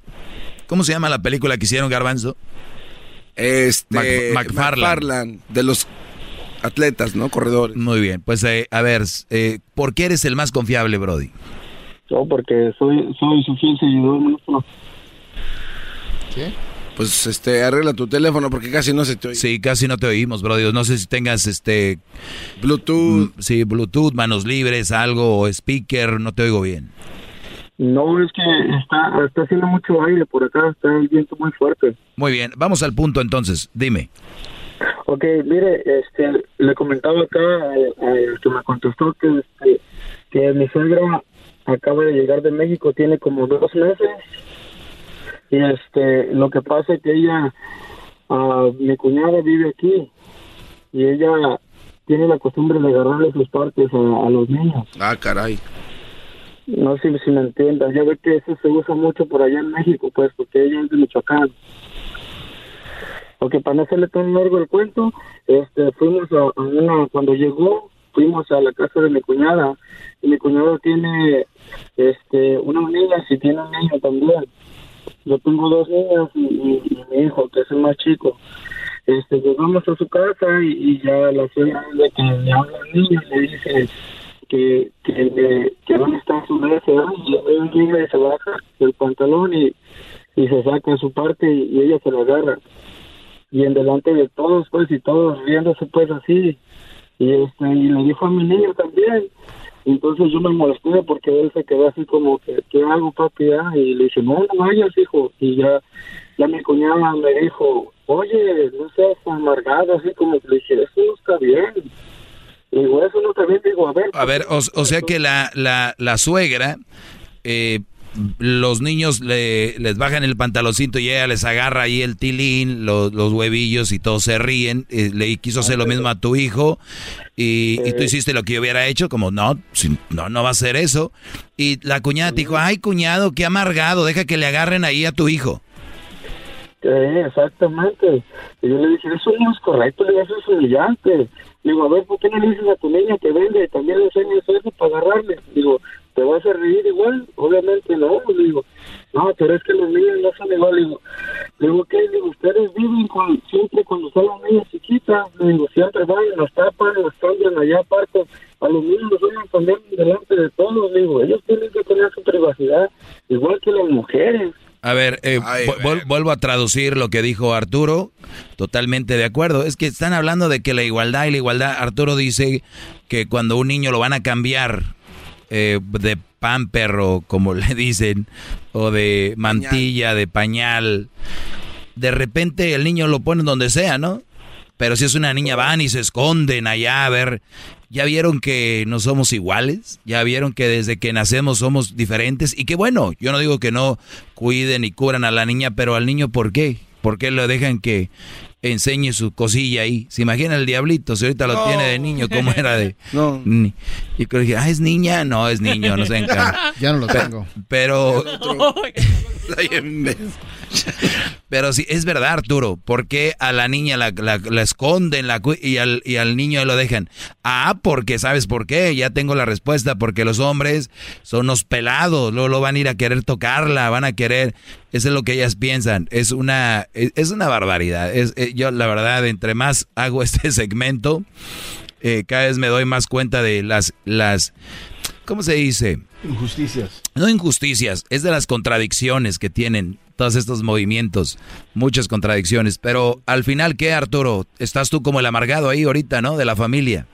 ¿Cómo se llama la película que hicieron, Garbanzo? Este. Mac- McFarlane. McFarlane, De los atletas, ¿no? Corredores. Muy bien, pues eh, a ver, eh, ¿por qué eres el más confiable, Brody? No, porque soy, soy su fiel seguidor, maestro. Pues este, arregla tu teléfono porque casi no se te oye. Sí, casi no te oímos, Brody. No sé si tengas este... Bluetooth. mm, Sí, Bluetooth, manos libres, algo, o speaker, no te oigo bien. No, es que está, está haciendo mucho aire por acá, está el viento muy fuerte. Muy bien, vamos al punto entonces, dime. Ok, mire, este, le comentaba acá al que me contestó que, este, que mi suegra acaba de llegar de México, tiene como dos meses. Y este, lo que pasa es que ella, ah, mi cuñada vive aquí y ella tiene la costumbre de agarrarle sus partes a, a los niños. Ah, caray. No sé si me entiendan, ya ve que eso se usa mucho por allá en México, pues, porque ella es de Michoacán. Ok, para no hacerle tan largo el cuento, este, fuimos a, a una, cuando llegó, fuimos a la casa de mi cuñada, y mi cuñada tiene, este, una niña, y tiene un niño también. Yo tengo dos niñas y, mi hijo, que es el más chico. Este, llegamos a su casa y, ya la suegra de que le habla al niño le dice que, que, le- que dónde está su deseo y él llega y se baja el pantalón y, y se saca su parte y, ella se la agarra. Y en delante de todos pues y todos riéndose pues así. Y este y le dijo a mi niño también entonces yo me molesté porque él se quedó así como que ¿qué hago papi? Ah, y le dije no no vayas hijo y ya ya mi cuñada me dijo oye no seas amargado así como que le dije eso no está bien y digo eso no está bien digo a ver A ver, o, o sea que la, la, la suegra, eh, los niños le, les bajan el pantaloncito y ella les agarra ahí el tilín, los, los huevillos y todos se ríen. eh, le quiso hacer lo mismo a tu hijo y, y tú hiciste lo que yo hubiera hecho, como no, no, no va a hacer eso. Y la cuñada te dijo, ay cuñado, qué amargado, deja que le agarren ahí a tu hijo. Exactamente. Y yo le dije, eso no es correcto, eso es humillante. Digo, a ver, ¿por qué no le dices a tu niña que venga y también le enseñes eso para agarrarle? Digo, ¿te vas a reír igual? Obviamente no, le digo. no, pero es que los niños no son igual. Le digo, le digo, ¿qué? Le digo, ustedes viven con, siempre cuando son las niñas chiquitas. Le digo, siempre van, las tapan, las cambian allá aparte. A los niños los van a poner delante de todos. Le digo, ellos tienen que tener su privacidad, igual que las mujeres. A ver, eh, vu- vuel- vuelvo a traducir lo que dijo Arturo. Totalmente de acuerdo. Es que están hablando de que la igualdad y la igualdad. Arturo dice que cuando un niño lo van a cambiar eh, de pamper o como le dicen, o de mantilla, de pañal, de repente el niño lo ponen donde sea, ¿no? Pero si es una niña van y se esconden allá a ver. ¿Ya vieron que no somos iguales? ¿Ya vieron que desde que nacemos somos diferentes? Y que bueno, yo no digo que no cuiden y cubran a la niña, pero al niño ¿por qué? ¿Por qué lo dejan que enseñe su cosilla ahí? ¿Se imagina el diablito? Si ahorita lo No. tiene de niño, ¿cómo era de...? No. Ni- Y creo que, ah, ¿es niña? No, es niño, no sé. Ya no lo tengo. Pero... Pero sí, es verdad, Arturo. ¿Por qué a la niña la, la- la esconden la, y, al, y al niño lo dejan? Ah, porque ¿sabes por qué? Ya tengo la respuesta. Porque los hombres son unos pelados. Luego lo van a ir a querer tocarla, van a querer... Eso es lo que ellas piensan. Es una, es, es una barbaridad. Es, eh, yo, la verdad, entre más hago este segmento, eh, cada vez me doy más cuenta de las... las ¿Cómo se dice? Injusticias. No injusticias, es de las contradicciones que tienen todos estos movimientos, muchas contradicciones, pero al final, ¿qué, Arturo? Estás tú como el amargado ahí ahorita, ¿no? De la familia.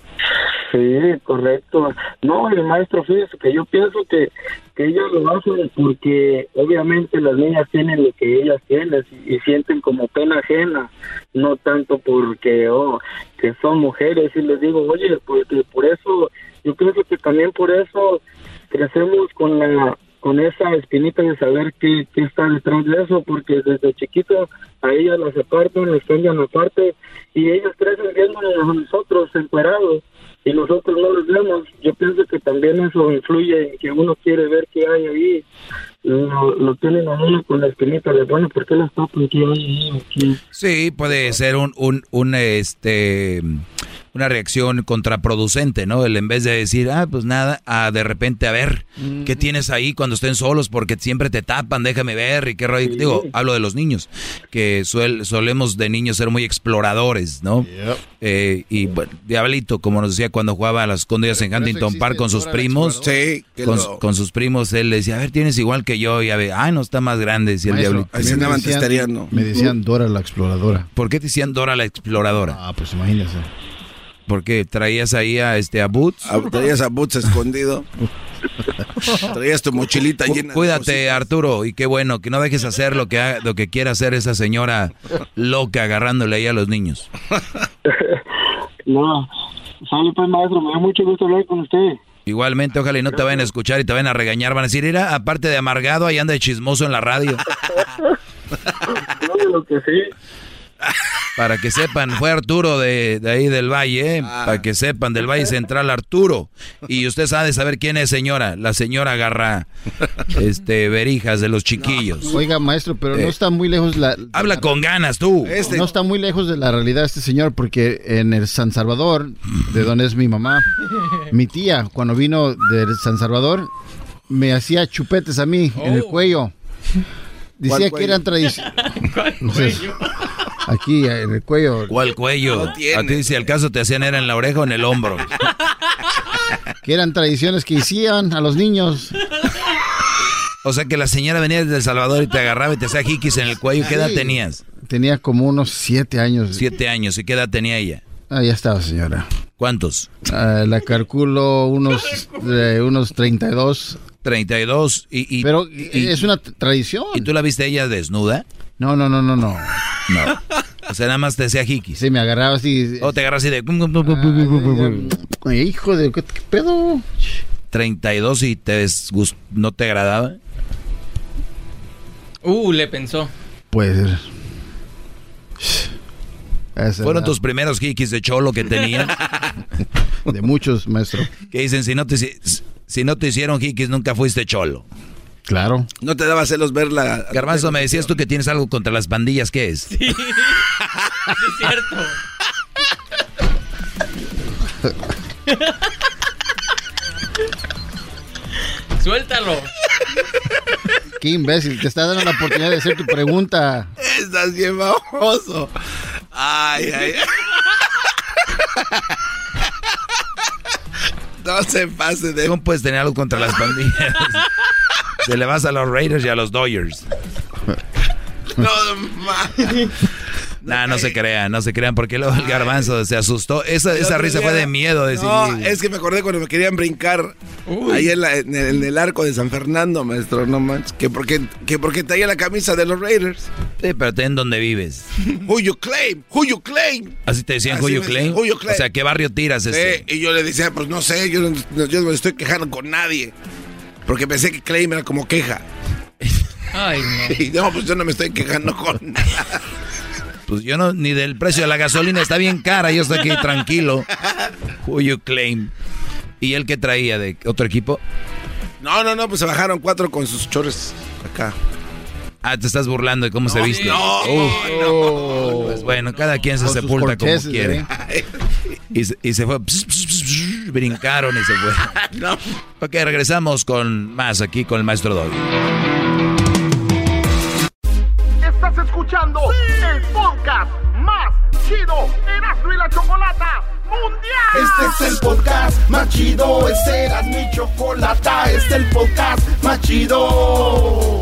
Sí, correcto. No, el maestro, fíjese que yo pienso que, que ellas lo hacen porque obviamente las niñas tienen lo que ellas tienen y, y sienten como pena ajena, no tanto porque oh, que son mujeres y les digo, oye, porque por eso, yo pienso que también por eso crecemos con la con esa espinita de saber qué, qué está detrás de eso, porque desde chiquito a ellas las apartan, las cambian aparte y ellas crecen viéndonos a nosotros encuerados y nosotros no los vemos. Yo pienso que también eso influye en que uno quiere ver qué hay ahí. Lo, lo tienen a uno con la espinita de, bueno, ¿por qué las tapan? ¿Qué hay ahí? Sí, puede ser un, un, un, este, una reacción contraproducente, ¿no? El en vez de decir, ah, pues nada, a de repente, a ver, ¿qué tienes ahí cuando estén solos? Porque siempre te tapan, déjame ver, y qué rollo. Digo, hablo de los niños, que suel- solemos de niños ser muy exploradores, ¿no? Eh, y bueno, Diablito, como nos decía cuando jugaba a las escondidas en Huntington Park con sus primos, Sí, con, lo- con sus primos, él le decía, a ver, tienes igual que yo, y a ver, ay, no está más grande, decía el Diablito. Me decían Dora la exploradora. ¿Por qué te decían Dora la exploradora? Ah, pues imagínese. ¿Por qué? ¿Traías ahí a este a Boots? Ah, Traías a Boots escondido. Traías tu mochilita llena. de Cuídate, Arturo, y qué bueno, que no dejes hacer lo que, ha- lo que quiera hacer esa señora loca agarrándole ahí a los niños. No, sale pues maestro, me da mucho gusto hablar con usted. Igualmente, ojalá y no te vayan a escuchar y te vayan a regañar. Van a decir, mira, aparte de amargado, ahí anda de chismoso en la radio. No, lo que sí. Para que sepan, fue Arturo de, de ahí del Valle, ¿eh? para que sepan, del Valle Central, Arturo. Y usted sabe saber quién es señora. La señora agarra este, verijas de los chiquillos. Oiga, maestro, pero Eh. no está muy lejos la... Habla con ganas tú. No está muy lejos de la realidad este señor, porque en el San Salvador, de donde es mi mamá, mi tía, cuando vino de San Salvador, me hacía chupetes a mí en el cuello. Decía ¿Cuál que eran tradiciones. Aquí, en el cuello. ¿Cuál cuello? a ti, si al caso te hacían era en la oreja o en el hombro. Que eran tradiciones que hacían a los niños. O sea que la señora venía desde El Salvador y te agarraba y te hacía jiquis en el cuello. ¿Qué edad Sí. tenías? Tenía como unos siete años. Siete años. ¿Y qué edad tenía ella? Ah, ya estaba, señora. ¿Cuántos? Ah, la calculo unos, eh, unos 32. 32. Y, y- Pero y- es una tradición. ¿Y tú la viste ella desnuda? No, no, no, no, no. No. O sea, nada más te hacía jiquis. Sí, me agarraba así. O te agarras así de... Ay, hijo de... ¿Qué, pedo? 32 y te desgust- no te agradaba. Uh, le pensó. Puede ser. Esa Fueron tus primeros jiquis de cholo que tenías. De muchos, maestro. Que dicen, si no te, si no te hicieron jiquis, nunca fuiste cholo. Claro. No te daba celos ver la. Garbanzo, me decías tú que tienes algo contra las pandillas, ¿qué es? Sí. sí, es cierto. Suéltalo. Qué imbécil, te está dando la oportunidad de hacer tu pregunta. Estás bien baboso. Ay, ay. No se pase de. ¿Cómo puedes tener algo contra las pandillas? Se le vas a los Raiders y a los Dodgers. No. Nah, no se crean, no se crean, porque luego el garbanzo se asustó. Esa, esa risa fue de miedo. No, es que me acordé cuando me querían brincar ahí en, la- en el, en el arco de San Fernando, maestro, no manches. Que porque, que porque traía la camisa de los Raiders. Sí, pero ten donde vives. Who you claim? Who you claim? Así te decían Así Who you claim. who you claim. O sea, ¿qué barrio tiras este? Sí, y yo le decía, pues no sé, yo, no- yo no me estoy quejando con nadie. Porque pensé que claim era como queja. Ay, no. Y no, pues yo no me estoy quejando con nada. Pues yo no, ni del precio de la gasolina, está bien cara, yo estoy aquí tranquilo. Who you claim. ¿Y él qué traía de otro equipo? No, no, no, pues se bajaron cuatro con sus chores acá. Ah, te estás burlando de cómo se viste. no, Uf. Pues bueno, cada quien se sepulta como quiere. ¿eh? Y, se- y se fue. pss, pss, pss, pss, brincaron y se fue. No. Ok, regresamos con más aquí con el maestro Doggy. Estás escuchando el podcast más chido Erasmo y la Chocolata Mundial. Este es el podcast más chido, este era mi chocolata, este es el podcast más chido.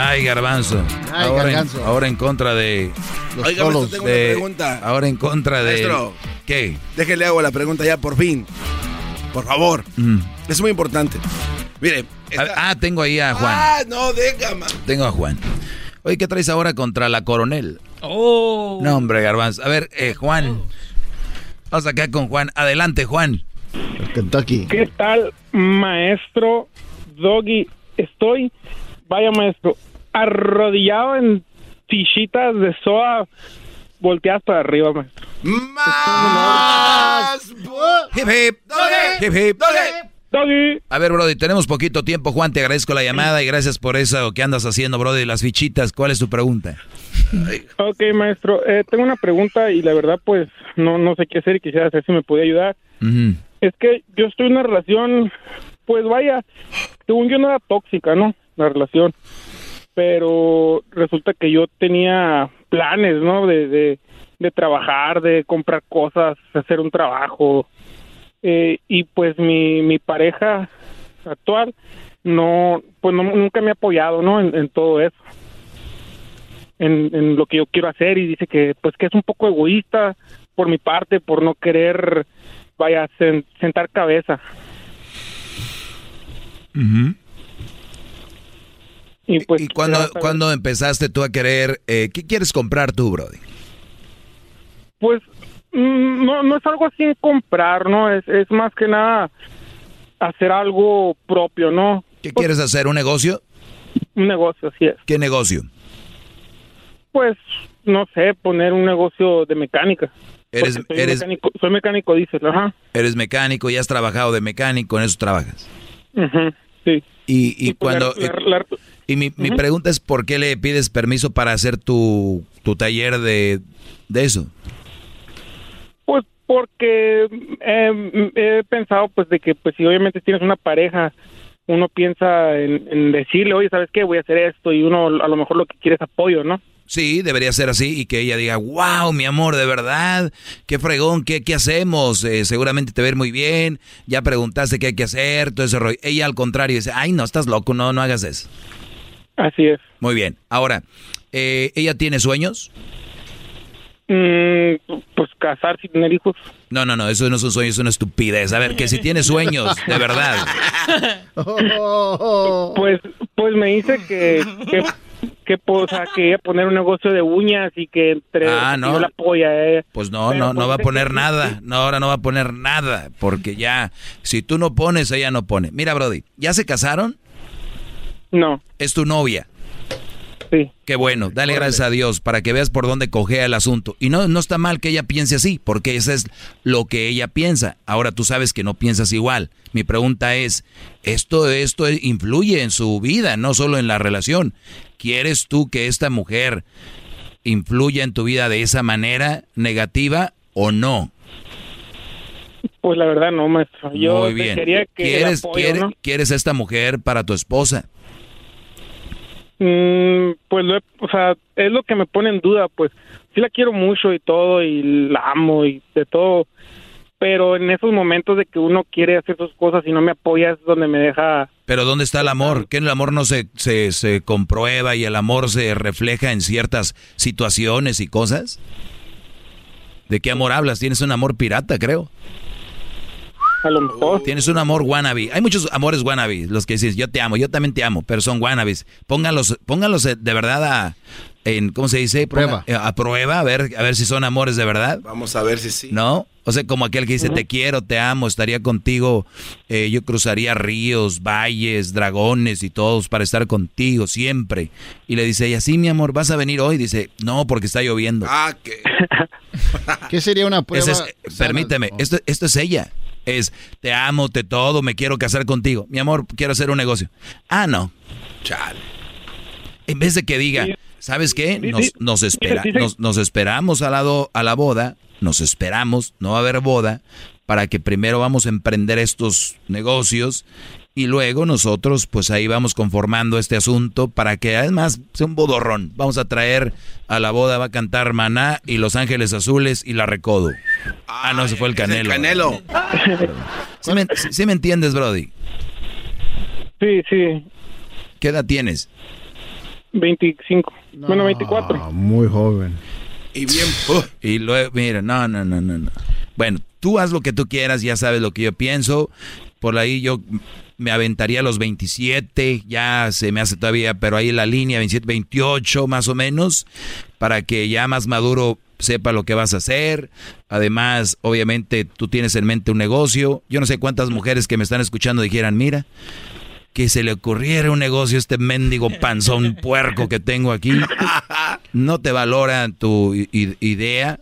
Ay, garbanzo. Ay, ahora, garbanzo. En, ahora en contra de. Los Oiga, maestro, tengo una pregunta. Ahora en contra de. Maestro. ¿Qué? Déjele hago la pregunta ya por fin. Por favor. Mm. Es muy importante. Mire. Ah, ah, tengo ahí a Juan. Ah, no, déjame. Tengo a Juan. Oye, ¿qué traes ahora contra la coronel? Oh. No, hombre, garbanzo. A ver, eh, Juan. Vamos acá con Juan. Adelante, Juan. Kentucky. ¿Qué tal, maestro Doggy? Estoy, vaya maestro, arrodillado en tichitas de soa volteadas para arriba, maestro. Más. Hip hip. Hip hip. Doggy. A ver, Brody, tenemos poquito tiempo. Juan, te agradezco la llamada y gracias por eso que andas haciendo, Brody. Las fichitas, ¿cuál es tu pregunta? Ok, maestro, eh, tengo una pregunta y la verdad, pues, no, no sé qué hacer y quisiera saber si me puede ayudar. Es que yo estoy en una relación, pues vaya, según yo no era tóxica, ¿no? La relación. Pero resulta que yo tenía planes, ¿no? De, de, trabajar, de comprar cosas, hacer un trabajo. Eh, y pues mi, mi pareja actual no, pues no, nunca me ha apoyado, ¿no? En, todo eso. En, en lo que yo quiero hacer y dice que pues que es un poco egoísta por mi parte por no querer vaya sen- sentar cabeza y pues ¿Y cuándo, cuándo empezaste tú a querer, eh, qué quieres comprar tú, Brody? pues mm, no no es algo así en comprar no es es más que nada hacer algo propio no ¿Qué quieres hacer? ¿Un negocio? un negocio así es ¿Qué negocio? pues no sé poner un negocio de mecánica Eres, soy eres, mecánico soy mecánico dices ajá eres mecánico y has trabajado de mecánico, en eso trabajas. Ujú, sí Y, y pues, cuando... la- la- y mi, mi pregunta es, ¿por qué le pides permiso para hacer tu, tu taller de, de eso? Pues porque eh, he pensado pues de que pues si obviamente tienes una pareja, uno piensa en, en decirle, oye, ¿sabes qué? Voy a hacer esto y uno a lo mejor lo que quiere es apoyo, ¿no? Sí, debería ser así y que ella diga, wow, mi amor, de verdad, qué fregón, qué, qué hacemos, Eh, seguramente te ir muy bien, ya preguntaste qué hay que hacer, todo ese rollo. Ella al contrario dice, ay, no, estás loco, no, no hagas eso. Así es. Muy bien, ahora, eh, ¿ella tiene sueños? Mm, pues casarse y tener hijos. No, no, no, eso no es un sueño, es una estupidez. A ver, que si tienes sueños, de verdad. Pues, pues me dice que, que, que, pues, o sea, que iba a poner un negocio de uñas y que entre Ah, no. la apoya. eh. Pues no, Pero, no, no pues, va a poner que- nada. No, ahora no va a poner nada. Porque ya, si tú no pones, ella no pone. Mira, Brody, ¿ya se casaron? No. Es tu novia. Sí. Qué bueno, dale gracias a Dios para que veas por dónde cogea el asunto. Y no, no está mal que ella piense así, porque eso es lo que ella piensa. Ahora tú sabes que no piensas igual. Mi pregunta es, esto, esto influye en su vida, no solo en la relación. ¿Quieres tú que esta mujer influya en tu vida de esa manera negativa o no? Pues la verdad no, maestro. Yo Muy bien. quería que el ¿Quieres, apoyo, quiere- ¿no? ¿Quieres a esta mujer para tu esposa? Mm, pues, lo he- o sea, es lo que me pone en duda, pues. Sí la quiero mucho y todo, y la amo y de todo. Pero en esos momentos de que uno quiere hacer sus cosas y no me apoya es donde me deja... Pero ¿dónde está el amor? ¿Que el amor no se, se, se comprueba y el amor se refleja en ciertas situaciones y cosas? ¿De qué amor hablas? Tienes un amor pirata, creo. A lo mejor. Tienes un amor wannabe. Hay muchos amores wannabe. Los que dices, yo te amo, yo también te amo, pero son wannabes. Pónganlos, pónganlos eh, de verdad a, en, ¿cómo se dice? Prueba. Ponga- eh, a prueba, a ver, a ver si son amores de verdad. Vamos a ver si sí. ¿No? O sea, como aquel que dice, te quiero, te amo, estaría contigo, eh, yo cruzaría ríos, valles, dragones y todos para estar contigo siempre. Y le dice ella, sí, mi amor, ¿vas a venir hoy? Dice, no, porque está lloviendo. Ah, que. ¿Qué sería una prueba? Es- permíteme, esto, esto es ella. Es, te amo, te todo, me quiero casar contigo. Mi amor, quiero hacer un negocio. Ah, no. Chale. En vez de que diga, ¿sabes qué? Nos, espera, nos, nos esperamos a la, do- a la boda, nos esperamos, no va a haber boda, para que primero vamos a emprender estos negocios y luego nosotros pues ahí vamos conformando este asunto para que además sea un bodorrón. Vamos a traer a la boda, va a cantar Maná y Los Ángeles Azules y La Recodo. Ah, no, ese fue el Es el Canelo. Canelo. ¿Sí me, sí me entiendes, Brody? Sí, sí. ¿Qué edad tienes? 25. Bueno, 24. Ah, muy joven. Y bien. Y luego, mira, no, no, no, no, no. Bueno, tú haz lo que tú quieras, ya sabes lo que yo pienso. Por ahí yo me aventaría a los 27, ya se me hace todavía, pero ahí la línea 27, 28 más o menos, para que ya más maduro sepa lo que vas a hacer. Además, obviamente tú tienes en mente un negocio. Yo no sé cuántas mujeres que me están escuchando dijeran, mira, que se le ocurriera un negocio a este mendigo panzón puerco que tengo aquí. No te valora tu idea.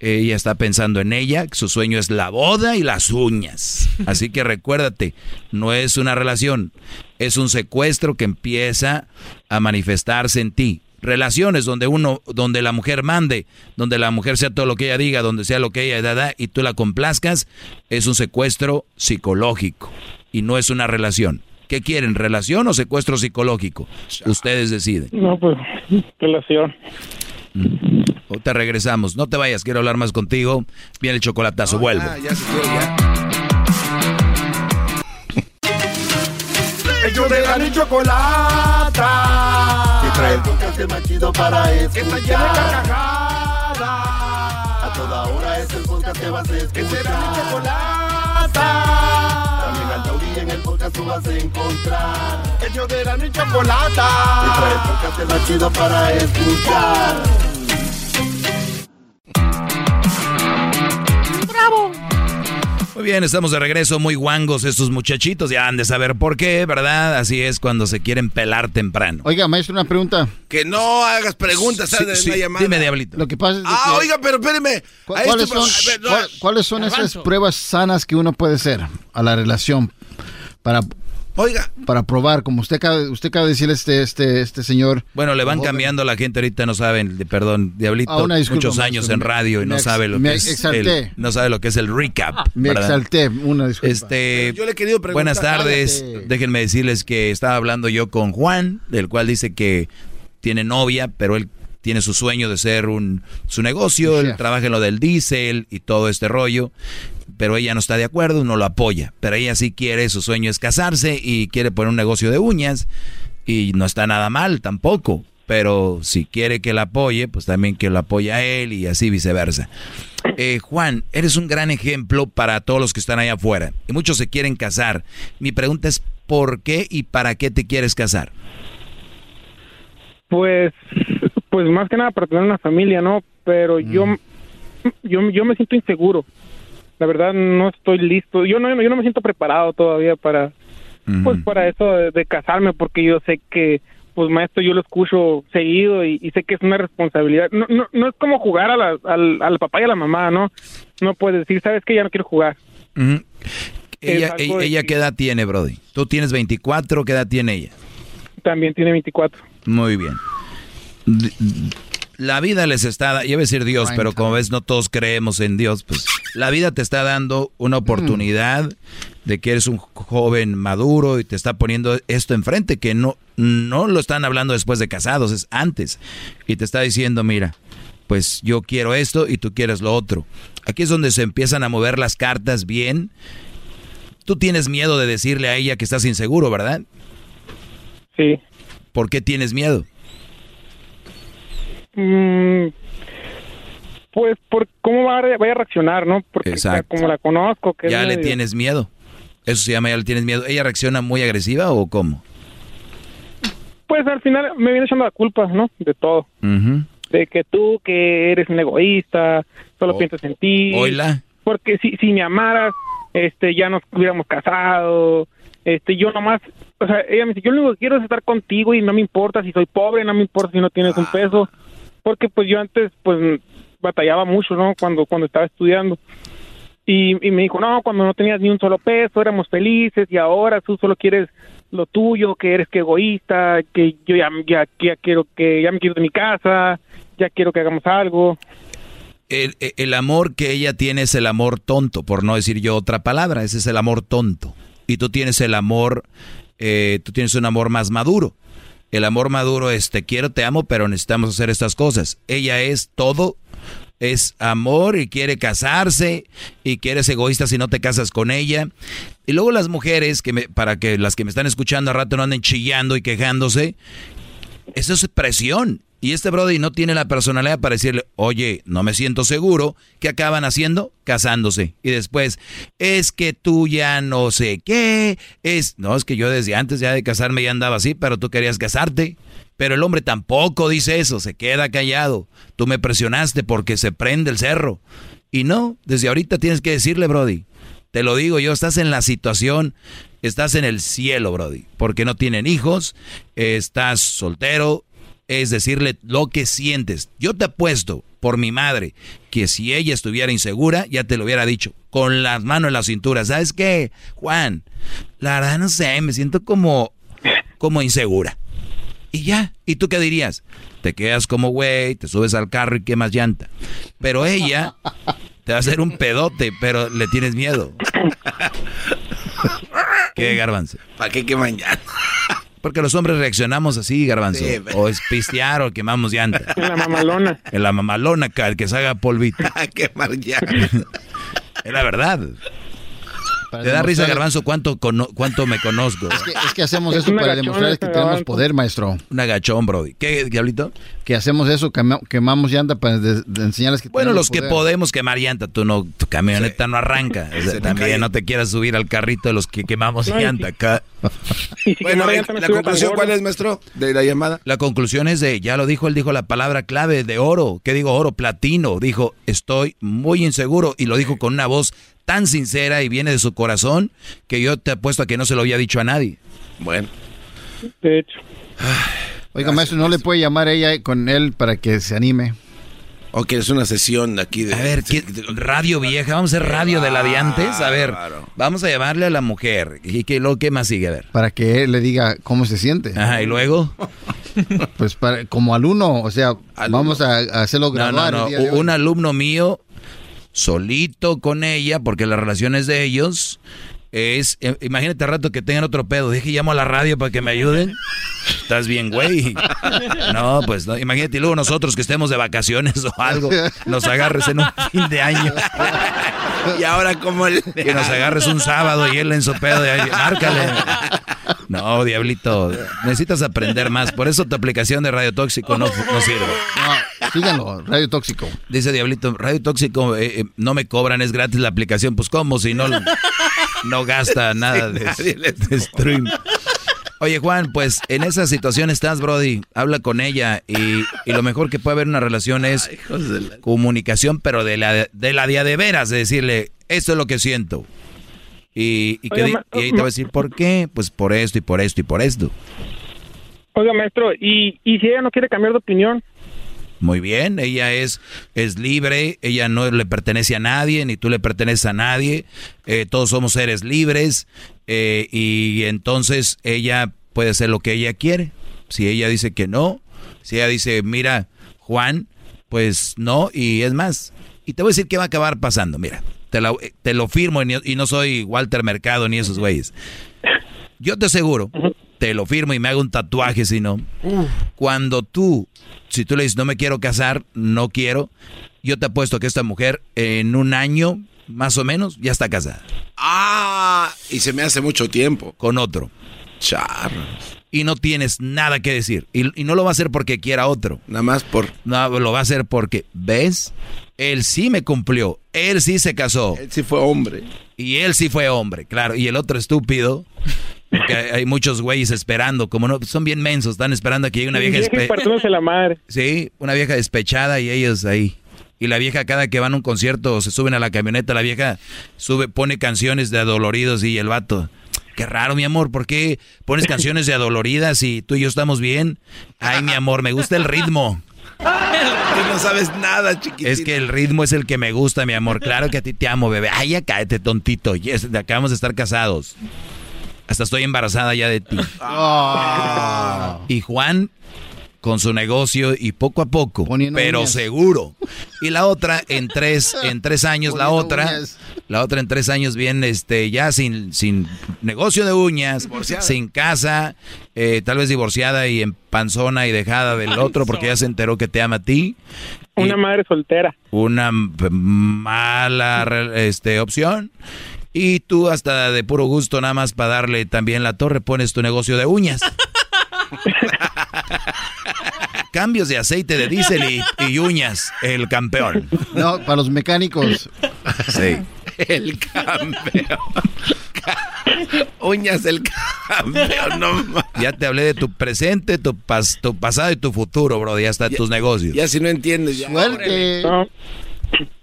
Ella está pensando en ella, su sueño es la boda y las uñas. Así que recuérdate, no es una relación, es un secuestro que empieza a manifestarse en ti. Relaciones donde uno, donde la mujer mande, donde la mujer sea todo lo que ella diga, donde sea lo que ella da, da, y tú la complazcas, es un secuestro psicológico y no es una relación. ¿Qué quieren, relación o secuestro psicológico? Ustedes deciden. No, pues, relación. O te regresamos. No te vayas, quiero hablar más contigo. Viene el chocolatazo, vuelvo. Ah, ya se fue, ya. Ellos de la ni chocolata. Que trae el podcast más chido para escuchar. Que está carcajadas. A toda hora es el podcast que vas a escuchar. Que será mi chocolata. En el podcast tú vas a encontrar. Ellos de la ni chocolata. Trae el podcast más chido para escuchar. ¡Bravo! Muy bien, estamos de regreso, muy guangos estos muchachitos, ya han de saber por qué, ¿verdad? Así es cuando se quieren pelar temprano. Oiga, maestro, una pregunta. Que no hagas preguntas, Sí, ¿sabes? sí, llamada. dime, Diablito. Lo que pasa es Ah, que- oiga, pero espéreme. ¿cu- A ¿Cuáles esto- son, ver, no, ¿cuáles son esas pruebas sanas que uno puede hacer a la relación para, Oiga. para probar? Como usted acaba, usted acaba de decirle este, este, este señor. Bueno, le van joven. cambiando a la gente ahorita, no saben, de- perdón, Diablito, Ah, una disculpa, muchos maestro, años en me- radio y no me ex- sabe lo me que es el, no sabe lo que es el recap. Me ¿verdad? exalté, una disculpa. Este, Yo le he querido preguntar. buenas tardes. cállate. Déjenme decirles que estaba hablando yo con Juan, del cual dice que tiene novia, pero él tiene su sueño de ser un su negocio, él Chef. trabaja en lo del diésel y todo este rollo, pero ella no está de acuerdo, no lo apoya, pero ella sí quiere, su sueño es casarse y quiere poner un negocio de uñas y no está nada mal tampoco. pero si quiere que la apoye, pues también que lo apoye a él y así viceversa. Eh, Juan, eres un gran ejemplo para todos los que están allá afuera y muchos se quieren casar. Mi pregunta es, ¿por qué y para qué te quieres casar? Pues, pues más que nada para tener una familia, ¿no? Pero yo, yo, yo me siento inseguro. La verdad no estoy listo. Yo no, yo no me siento preparado todavía para, pues para eso de, de casarme, porque yo sé que, pues maestro, yo lo escucho seguido y, y sé que es una responsabilidad. No, no, no es como jugar a la, al, al papá y a la mamá, ¿no? No puedes decir, sabes que ya no quiero jugar. Ella, algo ella, de ella ¿qué edad tiene, Brody? Tú tienes 24, ¿qué edad tiene ella? También tiene 24. Muy bien. La vida les está, da- iba a decir Dios, Prime pero como ves no todos creemos en Dios, pues la vida te está dando una oportunidad de que eres un joven maduro y te está poniendo esto enfrente, que no, no lo están hablando después de casados, es antes. Y te está diciendo, mira, pues yo quiero esto y tú quieres lo otro. Aquí es donde se empiezan a mover las cartas bien. Tú tienes miedo de decirle a ella que estás inseguro, ¿verdad? Sí. ¿Por qué tienes miedo? Mm, pues por cómo va a, vaya a reaccionar, ¿no? Porque Exacto. como la conozco, que Ya le medio- tienes miedo. Eso se llama ya le tienes miedo. ¿Ella reacciona muy agresiva o cómo? Pues al final me viene echando la culpa, ¿no? De todo. De que tú, que eres un egoísta, solo piensas en ti. Porque si, si me amaras, este, ya nos hubiéramos casado. Este, yo nomás, o sea, ella me dice, yo lo único que quiero es estar contigo y no me importa si soy pobre, no me importa si no tienes un peso. Porque pues yo antes, pues, batallaba mucho, ¿no? Cuando, cuando estaba estudiando. Y, me dijo, no, cuando no tenías ni un solo peso, éramos felices y ahora tú solo quieres lo tuyo, que eres egoísta, que yo ya, ya, ya quiero que, ya me quiero de mi casa, ya quiero que hagamos algo. El, el- el amor que ella tiene es el amor tonto, por no decir yo otra palabra. Ese es el amor tonto. Y tú tienes el amor, eh, tú tienes un amor más maduro. El amor maduro es te quiero, te amo, pero necesitamos hacer estas cosas. Ella es todo, es amor y quiere casarse y que eres egoísta si no te casas con ella. Y luego las mujeres, que me- para que las que me están escuchando a rato no anden chillando y quejándose, eso es presión. Y este Brody no tiene la personalidad para decirle, oye, no me siento seguro. ¿Qué acaban haciendo? Casándose. Y después, es que tú ya no sé qué. Es, no, es que yo desde antes ya de casarme ya andaba así, pero tú querías casarte. Pero el hombre tampoco dice eso, se queda callado. Tú me presionaste porque se prende el cerro. Y no, desde ahorita tienes que decirle, Brody. Te lo digo yo, estás en la situación, estás en el cielo, Brody, porque no tienen hijos, estás soltero, es decirle lo que sientes. Yo te apuesto por mi madre que si ella estuviera insegura, ya te lo hubiera dicho, con las manos en la cintura. ¿Sabes qué, Juan? La verdad no sé, me siento como, como insegura. Y ya, ¿y tú qué dirías? Te quedas como güey, te subes al carro y quemas llanta. Pero ella te va a hacer un pedote, pero le tienes miedo. ¿Qué, garbanzo? ¿Para qué queman llanta? Porque los hombres reaccionamos así, garbanzo. Sí, o es pistear o quemamos llanta. En la mamalona. En la mamalona, que se haga polvito. quemar llanta. Es la verdad. Para ¿Te da risa, garbanzo, cuánto, cono- cuánto me conozco? Es que, es que hacemos eso para demostrar que tenemos poder, maestro. Un agachón, Brody. ¿Qué, diablito? Que hacemos eso, quema- quemamos llanta para de- de enseñarles que Bueno, tenemos los que poder. podemos quemar llanta, tú no, tu camioneta no arranca. O sea, Se te también cae. no te quieras subir al carrito de los que quemamos No, llanta acá. Bueno, eh, la conclusión, ¿cuál es, maestro, de la llamada? La conclusión es de, ya lo dijo, él dijo la palabra clave de oro. ¿Qué digo oro? Platino. Dijo, estoy muy inseguro y lo dijo con una voz tan sincera y viene de su corazón que yo te apuesto a que no se lo había dicho a nadie. Bueno. De hecho. Oiga, maestro, ¿no le puede llamar ella con él para que se anime? O que es una sesión de aquí de... A ver, ¿qué- radio vieja, vamos a hacer radio de la de antes. A ver, vamos a llamarle a la mujer. ¿Y qué, lo, qué más sigue? A ver. Para que él le diga cómo se siente. Ajá, ¿y luego? Pues para, como alumno, o sea, vamos a, a hacerlo No, graduar. no, no. hoy. Un alumno mío, solito con ella, porque la relación es de ellos, es, eh, imagínate rato que tengan otro pedo. Dije, llamo a la radio para que me ayuden. Estás bien, güey. No, pues no. Imagínate y luego nosotros que estemos de vacaciones o algo, nos agarres en un fin de año. Y ahora como el... Que nos agarres un sábado y él en su pedo. y ahí, márcale. No, diablito, necesitas aprender más. Por eso tu aplicación de Radio Tóxico no, no sirve. No, síganlo, Radio Tóxico. Dice Diablito, Radio Tóxico, eh, eh, no me cobran, es gratis la aplicación. Pues ¿cómo? Si no, no gasta nada de, de stream. Oye, Juan, pues en esa situación estás, Brody. Habla con ella y, y lo mejor que puede haber en una relación es comunicación, pero de la, de la día de veras, de decirle, esto es lo que siento. Y, y, que ma- y ahí te va a decir, ¿por qué? Pues por esto y por esto y por esto. Oiga, maestro, ¿y, y si ella no quiere cambiar de opinión? Muy bien, ella es, es libre, ella no le pertenece a nadie, ni tú le perteneces a nadie, eh, todos somos seres libres eh, y entonces ella puede hacer lo que ella quiere. Si ella dice que no, si ella dice, mira, Juan, pues no, y es más, y te voy a decir qué va a acabar pasando, mira, te, la- te lo firmo y y no soy Walter Mercado ni esos güeyes. Yo te aseguro, te lo firmo y me hago un tatuaje si no. Cuando tú, si tú le dices no me quiero casar, no quiero, yo te apuesto que esta mujer en un año, más o menos, ya está casada. Ah, y se me hace mucho tiempo. Con otro. Y no tienes nada que decir. Y, y no lo va a hacer porque quiera otro. Nada más por... No, lo va a hacer porque, ¿ves? Él sí me cumplió. Él sí se casó. Él sí fue hombre. Y él sí fue hombre, claro. Y el otro estúpido. Porque hay hay muchos güeyes esperando, como no, son bien mensos, están esperando a que llegue una vieja la madre. Sí, una vieja despechada y ellos ahí. Y la vieja cada que van a un concierto o se suben a la camioneta, la vieja sube, pone canciones de adoloridos y el vato. Qué raro, mi amor, ¿por qué pones canciones de adoloridas y tú y yo estamos bien? Ay, mi amor, me gusta el ritmo. Tú no sabes nada, chiquitito. Es que el ritmo es el que me gusta, mi amor. Claro que a ti te amo, bebé. Ay, ya cállate, tontito. Yes, acabamos de estar casados. Hasta estoy embarazada ya de ti. Y Juan con su negocio y poco a poco, pero uñas. seguro. Y la otra en tres, en tres años, la otra, uñas. la otra en tres años bien, este, ya sin, sin negocio de uñas, Divorciada. sin casa, eh, tal vez divorciada y en panzona y dejada del otro porque ya se enteró que te ama a ti. Una madre soltera. Una mala este, opción. Y tú hasta de puro gusto, nada más para darle también la torre, pones tu negocio de uñas. Cambios de aceite de diésel y, y uñas, el campeón. No, para los mecánicos. Sí. El campeón. Uñas del campeón, no Ya te hablé de tu presente, tu, pas- tu pasado y tu futuro, bro. Ya está tus negocios. Ya si no entiendes, ya. Suerte. No.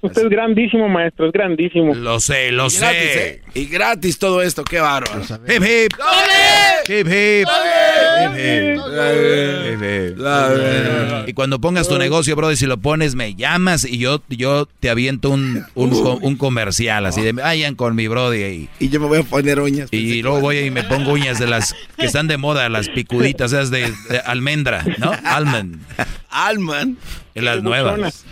Usted es grandísimo, maestro, es grandísimo. Lo sé, lo Y gratis, sé. ¿eh? Y gratis todo esto, qué bárbaro. Hip hip. Hip hip. Hip hip. Hip hip. Y cuando pongas tu negocio, bro, y si lo pones, me llamas y yo, yo te aviento un, un, co- un comercial así de vayan con mi brody ahí. Y yo me voy a poner uñas. Y luego voy y me pongo uñas de las que están de moda, las picuditas, esas de, de almendra, ¿no? Almond. Alman. Y las nuevas.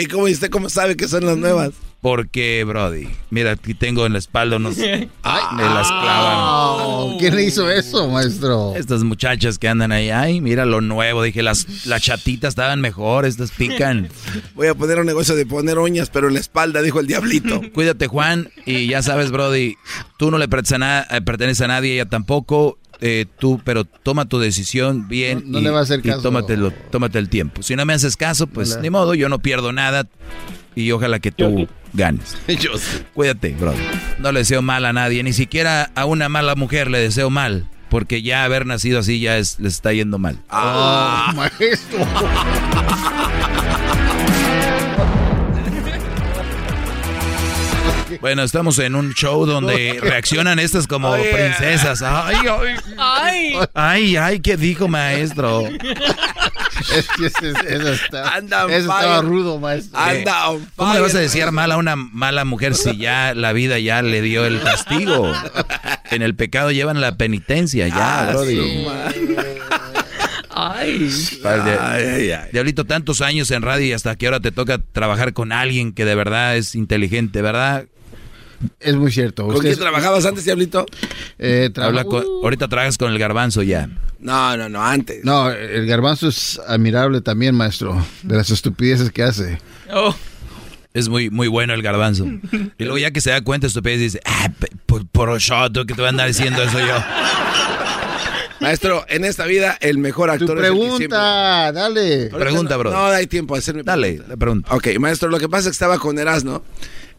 ¿Y ¿Cómo, ¿Usted cómo sabe que son las nuevas? Porque, Brody, mira, aquí tengo en la espalda unos... me las clavan. Oh, ¿Quién le hizo eso, maestro? Estas muchachas que andan ahí, ay, mira lo nuevo. Dije, las, las chatitas estaban mejor, estas pican. Voy a poner un negocio de poner uñas, pero en la espalda, dijo el diablito. Cuídate, Juan. Y ya sabes, Brody, tú no le perteneces a, na- eh, perteneces a nadie, ella tampoco. Eh, tú, pero toma tu decisión bien. No- no y, le va a hacer y caso. tómatelo- tómate el tiempo. Si no me haces caso, pues No ni modo, yo no pierdo nada. Y ojalá que tú ganes. Yo. Cuídate, Brody. No le deseo mal a nadie, ni siquiera a una mala mujer le deseo mal. Porque ya haber nacido así ya es, les está yendo mal. Oh, maestro. Bueno, estamos en un show donde reaccionan estas como Oye. princesas. Ay, ay, ¡Ay! ay, ay, ¿qué dijo, maestro? Es que ese, ese está, Anda on ese estaba rudo, maestro. Anda on ¿Cómo le vas a decir mal a una mala mujer si ya la vida ya le dio el castigo? En el pecado llevan la penitencia, ya, Ah, Ay, ay, ay. Diablito, tantos años en radio y hasta que ahora te toca trabajar con alguien que de verdad es inteligente, ¿verdad? Es muy cierto. ¿Con quién trabajabas antes, diablito? eh, Habla traba- con- ahorita trabajas con el garbanzo ya. No, no, no, antes. No, el garbanzo es admirable también, maestro, de las estupideces que hace. Oh. Es muy, muy bueno el garbanzo. Y luego ya que se da cuenta estupidez dice, ah, p- Pues por shoto que te voy a andar diciendo eso yo. Maestro, en esta vida el mejor actor Tu es el que pregunta, dale. Pregunta, bro. No, no hay tiempo a hacerme Dale, la pregunta. Ok, maestro, lo que pasa es que estaba con Erasmo.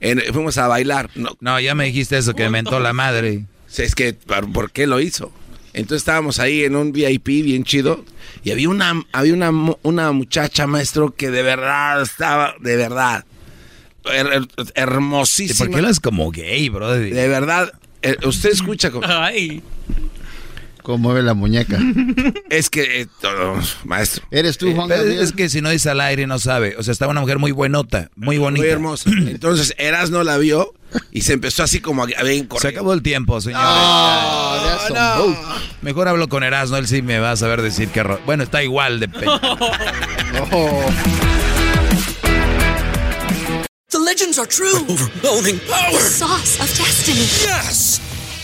En, fuimos a bailar. No, No, ya me dijiste eso, que me mentó la madre. Sí, Es que, ¿por qué lo hizo? Entonces estábamos ahí en un VIP bien chido y había una, había una, una muchacha, maestro, que de verdad estaba, de verdad, her- her- hermosísima. ¿Y por qué eres como gay, bro? De verdad, eh, usted escucha como... Ay. ¿Cómo mueve la muñeca? Es que, eh, todo, maestro. ¿Eres tú, Juan Pero Gabriel? es que si no dice al aire no sabe. O sea, estaba una mujer muy buenota, muy bonita. Muy hermosa. Entonces Erasmo la vio y se empezó así como a, ver, Se acabó el tiempo, señor. No, no. Mejor hablo con Erasmo, él sí me va a saber decir que... Bueno, está igual de... pe- The legends are true. overwhelming power. sauce of destiny. Yes!